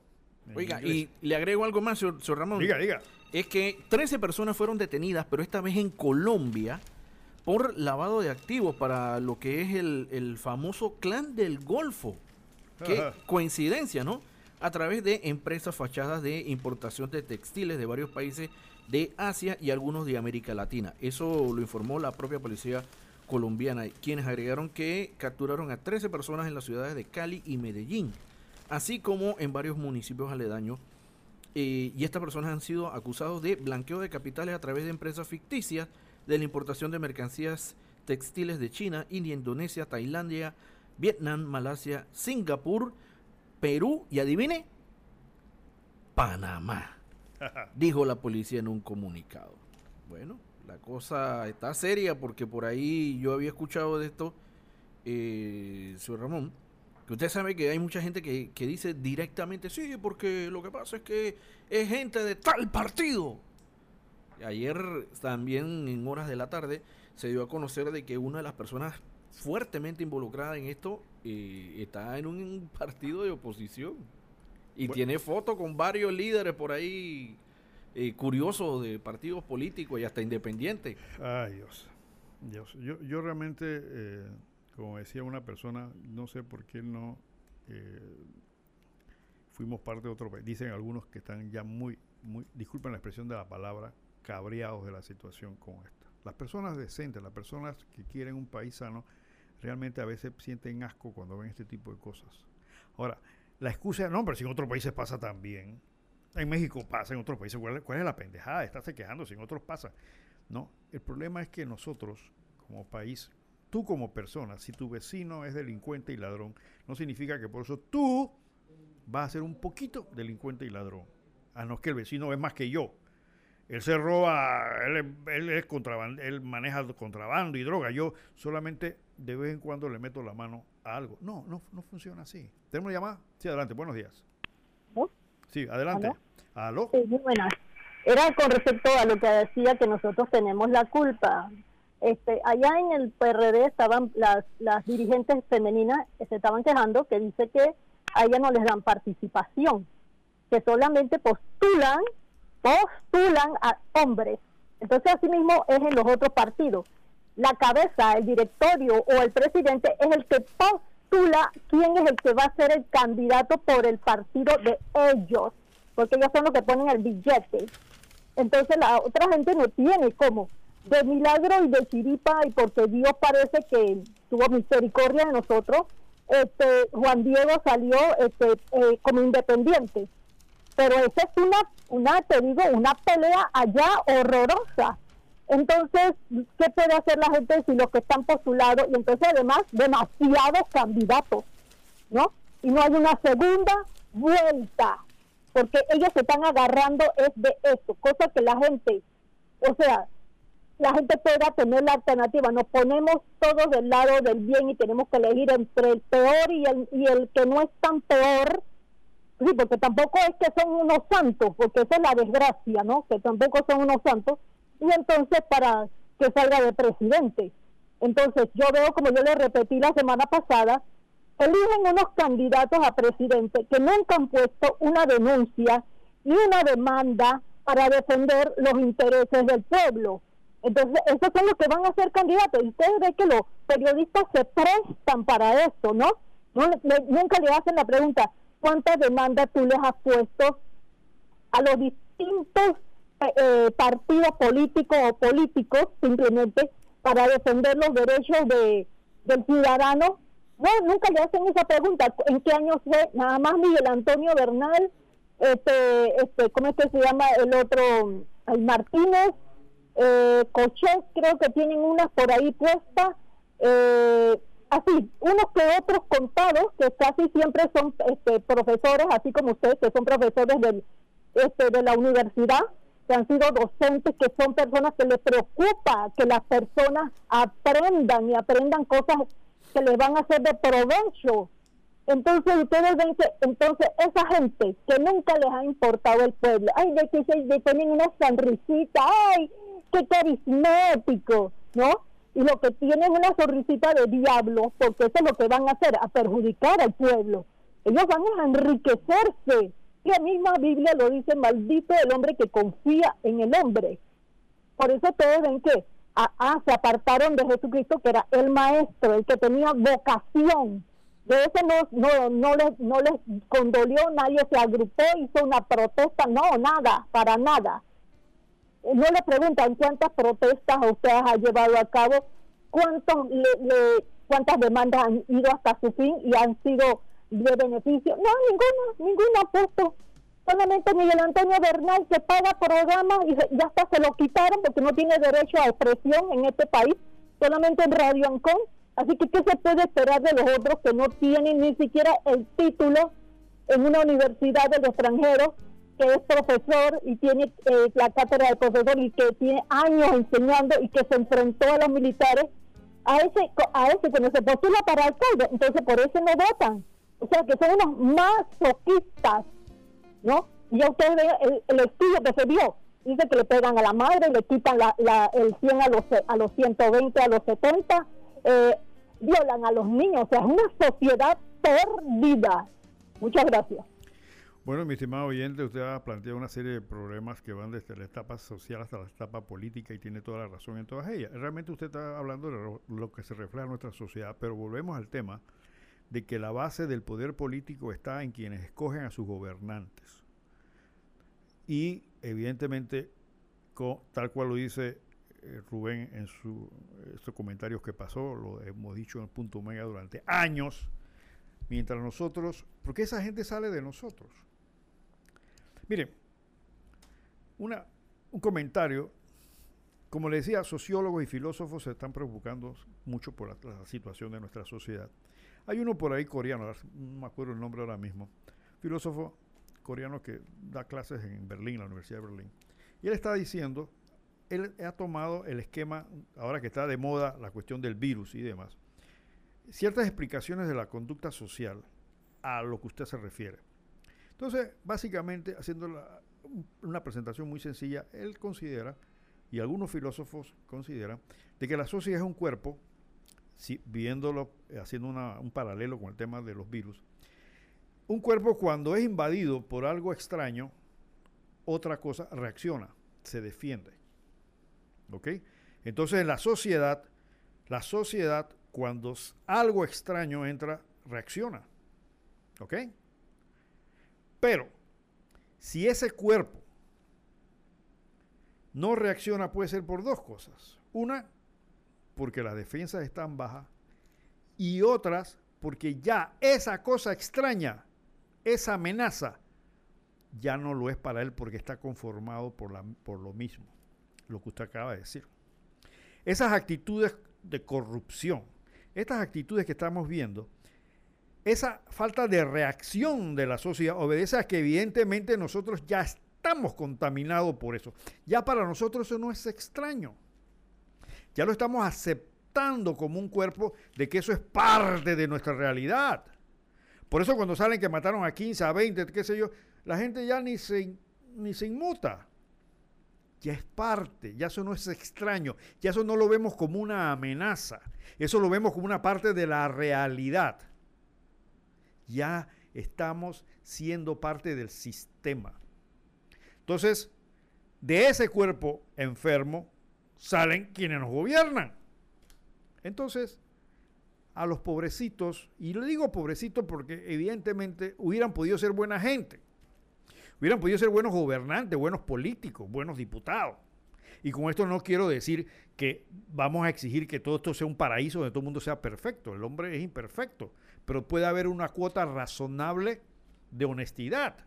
Oiga, y le agrego algo más, señor, Ramón. Diga, diga. Es que 13 personas fueron detenidas, pero esta vez en Colombia, por lavado de activos para lo que es el, famoso clan del Golfo. Qué coincidencia, ¿no? A través de empresas fachadas de importación de textiles de varios países de Asia y algunos de América Latina. Eso lo informó la propia policía colombiana, quienes agregaron que capturaron a 13 personas en las ciudades de Cali y Medellín, así como en varios municipios aledaños. Eh, y estas personas han sido acusados de blanqueo de capitales a través de empresas ficticias, de la importación de mercancías textiles de China, India, Indonesia, Tailandia, Vietnam, Malasia, Singapur, Perú y adivine, Panamá, dijo la policía en un comunicado. Bueno, la cosa está seria porque por ahí yo había escuchado de esto, eh, señor Ramón, que usted sabe que hay mucha gente que, que dice directamente, sí, porque lo que pasa es que es gente de tal partido. Ayer también en horas de la tarde se dio a conocer de que una de las personas fuertemente involucradas en esto eh, está en un partido de oposición y tiene fotos con varios líderes por ahí eh, curiosos de partidos políticos y hasta independientes. Ay, Dios. Dios. Yo, yo realmente, eh, como decía una persona, no sé por qué no fuimos parte de otro país. Dicen algunos que están ya muy, muy, disculpen la expresión de la palabra, cabreados de la situación con esto. Las personas decentes, las personas que quieren un país sano, realmente a veces sienten asco cuando ven este tipo de cosas. Ahora, la excusa, no, pero si en otros países pasa también. En México pasa, en otros países. ¿Cuál, es la pendejada? Estás quejando, si en otros pasa. No, el problema es que nosotros, como país, tú como persona, si tu vecino es delincuente y ladrón, no significa que por eso tú vas a ser un poquito delincuente y ladrón. A no que el vecino es más que yo él se roba, él, es contrabando, él maneja contrabando y droga. Yo solamente de vez en cuando le meto la mano a algo. No, no, no funciona así. ¿Tenemos llamada? Sí, adelante, buenos días. Sí, adelante. ¿Aló? Sí, buenas. Era con respecto a lo que decía que nosotros tenemos la culpa. Este, allá en el PRD estaban las, las dirigentes femeninas que se estaban quejando que dice que a ellas no les dan participación, que solamente postulan postulan a hombres. Entonces, así mismo es en los otros partidos. La cabeza, el directorio o el presidente es el que postula quién es el que va a ser el candidato por el partido de ellos, porque ellos son los que ponen el billete. Entonces, la otra gente no tiene como. De milagro y de chiripa, y porque Dios parece que tuvo misericordia de nosotros, este, Juan Diego salió este, eh, como independiente pero esa es una, una, te digo, una pelea allá horrorosa. Entonces, ¿qué puede hacer la gente si los que están postulados, y entonces además demasiados candidatos, ¿no? Y no hay una segunda vuelta, porque ellos se están agarrando es de eso, cosa que la gente, o sea, la gente pueda tener la alternativa. Nos ponemos todos del lado del bien y tenemos que elegir entre el peor y el, y el que no es tan peor Sí, porque tampoco es que son unos santos, porque esa es la desgracia, ¿no? Que tampoco son unos santos. Y entonces para que salga de presidente. Entonces yo veo, como yo le repetí la semana pasada, eligen unos candidatos a presidente que nunca han puesto una denuncia y una demanda para defender los intereses del pueblo. Entonces, esos son los que van a ser candidatos. Y ustedes ven que los periodistas se prestan para eso, ¿no? no nunca le hacen la pregunta, cuántas demandas tú les has puesto a los distintos eh, eh, partidos políticos o políticos simplemente para defender los derechos de, del ciudadano. No, nunca le hacen esa pregunta. ¿En qué año fue? Nada más Miguel Antonio Bernal, este, este, ¿cómo es que se llama el otro? El Martínez, eh, Cochet, creo que tienen unas por ahí puestas. Eh, así, unos que otros contados, que casi siempre son este, profesores, así como ustedes, que son profesores del, este, de la universidad, que han sido docentes, que son personas que les preocupa que las personas aprendan y aprendan cosas que les van a hacer de provecho. Entonces ustedes ven que entonces esa gente que nunca les ha importado el pueblo, ay, de que se de ponen una sonrisita, ay, qué carismático, ¿no? Y lo que tienen una sonrisita de diablo, porque eso es lo que van a hacer, a perjudicar al pueblo. Ellos van a enriquecerse. Y la misma Biblia lo dice, maldito el hombre que confía en el hombre. Por eso ustedes ven que ah, ah, se apartaron de Jesucristo, que era el maestro, el que tenía vocación. De eso no, no, no, les, no les condolió, nadie se agrupó, hizo una protesta, no, nada, para nada. No le preguntan cuántas protestas usted ha llevado a cabo, cuántos le, cuántas demandas han ido hasta su fin y han sido de beneficio. No, ninguna, ninguna puesto. Solamente Miguel Antonio Bernal que paga programas y ya hasta se lo quitaron porque no tiene derecho a expresión en este país, solamente en Radio Ancon. Así que, ¿qué se puede esperar de los otros que no tienen ni siquiera el título en una universidad del extranjero que es profesor y tiene eh, la cátedra de profesor y que tiene años enseñando y que se enfrentó a los militares, a ese, a ese que no se postula para alcalde, entonces por eso no votan. O sea que son unos masoquistas, ¿no? Y ya ustedes ven el, estudio que se vio, dice que le pegan a la madre, le quitan la, el 100 a los, a los 120, a los 70, eh, violan a los niños, o sea, es una sociedad perdida. Muchas gracias. Bueno, mi estimado oyente, usted ha planteado una serie de problemas que van desde la etapa social hasta la etapa política y tiene toda la razón en todas ellas. Realmente usted está hablando de lo que se refleja en nuestra sociedad, pero volvemos al tema de que la base del poder político está en quienes escogen a sus gobernantes. Y evidentemente, tal cual lo dice eh, Rubén en su, estos comentarios que pasó, lo hemos dicho en el punto mega durante años, mientras nosotros, porque esa gente sale de nosotros. Mire, una, un comentario. Como le decía, sociólogos y filósofos se están preocupando mucho por la, situación de nuestra sociedad. Hay uno por ahí coreano, no me acuerdo el nombre ahora mismo, filósofo coreano que da clases en Berlín, la Universidad de Berlín. Y él está diciendo, él ha tomado el esquema, ahora que está de moda la cuestión del virus y demás, ciertas explicaciones de la conducta social a lo que usted se refiere. Entonces, básicamente, haciendo una presentación muy sencilla, él considera, y algunos filósofos consideran, de que la sociedad es un cuerpo, viéndolo, eh, haciendo un paralelo con el tema de los virus, un cuerpo cuando es invadido por algo extraño, otra cosa reacciona, se defiende. ¿Ok? Entonces en la sociedad, la sociedad cuando algo extraño entra, reacciona. ¿Ok? Pero, si ese cuerpo no reacciona, puede ser por dos cosas. Una, porque las defensas están bajas. Y otras, porque ya esa cosa extraña, esa amenaza, ya no lo es para él porque está conformado por, la, por lo mismo, lo que usted acaba de decir. Esas actitudes de corrupción, estas actitudes que estamos viendo, esa falta de reacción de la sociedad obedece a que evidentemente nosotros ya estamos contaminados por eso. Ya para nosotros eso no es extraño. Ya lo estamos aceptando como un cuerpo de que eso es parte de nuestra realidad. Por eso cuando salen que mataron a 15, a 20, qué sé yo, la gente ya ni se, ni se inmuta. Ya es parte, ya eso no es extraño, ya eso no lo vemos como una amenaza, eso lo vemos como una parte de la realidad ya estamos siendo parte del sistema. Entonces, de ese cuerpo enfermo salen quienes nos gobiernan. Entonces, a los pobrecitos, y le digo pobrecitos porque evidentemente hubieran podido ser buena gente, hubieran podido ser buenos gobernantes, buenos políticos, buenos diputados. Y con esto no quiero decir que vamos a exigir que todo esto sea un paraíso donde todo el mundo sea perfecto. El hombre es imperfecto pero puede haber una cuota razonable de honestidad.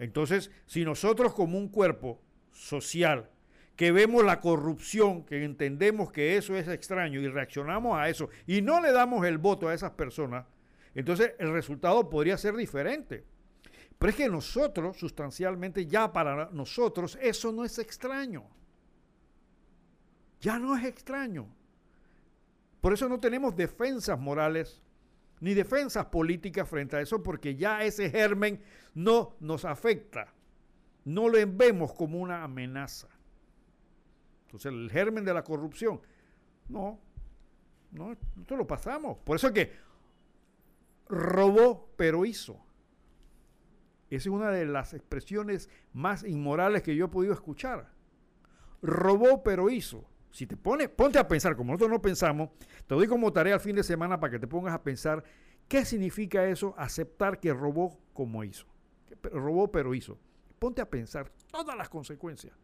Entonces, si nosotros como un cuerpo social que vemos la corrupción, que entendemos que eso es extraño y reaccionamos a eso y no le damos el voto a esas personas, entonces el resultado podría ser diferente. Pero es que nosotros, sustancialmente, ya para nosotros, eso no es extraño. Ya no es extraño. Por eso no tenemos defensas morales ni defensas políticas frente a eso, porque ya ese germen no nos afecta. No lo vemos como una amenaza. Entonces, el germen de la corrupción, no, no, nosotros lo pasamos. Por eso es que robó, pero hizo. Esa es una de las expresiones más inmorales que yo he podido escuchar. Robó, pero hizo. Si te pones, ponte a pensar, como nosotros no pensamos, te doy como tarea al fin de semana para que te pongas a pensar qué significa eso, aceptar que robó como hizo. Robó pero hizo. ponte a pensar todas las consecuencias.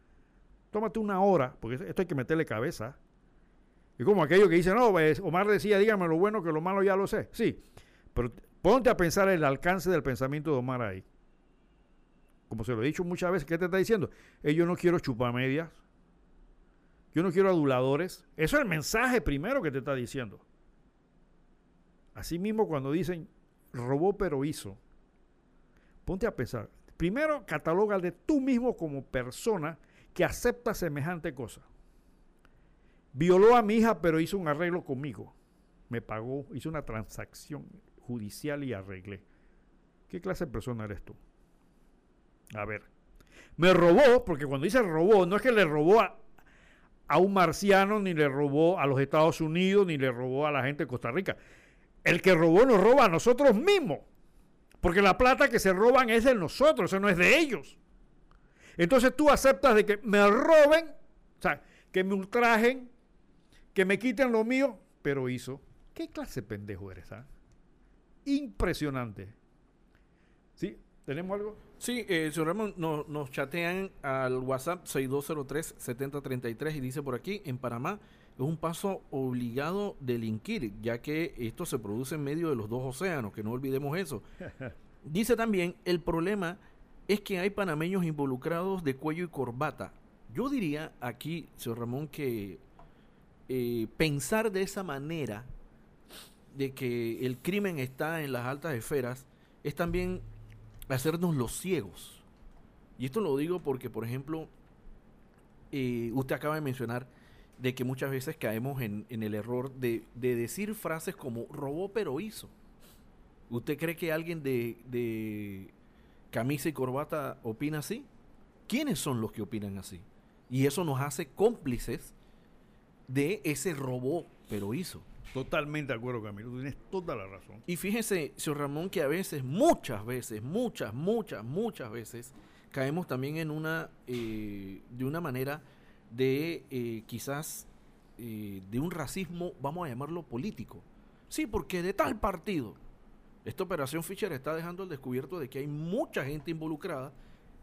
Tómate una hora, porque esto hay que meterle cabeza. Y como aquello que dice, no, pues, Omar decía, dígame lo bueno que lo malo ya lo sé. Sí, pero ponte a pensar el alcance del pensamiento de Omar ahí. Como se lo he dicho muchas veces, ¿qué te está diciendo? Yo no quiero chupamedias. Yo no quiero aduladores. Eso es el mensaje primero que te está diciendo. Asimismo, cuando dicen robó pero hizo, ponte a pensar. Primero, cataloga de tú mismo como persona que acepta semejante cosa. Violó a mi hija, pero hizo un arreglo conmigo. Me pagó, hizo una transacción judicial y arreglé. ¿Qué clase de persona eres tú? A ver. Me robó, porque cuando dice robó, no es que le robó a, a un marciano, ni le robó a los Estados Unidos, ni le robó a la gente de Costa Rica. El que robó nos roba a nosotros mismos. Porque la plata que se roban es de nosotros, eso no es de ellos. Entonces tú aceptas de que me roben, o sea, que me ultrajen, que me quiten lo mío, pero hizo. ¿Qué clase de pendejo eres? Ah? Impresionante. ¿Sí? ¿Tenemos algo? Sí, eh, señor Ramón, nos chatean al WhatsApp 6203-7033 y dice por aquí, en Panamá es un paso obligado delinquir, ya que esto se produce en medio de los dos océanos, que no olvidemos eso. Dice también, el problema es que hay panameños involucrados de cuello y corbata. Yo diría aquí, señor Ramón, que eh, pensar de esa manera, de que el crimen está en las altas esferas, es también hacernos los ciegos. Y esto lo digo porque, por ejemplo, eh, usted acaba de mencionar de que muchas veces caemos en, el error de, decir frases como robó pero hizo. ¿Usted cree que alguien de, de camisa y corbata opina así? ¿Quiénes son los que opinan así? Y eso nos hace cómplices de ese robó pero hizo. Totalmente de acuerdo, Camilo. Tienes toda la razón. Y fíjese, señor Ramón, que a veces, muchas veces, muchas, muchas, muchas veces, caemos también en una, eh, de una manera de eh, quizás eh, de un racismo, vamos a llamarlo político. Sí, porque de tal partido. Esta operación Fischer está dejando al descubierto de que hay mucha gente involucrada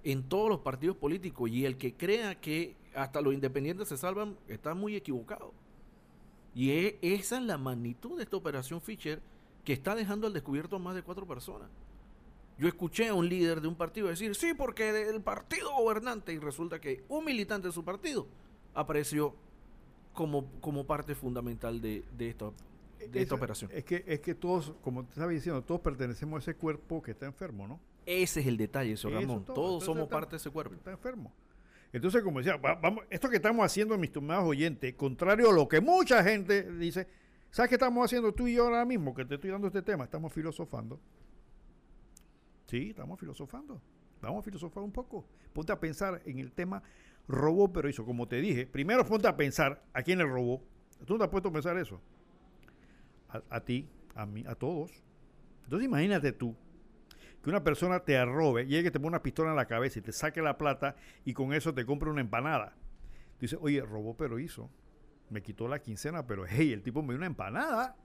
en todos los partidos políticos y el que crea que hasta los independientes se salvan está muy equivocado. Y e, esa es la magnitud de esta operación Fischer que está dejando al descubierto a más de cuatro personas. Yo escuché a un líder de un partido decir, sí, porque del partido gobernante, y resulta que un militante de su partido apareció como, como parte fundamental de, de esta, de esta operación. Es que, es que todos, como te estaba diciendo, todos pertenecemos a ese cuerpo que está enfermo, ¿no? Ese es el detalle, eso, Ramón. todos somos parte de ese cuerpo. Está enfermo. Entonces, como decía, vamos, esto que estamos haciendo, mis tomados oyentes, contrario a lo que mucha gente dice, ¿sabes qué estamos haciendo tú y yo ahora mismo? Que te estoy dando este tema, estamos filosofando. Sí, estamos filosofando. Vamos a filosofar un poco. Ponte a pensar en el tema robó, pero hizo. Como te dije, primero ponte a pensar a quién le robó. ¿Tú no te has puesto a pensar eso? A, ti, a mí, a todos. Entonces imagínate tú que una persona te robe, llegue, te pone una pistola en la cabeza y te saque la plata y con eso te compre una empanada. Dice, oye, robó, pero hizo. Me quitó la quincena, pero hey, el tipo me dio una empanada.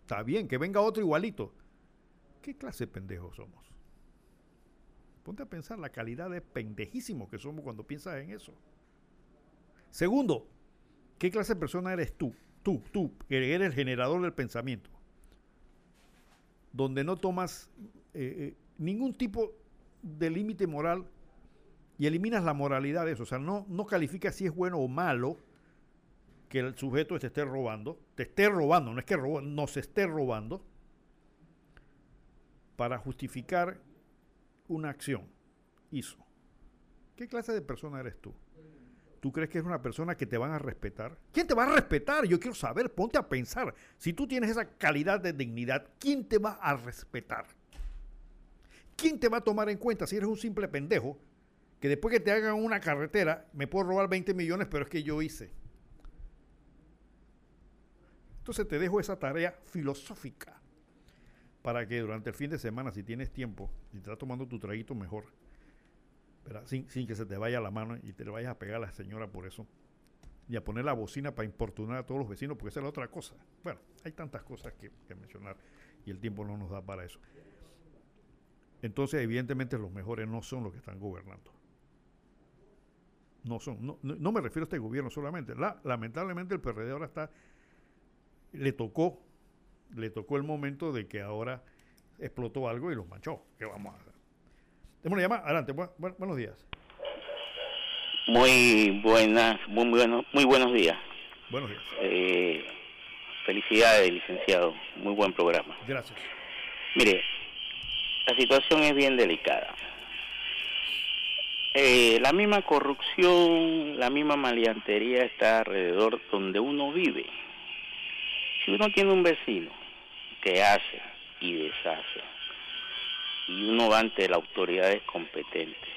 Está bien, que venga otro igualito. ¿Qué clase de pendejos somos? Ponte a pensar la calidad de pendejísimo que somos cuando piensas en eso. Segundo, ¿qué clase de persona eres tú? Tú, tú, que eres el generador del pensamiento. Donde no tomas eh, eh, ningún tipo de límite moral y eliminas la moralidad de eso. O sea, no, no calificas si es bueno o malo que el sujeto te esté robando. Te esté robando, no es que robo, no se esté robando para justificar una acción hizo. ¿Qué clase de persona eres tú? ¿Tú crees que es una persona que te van a respetar? ¿Quién te va a respetar? Yo quiero saber, ponte a pensar. Si tú tienes esa calidad de dignidad, ¿quién te va a respetar? ¿Quién te va a tomar en cuenta si eres un simple pendejo que después que te hagan una carretera me puedo robar 20 millones, pero es que yo hice? Entonces te dejo esa tarea filosófica para que durante el fin de semana, si tienes tiempo, te estás tomando tu traguito mejor, Sin, que se te vaya la mano y te le vayas a pegar a la señora por eso, y a poner la bocina para importunar a todos los vecinos, porque esa es la otra cosa. Bueno, hay tantas cosas que, mencionar y el tiempo no nos da para eso. Entonces evidentemente los mejores no son los que están gobernando. No son, no, no me refiero a este gobierno solamente. La, lamentablemente el PRD ahora está, le tocó, le tocó el momento de que ahora explotó algo y los manchó. ¿Qué vamos a hacer? Tenemos una llamada, adelante, buenos días. Muy buenas, muy buenos, muy buenos días. Buenos días. Eh, felicidades, licenciado. Muy buen programa. Gracias. Mire, la situación es bien delicada. Eh, la misma corrupción, la misma maleantería está alrededor donde uno vive. Si uno tiene un vecino que hace y deshace, y uno va ante las autoridades competentes,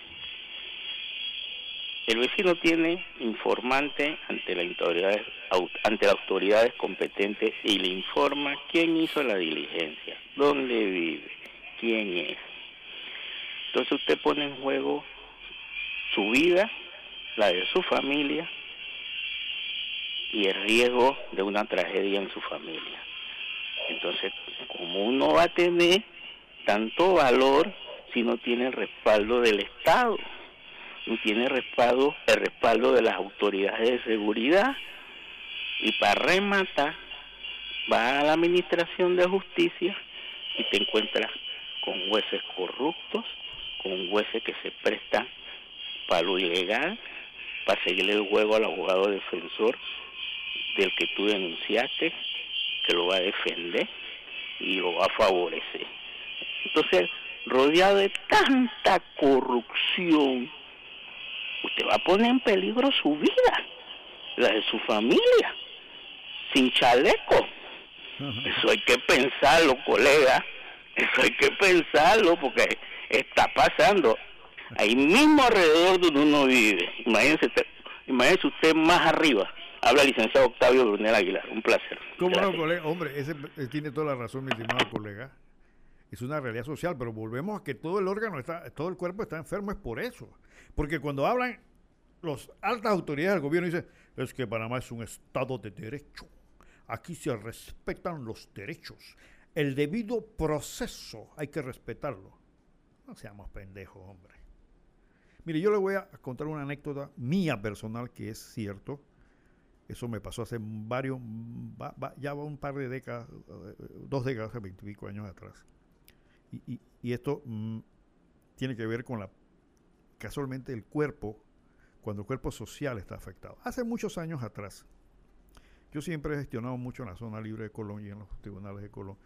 el vecino tiene informante ante, la autoridades, ante las autoridades competentes y le informa quién hizo la diligencia, dónde vive, quién es. Entonces usted pone en juego su vida, la de su familia y el riesgo de una tragedia en su familia. Entonces, como uno va a tener tanto valor si no tiene el respaldo del Estado? y tiene respaldo, el respaldo de las autoridades de seguridad. Y para rematar, va a la administración de justicia y te encuentras con jueces corruptos, con jueces que se prestan para lo ilegal, para seguirle el juego al abogado defensor del que tú denunciaste, que lo va a defender y lo va a favorecer. Entonces, rodeado de tanta corrupción, usted va a poner en peligro su vida, la de su familia, sin chaleco. Eso hay que pensarlo, colega. Eso hay que pensarlo porque está pasando ahí mismo alrededor donde uno vive. Imagínese, imagínese usted más arriba. Habla el licenciado Octavio Brunel Aguilar. Un placer. ¿Cómo no, colega? Hombre, ese tiene toda la razón, mi estimado colega. Es una realidad social, pero volvemos a que todo el órgano está, todo el cuerpo está enfermo, es por eso. Porque cuando hablan las altas autoridades del gobierno, dicen, es que Panamá es un estado de derecho. Aquí se respetan los derechos. El debido proceso hay que respetarlo. No seamos pendejos, hombre. Mire, yo le voy a contar una anécdota mía personal que es cierto. Eso me pasó hace varios, ya va un par de décadas, eh, dos décadas, veintipico años atrás. Y, esto mm, tiene que ver con la, casualmente, el cuerpo, cuando el cuerpo social está afectado. Hace muchos años atrás, yo siempre he gestionado mucho en la zona libre de Colón y en los tribunales de Colón.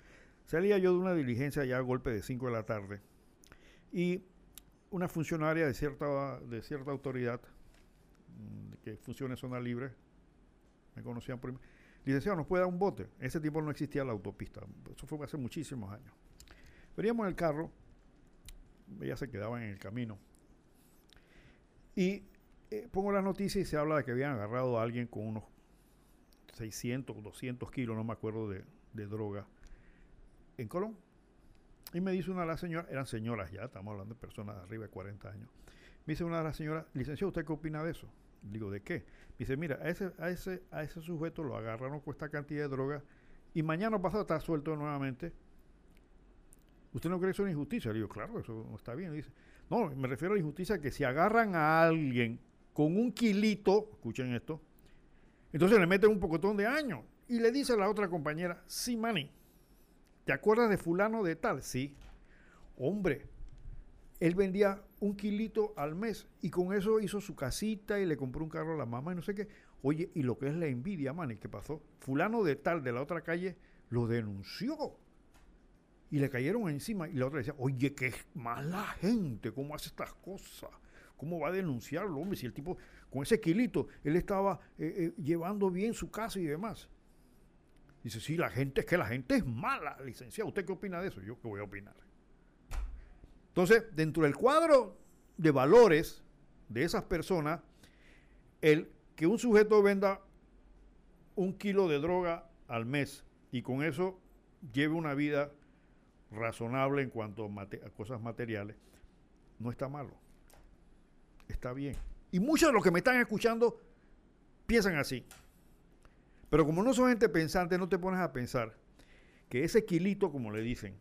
Salía yo de una diligencia ya a golpe de 5 de la tarde y una funcionaria de cierta, de cierta autoridad mm, que funciona en zona libre, me conocían por licenciado, ¿nos puede dar un bote? ese tiempo no existía la autopista, eso fue hace muchísimos años. Veníamos en el carro, ella se quedaba en el camino. Y eh, pongo la noticia y se habla de que habían agarrado a alguien con unos 600, 200 kilos, no me acuerdo, de, droga en Colón. Y me dice una de las señoras, eran señoras ya, estamos hablando de personas de arriba de 40 años. Me dice una de las señoras, licenciado, ¿usted qué opina de eso? Digo, ¿de qué? Me dice, mira, a ese, a ese, a ese sujeto lo agarraron con esta cantidad de droga y mañana pasado está suelto nuevamente ¿Usted no cree que eso es una injusticia? Le digo, claro, eso no está bien. dice, no, me refiero a la injusticia que si agarran a alguien con un kilito, escuchen esto, entonces le meten un pocotón de años. Y le dice a la otra compañera, sí, Manny, ¿te acuerdas de fulano de tal? Sí. Hombre, él vendía un kilito al mes y con eso hizo su casita y le compró un carro a la mamá y no sé qué. Oye, y lo que es la envidia, Manny, ¿qué pasó? Fulano de tal de la otra calle lo denunció y le cayeron encima y la otra decía, oye, qué mala gente, ¿cómo hace estas cosas? ¿Cómo va a denunciarlo, hombre? Si el tipo, con ese kilito, él estaba eh, eh, llevando bien su casa y demás. Dice, sí, la gente, es que la gente es mala, licenciado. ¿Usted qué opina de eso? Yo qué voy a opinar. Entonces, dentro del cuadro de valores de esas personas, el que un sujeto venda un kilo de droga al mes y con eso lleve una vida razonable en cuanto a, cosas materiales, no está malo. Está bien. Y muchos de los que me están escuchando piensan así. Pero como no son gente pensante, no te pones a pensar que ese kilito, como le dicen,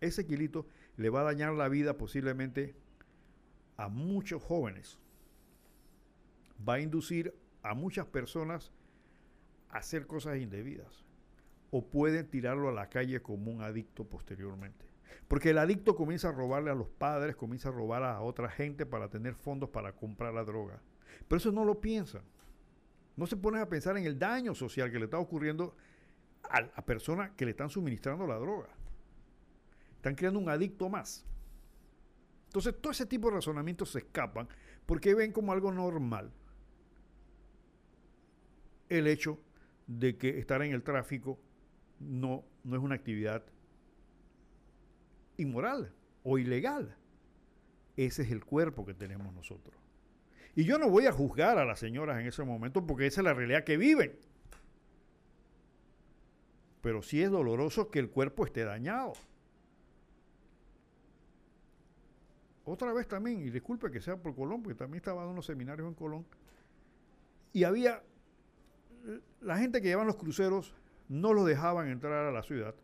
ese kilito le va a dañar la vida posiblemente a muchos jóvenes. Va a inducir a muchas personas a hacer cosas indebidas. O pueden tirarlo a la calle como un adicto posteriormente. Porque el adicto comienza a robarle a los padres, comienza a robar a otra gente para tener fondos para comprar la droga. Pero eso no lo piensan. No se ponen a pensar en el daño social que le está ocurriendo a la persona que le están suministrando la droga. Están creando un adicto más. Entonces, todo ese tipo de razonamientos se escapan porque ven como algo normal el hecho de que estar en el tráfico no, no es una actividad inmoral o ilegal. Ese es el cuerpo que tenemos nosotros. Y yo no voy a juzgar a las señoras en ese momento porque esa es la realidad que viven. Pero sí es doloroso que el cuerpo esté dañado. Otra vez también, y disculpe que sea por Colón, porque también estaba dando unos seminarios en Colón, y había la gente que llevaban los cruceros no los dejaban entrar a la ciudad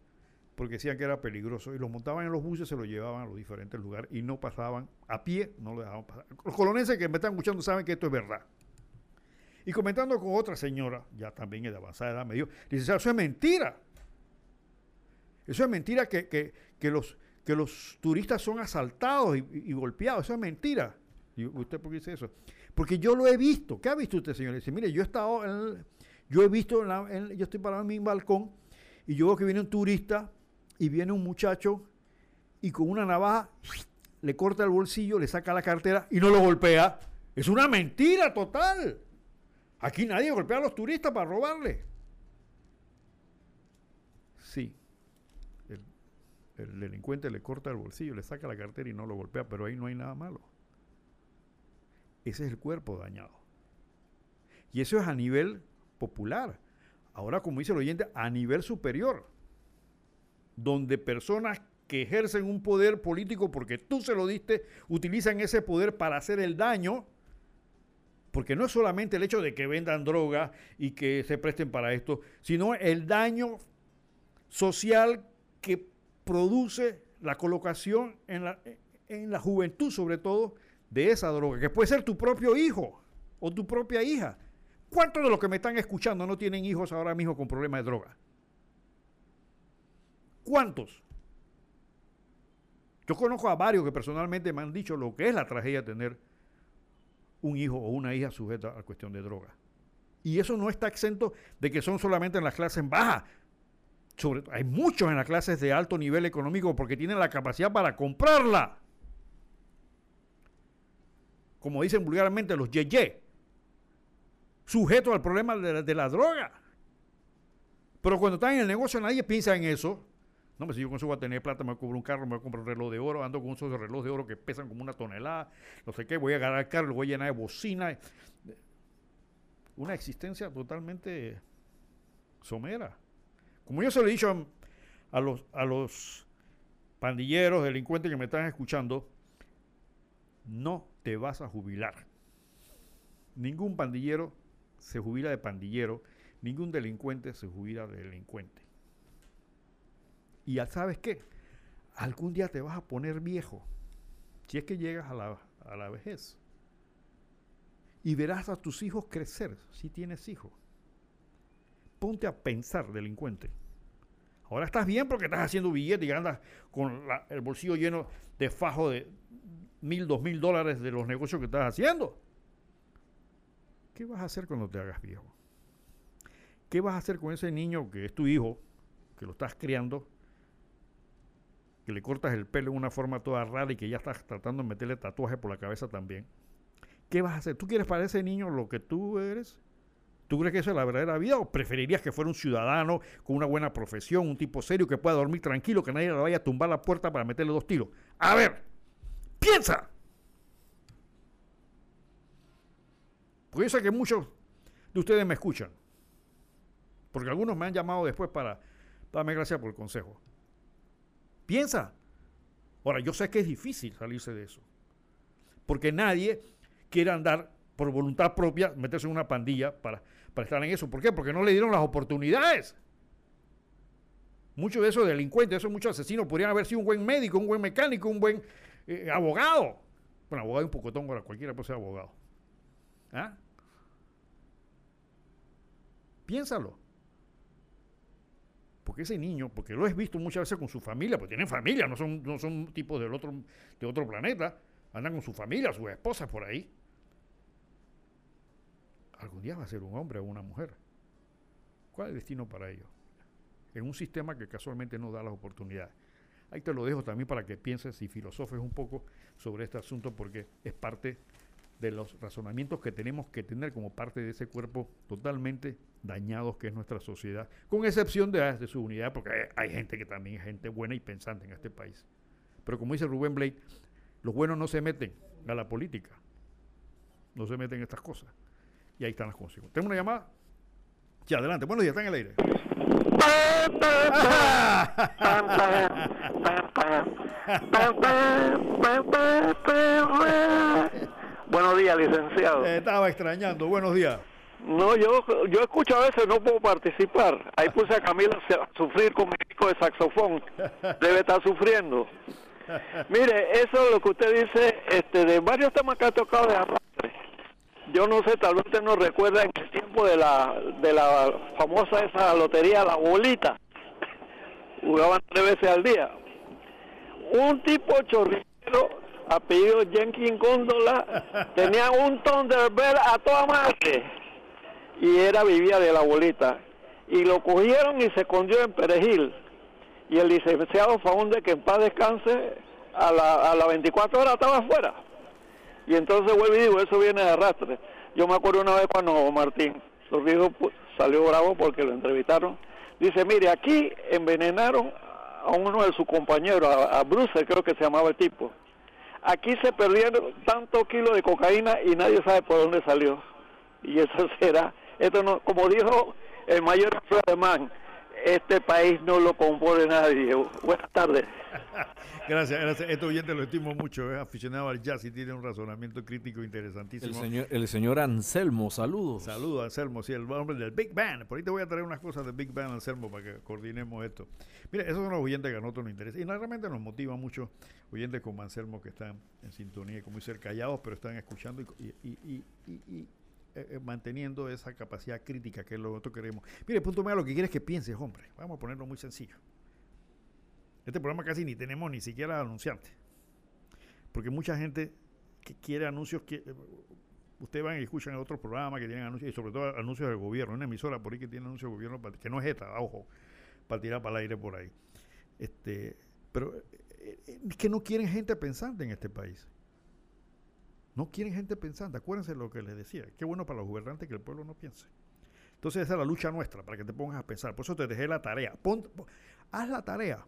porque decían que era peligroso y los montaban en los buses, se los llevaban a los diferentes lugares y no pasaban a pie, no lo dejaban pasar. Los colonenses que me están escuchando saben que esto es verdad. Y comentando con otra señora, ya también de avanzada edad, me dijo, dice, eso es mentira. Eso es mentira que, los, que los turistas son asaltados y, golpeados, eso es mentira. Y usted por qué dice eso? Porque yo lo he visto. ¿Qué ha visto usted, señor? Dice, mire, yo he estado, en yo he visto, yo estoy parado en mi balcón y yo veo que viene un turista y viene un muchacho y con una navaja le corta el bolsillo, le saca la cartera y no lo golpea. Es una mentira total. Aquí nadie golpea a los turistas para robarle. Sí. El, el, delincuente le corta el bolsillo, le saca la cartera y no lo golpea, pero ahí no hay nada malo. Ese es el cuerpo dañado. Y eso es a nivel popular. Ahora, como dice el oyente, a nivel superior donde personas que ejercen un poder político porque tú se lo diste, utilizan ese poder para hacer el daño, porque no es solamente el hecho de que vendan droga y que se presten para esto, sino el daño social que produce la colocación en la, en la juventud, sobre todo, de esa droga, que puede ser tu propio hijo o tu propia hija. ¿Cuántos de los que me están escuchando no tienen hijos ahora mismo con problemas de droga? ¿Cuántos? Yo conozco a varios que personalmente me han dicho lo que es la tragedia tener un hijo o una hija sujeta a cuestión de droga. Y eso no está exento de que son solamente en las clases bajas. Sobre, hay muchos en las clases de alto nivel económico porque tienen la capacidad para comprarla. Como dicen vulgarmente los yeye, sujetos al problema de la droga. Pero cuando están en el negocio nadie piensa en eso. No, me si yo con eso voy a tener plata, me voy a comprar un carro, me voy a comprar un reloj de oro, ando con esos relojes de oro que pesan como una tonelada, no sé qué, voy a agarrar el carro, lo voy a llenar de bocina. Una existencia totalmente somera. Como yo se lo he dicho a, los, a los pandilleros, delincuentes que me están escuchando, no te vas a jubilar. Ningún pandillero se jubila de pandillero, ningún delincuente se jubila de delincuente. Y ya sabes qué, algún día te vas a poner viejo, si es que llegas a la, a la vejez. Y verás a tus hijos crecer, si tienes hijos. Ponte a pensar, delincuente. Ahora estás bien porque estás haciendo billetes y andas con el bolsillo lleno de fajo de mil, dos mil dólares de los negocios que estás haciendo. ¿Qué vas a hacer cuando te hagas viejo? ¿Qué vas a hacer con ese niño que es tu hijo, que lo estás criando que le cortas el pelo en una forma toda rara y que ya estás tratando de meterle tatuaje por la cabeza también. ¿Qué vas a hacer? ¿Tú quieres para ese niño lo que tú eres? ¿Tú crees que eso es la verdadera vida o preferirías que fuera un ciudadano con una buena profesión, un tipo serio que pueda dormir tranquilo, que nadie le vaya a tumbar la puerta para meterle dos tiros? A ver, piensa. Porque yo sé que muchos de ustedes me escuchan. Porque algunos me han llamado después para darme gracias por el consejo. Piensa. Ahora, yo sé que es difícil salirse de eso. Porque nadie quiere andar por voluntad propia, meterse en una pandilla para, para estar en eso. ¿Por qué? Porque no le dieron las oportunidades. Muchos de esos delincuentes, esos muchos asesinos podrían haber sido un buen médico, un buen mecánico, un buen eh, abogado. Bueno, abogado es un pocotón para cualquiera puede ser abogado. ¿Ah? Piénsalo. Porque ese niño, porque lo he visto muchas veces con su familia, porque tienen familia, no son, no son tipos del otro, de otro planeta, andan con su familia, sus esposas por ahí. Algún día va a ser un hombre o una mujer. ¿Cuál es el destino para ellos? En un sistema que casualmente no da las oportunidades. Ahí te lo dejo también para que pienses y filosofes un poco sobre este asunto porque es parte de los razonamientos que tenemos que tener como parte de ese cuerpo totalmente dañados que es nuestra sociedad, con excepción de, de su unidad, porque hay, gente que también es gente buena y pensante en este país. Pero como dice Rubén Blake, los buenos no se meten a la política, no se meten en estas cosas. Y ahí están las consecuencias. ¿Tengo una llamada? Sí, adelante. Buenos días, está en el aire. Buenos días, licenciado. estaba extrañando. Buenos días. No, yo yo escucho a veces, no puedo participar. Ahí puse a Camila a sufrir con mi disco de saxofón. Debe estar sufriendo. Mire, eso es lo que usted dice este, de varios temas que ha tocado de arrastre. Yo no sé, tal vez usted no recuerda en el tiempo de la, de la famosa esa lotería, la bolita. Jugaban tres veces al día. Un tipo chorrillero, apellido Jenkins Góndola, tenía un Thunderbird a toda madre y era vivía de la bolita. Y lo cogieron y se escondió en Perejil. Y el licenciado Faunde, que en paz descanse, a la, a las 24 horas estaba afuera. Y entonces vuelvo y digo, eso viene de arrastre. Yo me acuerdo una vez cuando Martín Torrijos salió bravo porque lo entrevistaron. Dice, mire, aquí envenenaron a uno de sus compañeros, a, a Bruce, creo que se llamaba el tipo. Aquí se perdieron tantos kilos de cocaína y nadie sabe por dónde salió. Y eso será esto no, como dijo el mayor alemán, este país no lo compone nadie. Buenas tardes. gracias, gracias. Este oyente lo estimo mucho, es aficionado al jazz y tiene un razonamiento crítico interesantísimo. El señor, el señor Anselmo, saludos. Saludos, Anselmo, sí, el hombre del Big Band. Por ahí te voy a traer unas cosas del Big Band, Anselmo, para que coordinemos esto. Mira, esos son los oyentes que a nosotros nos interesan. Y realmente nos motiva mucho oyentes como Anselmo que están en sintonía, como ser callados, pero están escuchando y, y eh, eh, manteniendo esa capacidad crítica que es lo que nosotros queremos. Mire, punto medio lo que quieres que pienses, hombre. Vamos a ponerlo muy sencillo. Este programa casi ni tenemos ni siquiera anunciantes. Porque mucha gente que quiere anuncios que eh, ustedes van y escuchan otros programas que tienen anuncios, y sobre todo anuncios del gobierno, una emisora por ahí que tiene anuncios del gobierno, que no es esta, ojo, para tirar para el aire por ahí. Este, pero es que no quieren gente pensante en este país. No quieren gente pensante. Acuérdense lo que les decía. Qué bueno para los gobernantes que el pueblo no piense. Entonces esa es la lucha nuestra, para que te pongas a pensar. Por eso te dejé la tarea. haz la tarea.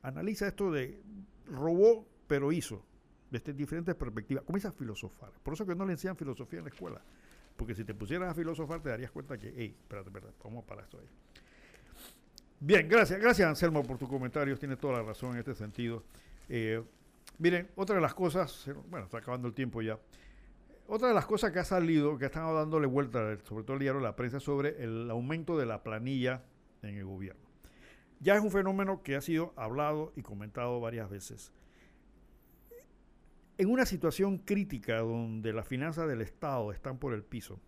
Analiza esto de robó, pero hizo. Desde diferentes perspectivas. Comienza a filosofar. Por eso que no le enseñan filosofía en la escuela. Porque si te pusieras a filosofar te darías cuenta que, hey, espérate, vamos para esto. Bien, gracias, gracias Anselmo por tus comentarios. Tienes toda la razón en este sentido. Eh, Miren, otra de las cosas, bueno, está acabando el tiempo ya. Otra de las cosas que ha salido, que están dándole vuelta, sobre todo el diario la prensa, sobre el aumento de la planilla en el gobierno. Ya es un fenómeno que ha sido hablado y comentado varias veces. En una situación crítica donde las finanzas del Estado están por el piso,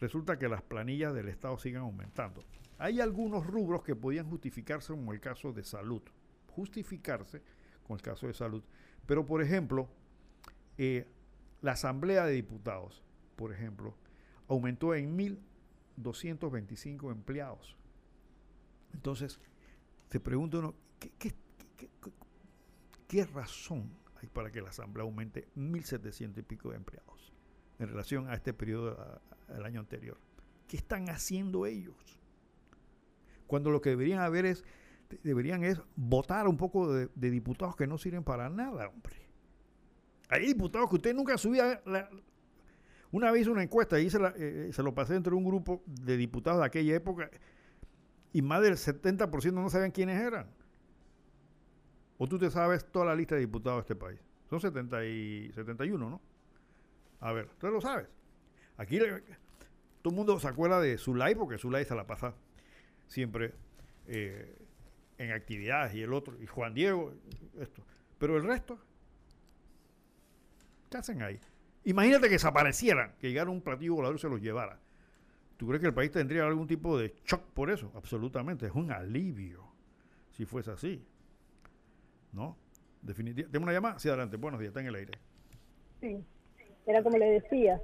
resulta que las planillas del Estado siguen aumentando. Hay algunos rubros que podían justificarse, como el caso de salud. Justificarse con el caso de salud. Pero, por ejemplo, eh, la Asamblea de Diputados, por ejemplo, aumentó en 1.225 empleados. Entonces, se pregunta uno, ¿qué, razón hay para que la Asamblea aumente 1.700 y pico de empleados en relación a este periodo del año anterior? ¿Qué están haciendo ellos? Cuando lo que deberían haber es deberían es votar un poco de, diputados que no sirven para nada, hombre. Hay diputados que usted nunca subía. una vez una encuesta y se, eh, eh, se lo pasé entre un grupo de diputados de aquella época y más del 70% no sabían quiénes eran. O tú te sabes toda la lista de diputados de este país. Son 70 y 71, ¿no? A ver, tú lo sabes. Aquí todo el mundo se acuerda de Zulay porque Zulay se la pasa siempre eh, en actividades y el otro, y Juan Diego, esto. Pero el resto, ¿qué hacen ahí? Imagínate que desaparecieran, que llegara un platillo volador y se los llevara. ¿Tú crees que el país tendría algún tipo de shock por eso? Absolutamente, es un alivio si fuese así. ¿No? Definitivamente. ¿Tenemos una llamada? Sí, adelante. Buenos días, está en el aire. Sí, era como le decía,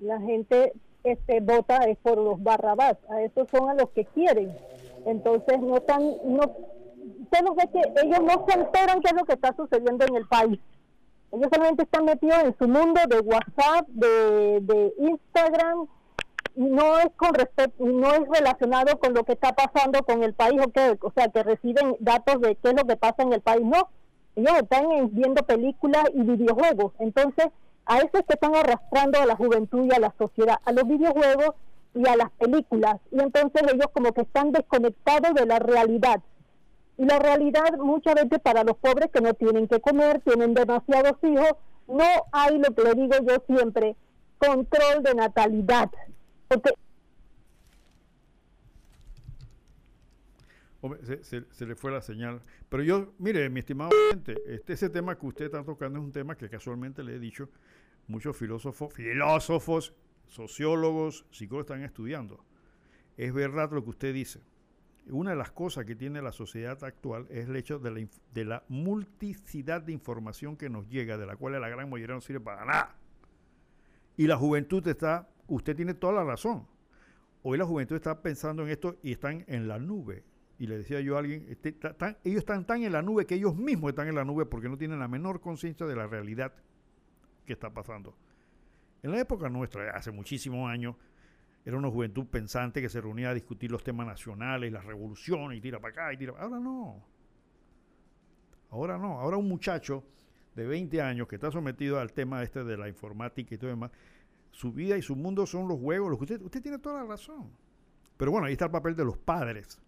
la gente este vota es por los barrabás, a esos son a los que quieren. Entonces no están, no, usted no ve que ellos no se enteran qué es lo que está sucediendo en el país. Ellos solamente están metidos en su mundo de WhatsApp, de, de Instagram, no es con respecto, no es relacionado con lo que está pasando con el país, o, que, o sea, que reciben datos de qué es lo que pasa en el país, no. Ellos están viendo películas y videojuegos. Entonces, a eso es que están arrastrando a la juventud y a la sociedad, a los videojuegos y a las películas. Y entonces ellos como que están desconectados de la realidad. Y la realidad muchas veces para los pobres que no tienen que comer, tienen demasiados hijos, no hay lo que le digo yo siempre, control de natalidad. Porque se, le fue la señal. Pero yo, mire, mi estimado gente, este, ese tema que usted está tocando es un tema que casualmente le he dicho, muchos filósofos, filósofos, sociólogos, psicólogos están estudiando. Es verdad lo que usted dice. Una de las cosas que tiene la sociedad actual es el hecho de la, de la multicidad de información que nos llega, de la cual la gran mayoría no sirve para nada. Y la juventud está, usted tiene toda la razón. Hoy la juventud está pensando en esto y están en la nube y le decía yo a alguien, este, ellos están tan en la nube que ellos mismos están en la nube porque no tienen la menor conciencia de la realidad que está pasando. En la época nuestra, hace muchísimos años, era una juventud pensante que se reunía a discutir los temas nacionales, las revoluciones, y tira para acá, y tira para Ahora no. Ahora no. Ahora un muchacho de 20 años que está sometido al tema este de la informática y todo demás, su vida y su mundo son los juegos. Los que usted, usted tiene toda la razón. Pero bueno, ahí está el papel de los padres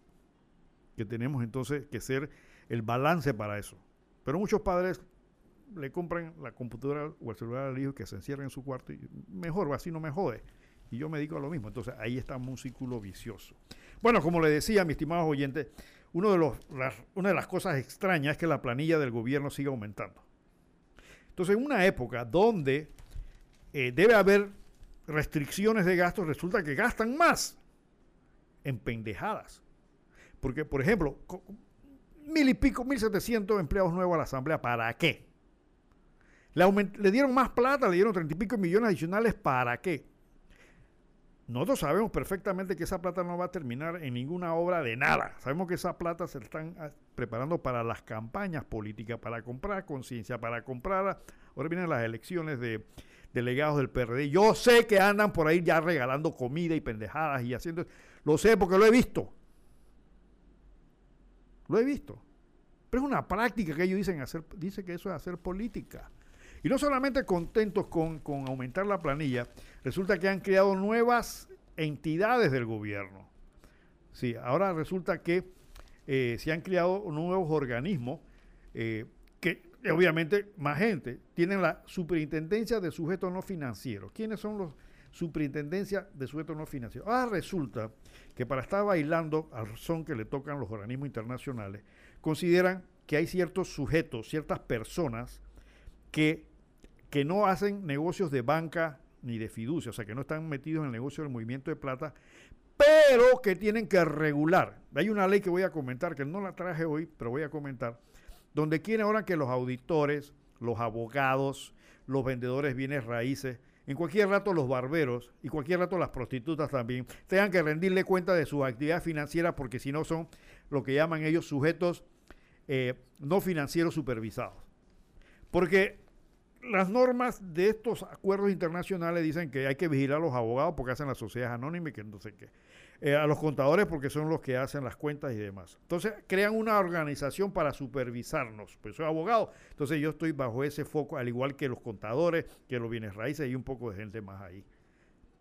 que tenemos entonces que ser el balance para eso. Pero muchos padres le compran la computadora o el celular al hijo que se encierra en su cuarto y mejor, así no me jode. Y yo me dedico a lo mismo. Entonces ahí está un círculo vicioso. Bueno, como le decía, mis estimados oyentes, uno de los, una de las cosas extrañas es que la planilla del gobierno sigue aumentando. Entonces, en una época donde eh, debe haber restricciones de gastos, resulta que gastan más en pendejadas. Porque, por ejemplo, mil y pico, mil setecientos empleados nuevos a la Asamblea, ¿para qué? Le, dieron más plata, le dieron treinta y pico millones adicionales, ¿para qué? Nosotros sabemos perfectamente que esa plata no va a terminar en ninguna obra de nada. Sabemos que esa plata se están ah, preparando para las campañas políticas, para comprar conciencia, para comprar... Ahora vienen las elecciones de delegados del PRD. Yo sé que andan por ahí ya regalando comida y pendejadas y haciendo... Lo sé porque lo he visto. Lo he visto. Pero es una práctica que ellos dicen hacer, dice que eso es hacer política. Y no solamente contentos con, aumentar la planilla, resulta que han creado nuevas entidades del gobierno. Sí, ahora resulta que eh, se han creado nuevos organismos eh, que obviamente más gente tienen la superintendencia de sujetos no financieros. ¿Quiénes son los superintendencia de sujetos no financieros? Ahora resulta que para estar bailando al son que le tocan los organismos internacionales, consideran que hay ciertos sujetos, ciertas personas que, que no hacen negocios de banca ni de fiducia, o sea, que no están metidos en el negocio del movimiento de plata, pero que tienen que regular. Hay una ley que voy a comentar, que no la traje hoy, pero voy a comentar, donde quieren ahora que los auditores, los abogados, los vendedores bienes raíces, en cualquier rato los barberos y cualquier rato las prostitutas también tengan que rendirle cuenta de su actividad financiera porque si no son lo que llaman ellos sujetos eh, no financieros supervisados. Porque las normas de estos acuerdos internacionales dicen que hay que vigilar a los abogados porque hacen las sociedades anónimas y que no sé qué. Eh, a los contadores porque son los que hacen las cuentas y demás. Entonces crean una organización para supervisarnos. Pues soy abogado, entonces yo estoy bajo ese foco, al igual que los contadores, que los bienes raíces y un poco de gente más ahí.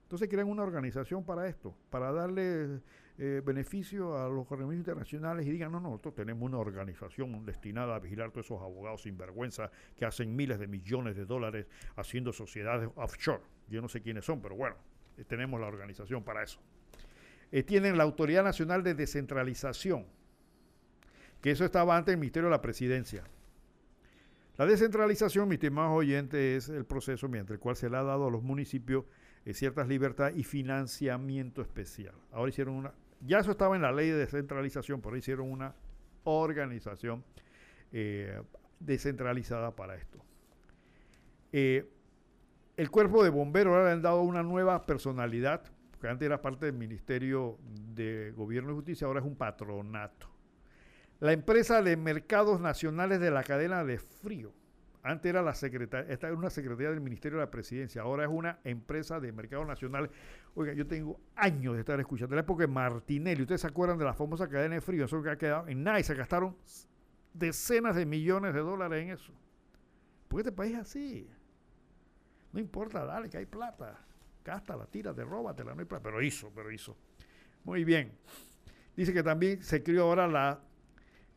Entonces crean una organización para esto, para darle eh, beneficio a los organismos internacionales y digan, no, no, nosotros tenemos una organización destinada a vigilar todos esos abogados sin vergüenza que hacen miles de millones de dólares haciendo sociedades offshore. Yo no sé quiénes son, pero bueno, tenemos la organización para eso. eh, tienen la Autoridad Nacional de Descentralización, que eso estaba antes del Ministerio de la Presidencia. La descentralización, mi estimado oyente, es el proceso mediante el cual se le ha dado a los municipios eh, ciertas libertades y financiamiento especial. Ahora hicieron una, ya eso estaba en la ley de descentralización, pero hicieron una organización eh, descentralizada para esto. Eh, el cuerpo de bomberos ahora le han dado una nueva personalidad, porque antes era parte del Ministerio de Gobierno y Justicia, ahora es un patronato. La empresa de mercados nacionales de la cadena de frío. Antes era la secretaria, esta era una secretaría del Ministerio de la Presidencia, ahora es una empresa de mercados nacionales. Oiga, yo tengo años de estar escuchando, la época de Martinelli, ustedes se acuerdan de la famosa cadena de frío, eso que ha quedado en nada se gastaron decenas de millones de dólares en eso. Porque este país es así. No importa, dale, que hay plata. Gástala, tírate, róbatela, no hay plata. Pero hizo, pero hizo. Muy bien. Dice que también se creó ahora la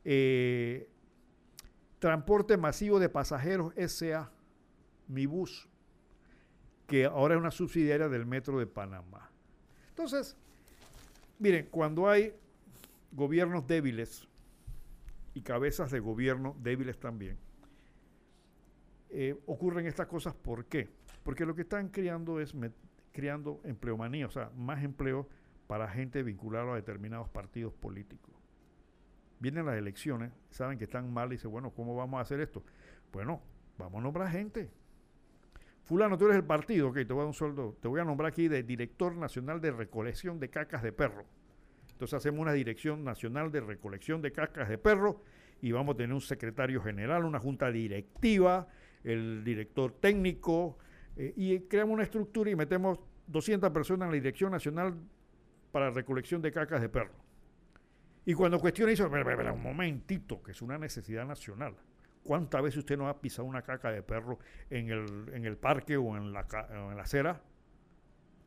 eh, Transporte Masivo de Pasajeros SA, Mi Bus, que ahora es una subsidiaria del Metro de Panamá. Entonces, miren, cuando hay gobiernos débiles y cabezas de gobierno débiles también, eh, ocurren estas cosas. ¿Por qué? Porque lo que están creando es creando empleomanía, o sea, más empleo para gente vinculada a determinados partidos políticos vienen las elecciones, saben que están mal y dicen, bueno, ¿cómo vamos a hacer esto? Bueno, vamos a nombrar gente. Fulano, tú eres el partido, ok, te voy a dar un sueldo, te voy a nombrar aquí de director nacional de recolección de cacas de perro. Entonces hacemos una dirección nacional de recolección de cacas de perro y vamos a tener un secretario general, una junta directiva, el director técnico, eh, y creamos una estructura y metemos 200 personas en la dirección nacional para recolección de cacas de perro. Y cuando cuestiona eso, un momentito, que es una necesidad nacional. ¿Cuántas veces usted no ha pisado una caca de perro en el, en el parque o en, la, en la acera?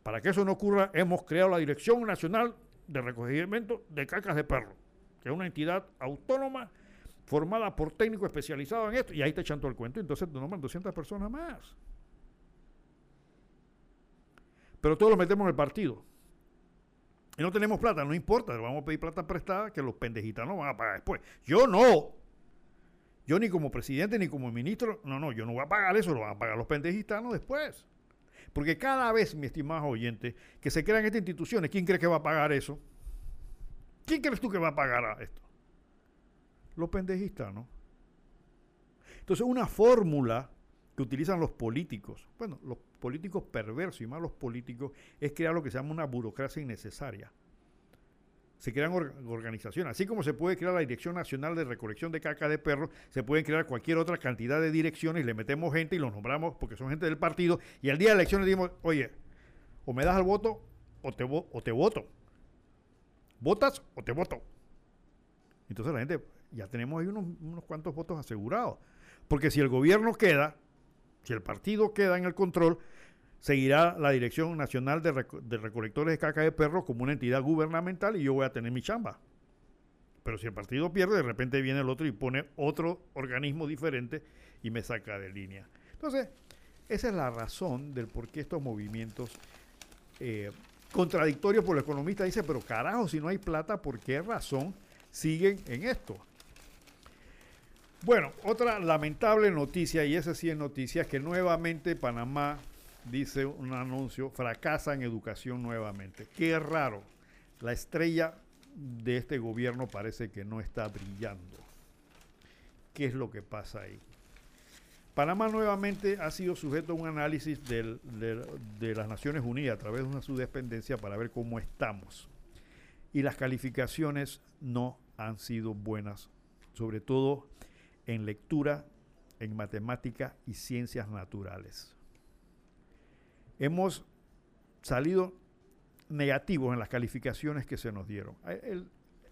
Para que eso no ocurra, hemos creado la Dirección Nacional de Recogimiento de Cacas de Perro, que es una entidad autónoma formada por técnicos especializados en esto, y ahí te echan todo el cuento, entonces nombran 200 personas más. Pero todos lo metemos en el partido. Y no tenemos plata, no importa, vamos a pedir plata prestada que los pendejitanos van a pagar después. Yo no. Yo ni como presidente ni como ministro, no, no, yo no voy a pagar eso, lo van a pagar los pendejitanos después. Porque cada vez, mi estimado oyente, que se crean estas instituciones, ¿quién cree que va a pagar eso? ¿Quién crees tú que va a pagar esto? Los pendejistanos. Entonces, una fórmula que utilizan los políticos, bueno, los políticos perversos y malos políticos, es crear lo que se llama una burocracia innecesaria. Se crean organizaciones, así como se puede crear la Dirección Nacional de Recolección de Caca de Perros, se pueden crear cualquier otra cantidad de direcciones, le metemos gente y los nombramos porque son gente del partido, y al día de la elección oye, o me das el voto o te, o te voto. ¿Votas o te voto? Entonces la gente, ya tenemos ahí unos, unos cuantos votos asegurados. Porque si el gobierno queda, si el partido queda en el control, seguirá la Dirección Nacional de, Recolectores de Caca de Perros como una entidad gubernamental y yo voy a tener mi chamba. Pero si el partido pierde, de repente viene el otro y pone otro organismo diferente y me saca de línea. Entonces, esa es la razón del por qué estos movimientos eh, contradictorios por el economista dice, pero carajo, si no hay plata, ¿por qué razón siguen en esto? Bueno, otra lamentable noticia, y esa sí es noticia, que nuevamente Panamá, dice un anuncio, fracasa en educación nuevamente. Qué raro. La estrella de este gobierno parece que no está brillando. ¿Qué es lo que pasa ahí? Panamá nuevamente ha sido sujeto a un análisis de las Naciones Unidas a través de una subdependencia para ver cómo estamos. Y las calificaciones no han sido buenas, sobre todo en lectura, en matemática y ciencias naturales. Hemos salido negativos en las calificaciones que se nos dieron.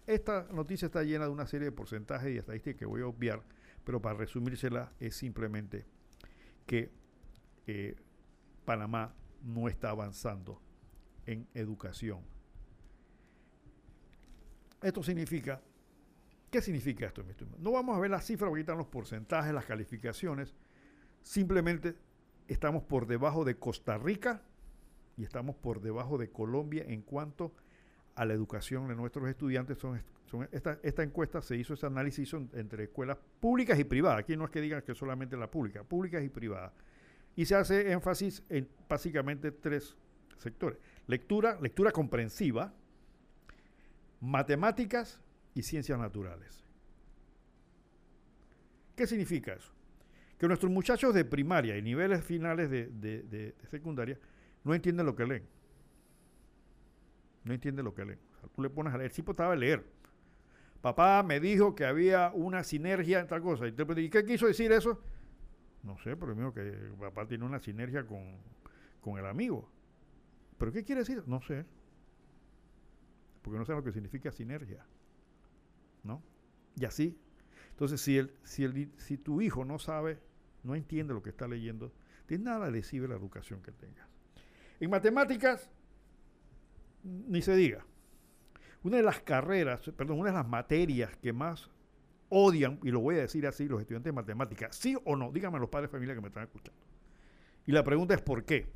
esta noticia está llena de una serie de porcentajes y estadísticas que voy a obviar, pero para resumírsela es simplemente que eh, Panamá no está avanzando en educación. Esto significa ¿Qué significa esto? No vamos a ver las cifras, ahorita los porcentajes, las calificaciones. Simplemente estamos por debajo de Costa Rica y estamos por debajo de Colombia en cuanto a la educación de nuestros estudiantes esta, esta encuesta se hizo ese análisis entre escuelas públicas y privadas. Aquí no es que digan que solamente la pública, públicas y privadas. Y se hace énfasis en básicamente tres sectores. Lectura, lectura comprensiva, matemáticas y ciencias naturales. ¿Qué significa eso? Que nuestros muchachos de primaria y niveles finales de, secundaria no entienden lo que leen. No entienden lo que leen. tú le pones a leer, el tipo estaba a leer. Papá me dijo que había una sinergia en tal cosa. ¿Y qué quiso decir eso? No sé, pero mismo que papá tiene una sinergia con, con el amigo. ¿Pero qué quiere decir? No sé. Porque no sé lo que significa sinergia. ¿No? Y así. Entonces, si, el, si, el, si tu hijo no sabe, no entiende lo que está leyendo, de nada le sirve la educación que tengas. En matemáticas, ni se diga. Una de las carreras, perdón, una de las materias que más odian, y lo voy a decir así, los estudiantes de matemáticas, sí o no, díganme los padres de familia que me están escuchando. Y la pregunta es ¿por qué?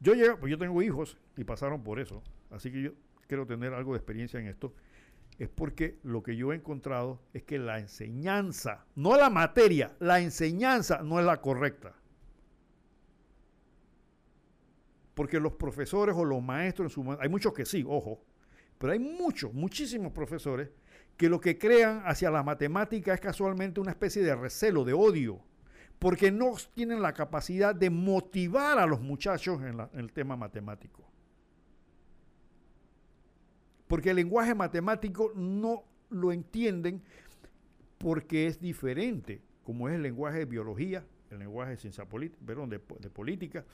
Yo llego, pues yo tengo hijos y pasaron por eso, así que yo quiero tener algo de experiencia en esto, es porque lo que yo he encontrado es que la enseñanza, no la materia, la enseñanza no es la correcta. Porque los profesores o los maestros en su hay muchos que sí, ojo, pero hay muchos, muchísimos profesores que lo que crean hacia la matemática es casualmente una especie de recelo, de odio porque no tienen la capacidad de motivar a los muchachos en, el tema matemático. Porque el lenguaje matemático no lo entienden porque es diferente, como es el lenguaje de biología, el lenguaje de ciencia política, perdón, de, política.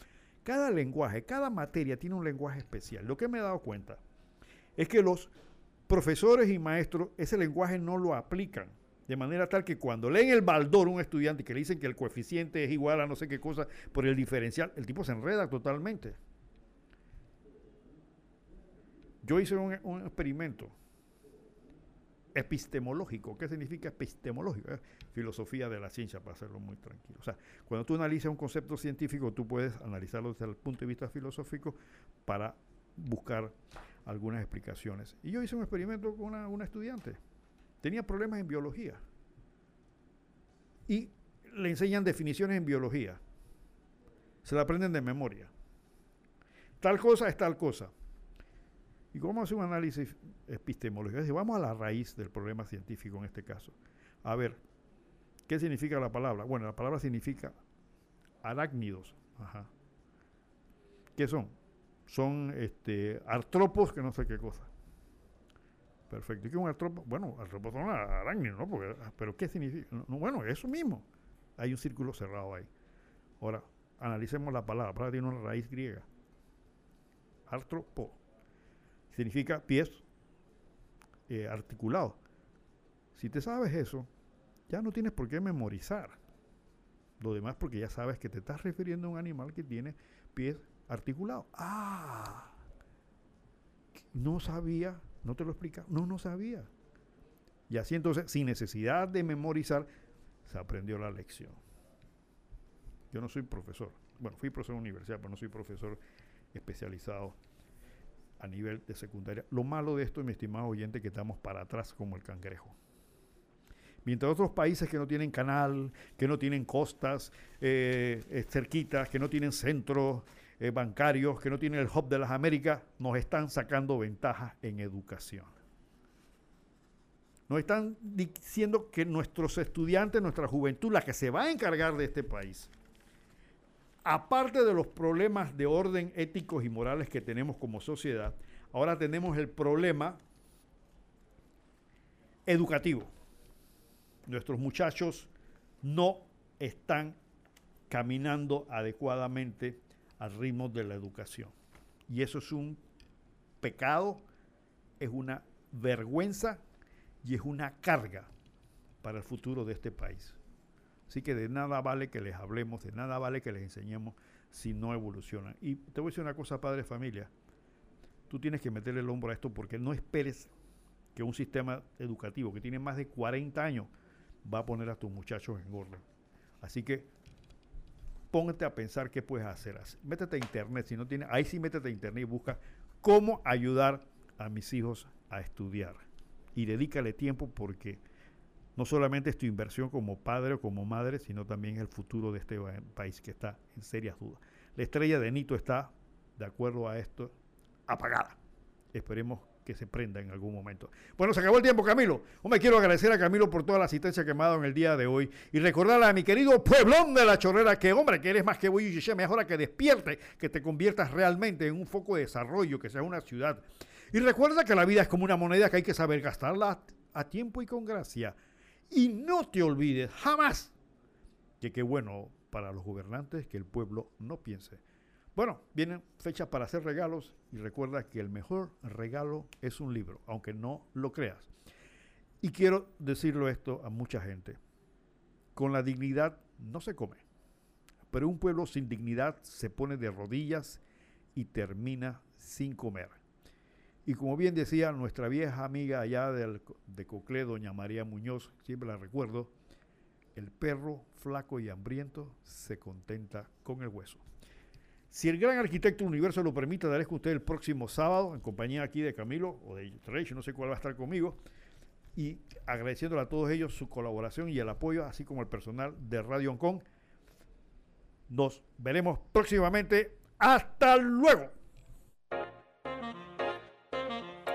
Cada lenguaje, cada materia tiene un lenguaje especial. Lo que me he dado cuenta es que los profesores y maestros ese lenguaje no lo aplican de manera tal que cuando leen el baldor un estudiante que le dicen que el coeficiente es igual a no sé qué cosa por el diferencial, el tipo se enreda totalmente. Yo hice un, experimento epistemológico. ¿Qué significa epistemológico? filosofía de la ciencia, para hacerlo muy tranquilo. O sea, cuando tú analizas un concepto científico, tú puedes analizarlo desde el punto de vista filosófico para buscar algunas explicaciones. Y yo hice un experimento con una, una estudiante tenía problemas en biología. Y le enseñan definiciones en biología. Se la aprenden de memoria. Tal cosa es tal cosa. ¿Y cómo hace un análisis epistemológico? vamos a la raíz del problema científico en este caso. A ver, ¿qué significa la palabra? Bueno, la palabra significa arácnidos. Ajá. ¿Qué son? Son este, artrópodos que no sé qué cosa. Perfecto. ¿Y qué es un artrópodo? Bueno, artrópodo son arácnidos, ¿no? Ah, pero ¿qué significa? No, bueno, eso mismo. Hay un círculo cerrado ahí. Ahora, analicemos la palabra. La palabra tiene una raíz griega. Artropo. Significa pies eh, articulados. Si te sabes eso, ya no tienes por qué memorizar. Lo demás porque ya sabes que te estás refiriendo a un animal que tiene pies articulados. Ah, no sabía ¿No te lo explica? No, no sabía. Y así entonces, sin necesidad de memorizar, se aprendió la lección. Yo no soy profesor. Bueno, fui profesor de universidad, pero no soy profesor especializado a nivel de secundaria. Lo malo de esto, mi estimado oyente, que estamos para atrás como el cangrejo. Mientras otros países que no tienen canal, que no tienen costas eh, eh, cerquitas, que no tienen centros eh, bancarios, que no tienen el hub de las Américas, nos están sacando ventajas en educación. Nos están diciendo que nuestros estudiantes, nuestra juventud, la que se va a encargar de este país, aparte de los problemas de orden éticos y morales que tenemos como sociedad, ahora tenemos el problema educativo. Nuestros muchachos no están caminando adecuadamente al ritmo de la educación. Y eso es un pecado, es una vergüenza y es una carga para el futuro de este país. Así que de nada vale que les hablemos, de nada vale que les enseñemos si no evolucionan. Y te voy a decir una cosa, padre familia. Tú tienes que meterle el hombro a esto porque no esperes que un sistema educativo que tiene más de 40 años va a poner a tus muchachos en orden. Así que póngate a pensar qué puedes hacer. Métete a internet, si no tiene, ahí sí métete a internet y busca cómo ayudar a mis hijos a estudiar. Y dedícale tiempo porque no solamente es tu inversión como padre o como madre, sino también el futuro de este país que está en serias dudas. La estrella de Nito está, de acuerdo a esto, apagada. Esperemos que se prenda en algún momento. Bueno, se acabó el tiempo, Camilo. me quiero agradecer a Camilo por toda la asistencia que me ha dado en el día de hoy y recordarle a mi querido pueblón de la chorrera que, hombre, que eres más que voy y es hora que despierte, que te conviertas realmente en un foco de desarrollo, que sea una ciudad. Y recuerda que la vida es como una moneda que hay que saber gastarla a tiempo y con gracia. Y no te olvides jamás que qué bueno para los gobernantes que el pueblo no piense. Bueno, vienen fechas para hacer regalos y recuerda que el mejor regalo es un libro, aunque no lo creas. Y quiero decirlo esto a mucha gente. Con la dignidad no se come, pero un pueblo sin dignidad se pone de rodillas y termina sin comer. Y como bien decía nuestra vieja amiga allá de Coclé, doña María Muñoz, siempre la recuerdo, el perro flaco y hambriento se contenta con el hueso. Si el gran arquitecto universo lo permite, daré con usted el próximo sábado, en compañía aquí de Camilo o de Rey, no sé cuál va a estar conmigo, y agradeciéndole a todos ellos su colaboración y el apoyo, así como al personal de Radio Hong Kong. Nos veremos próximamente. ¡Hasta luego!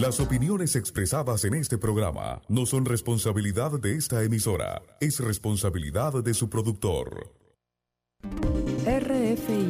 Las opiniones expresadas en este programa no son responsabilidad de esta emisora, es responsabilidad de su productor. RFI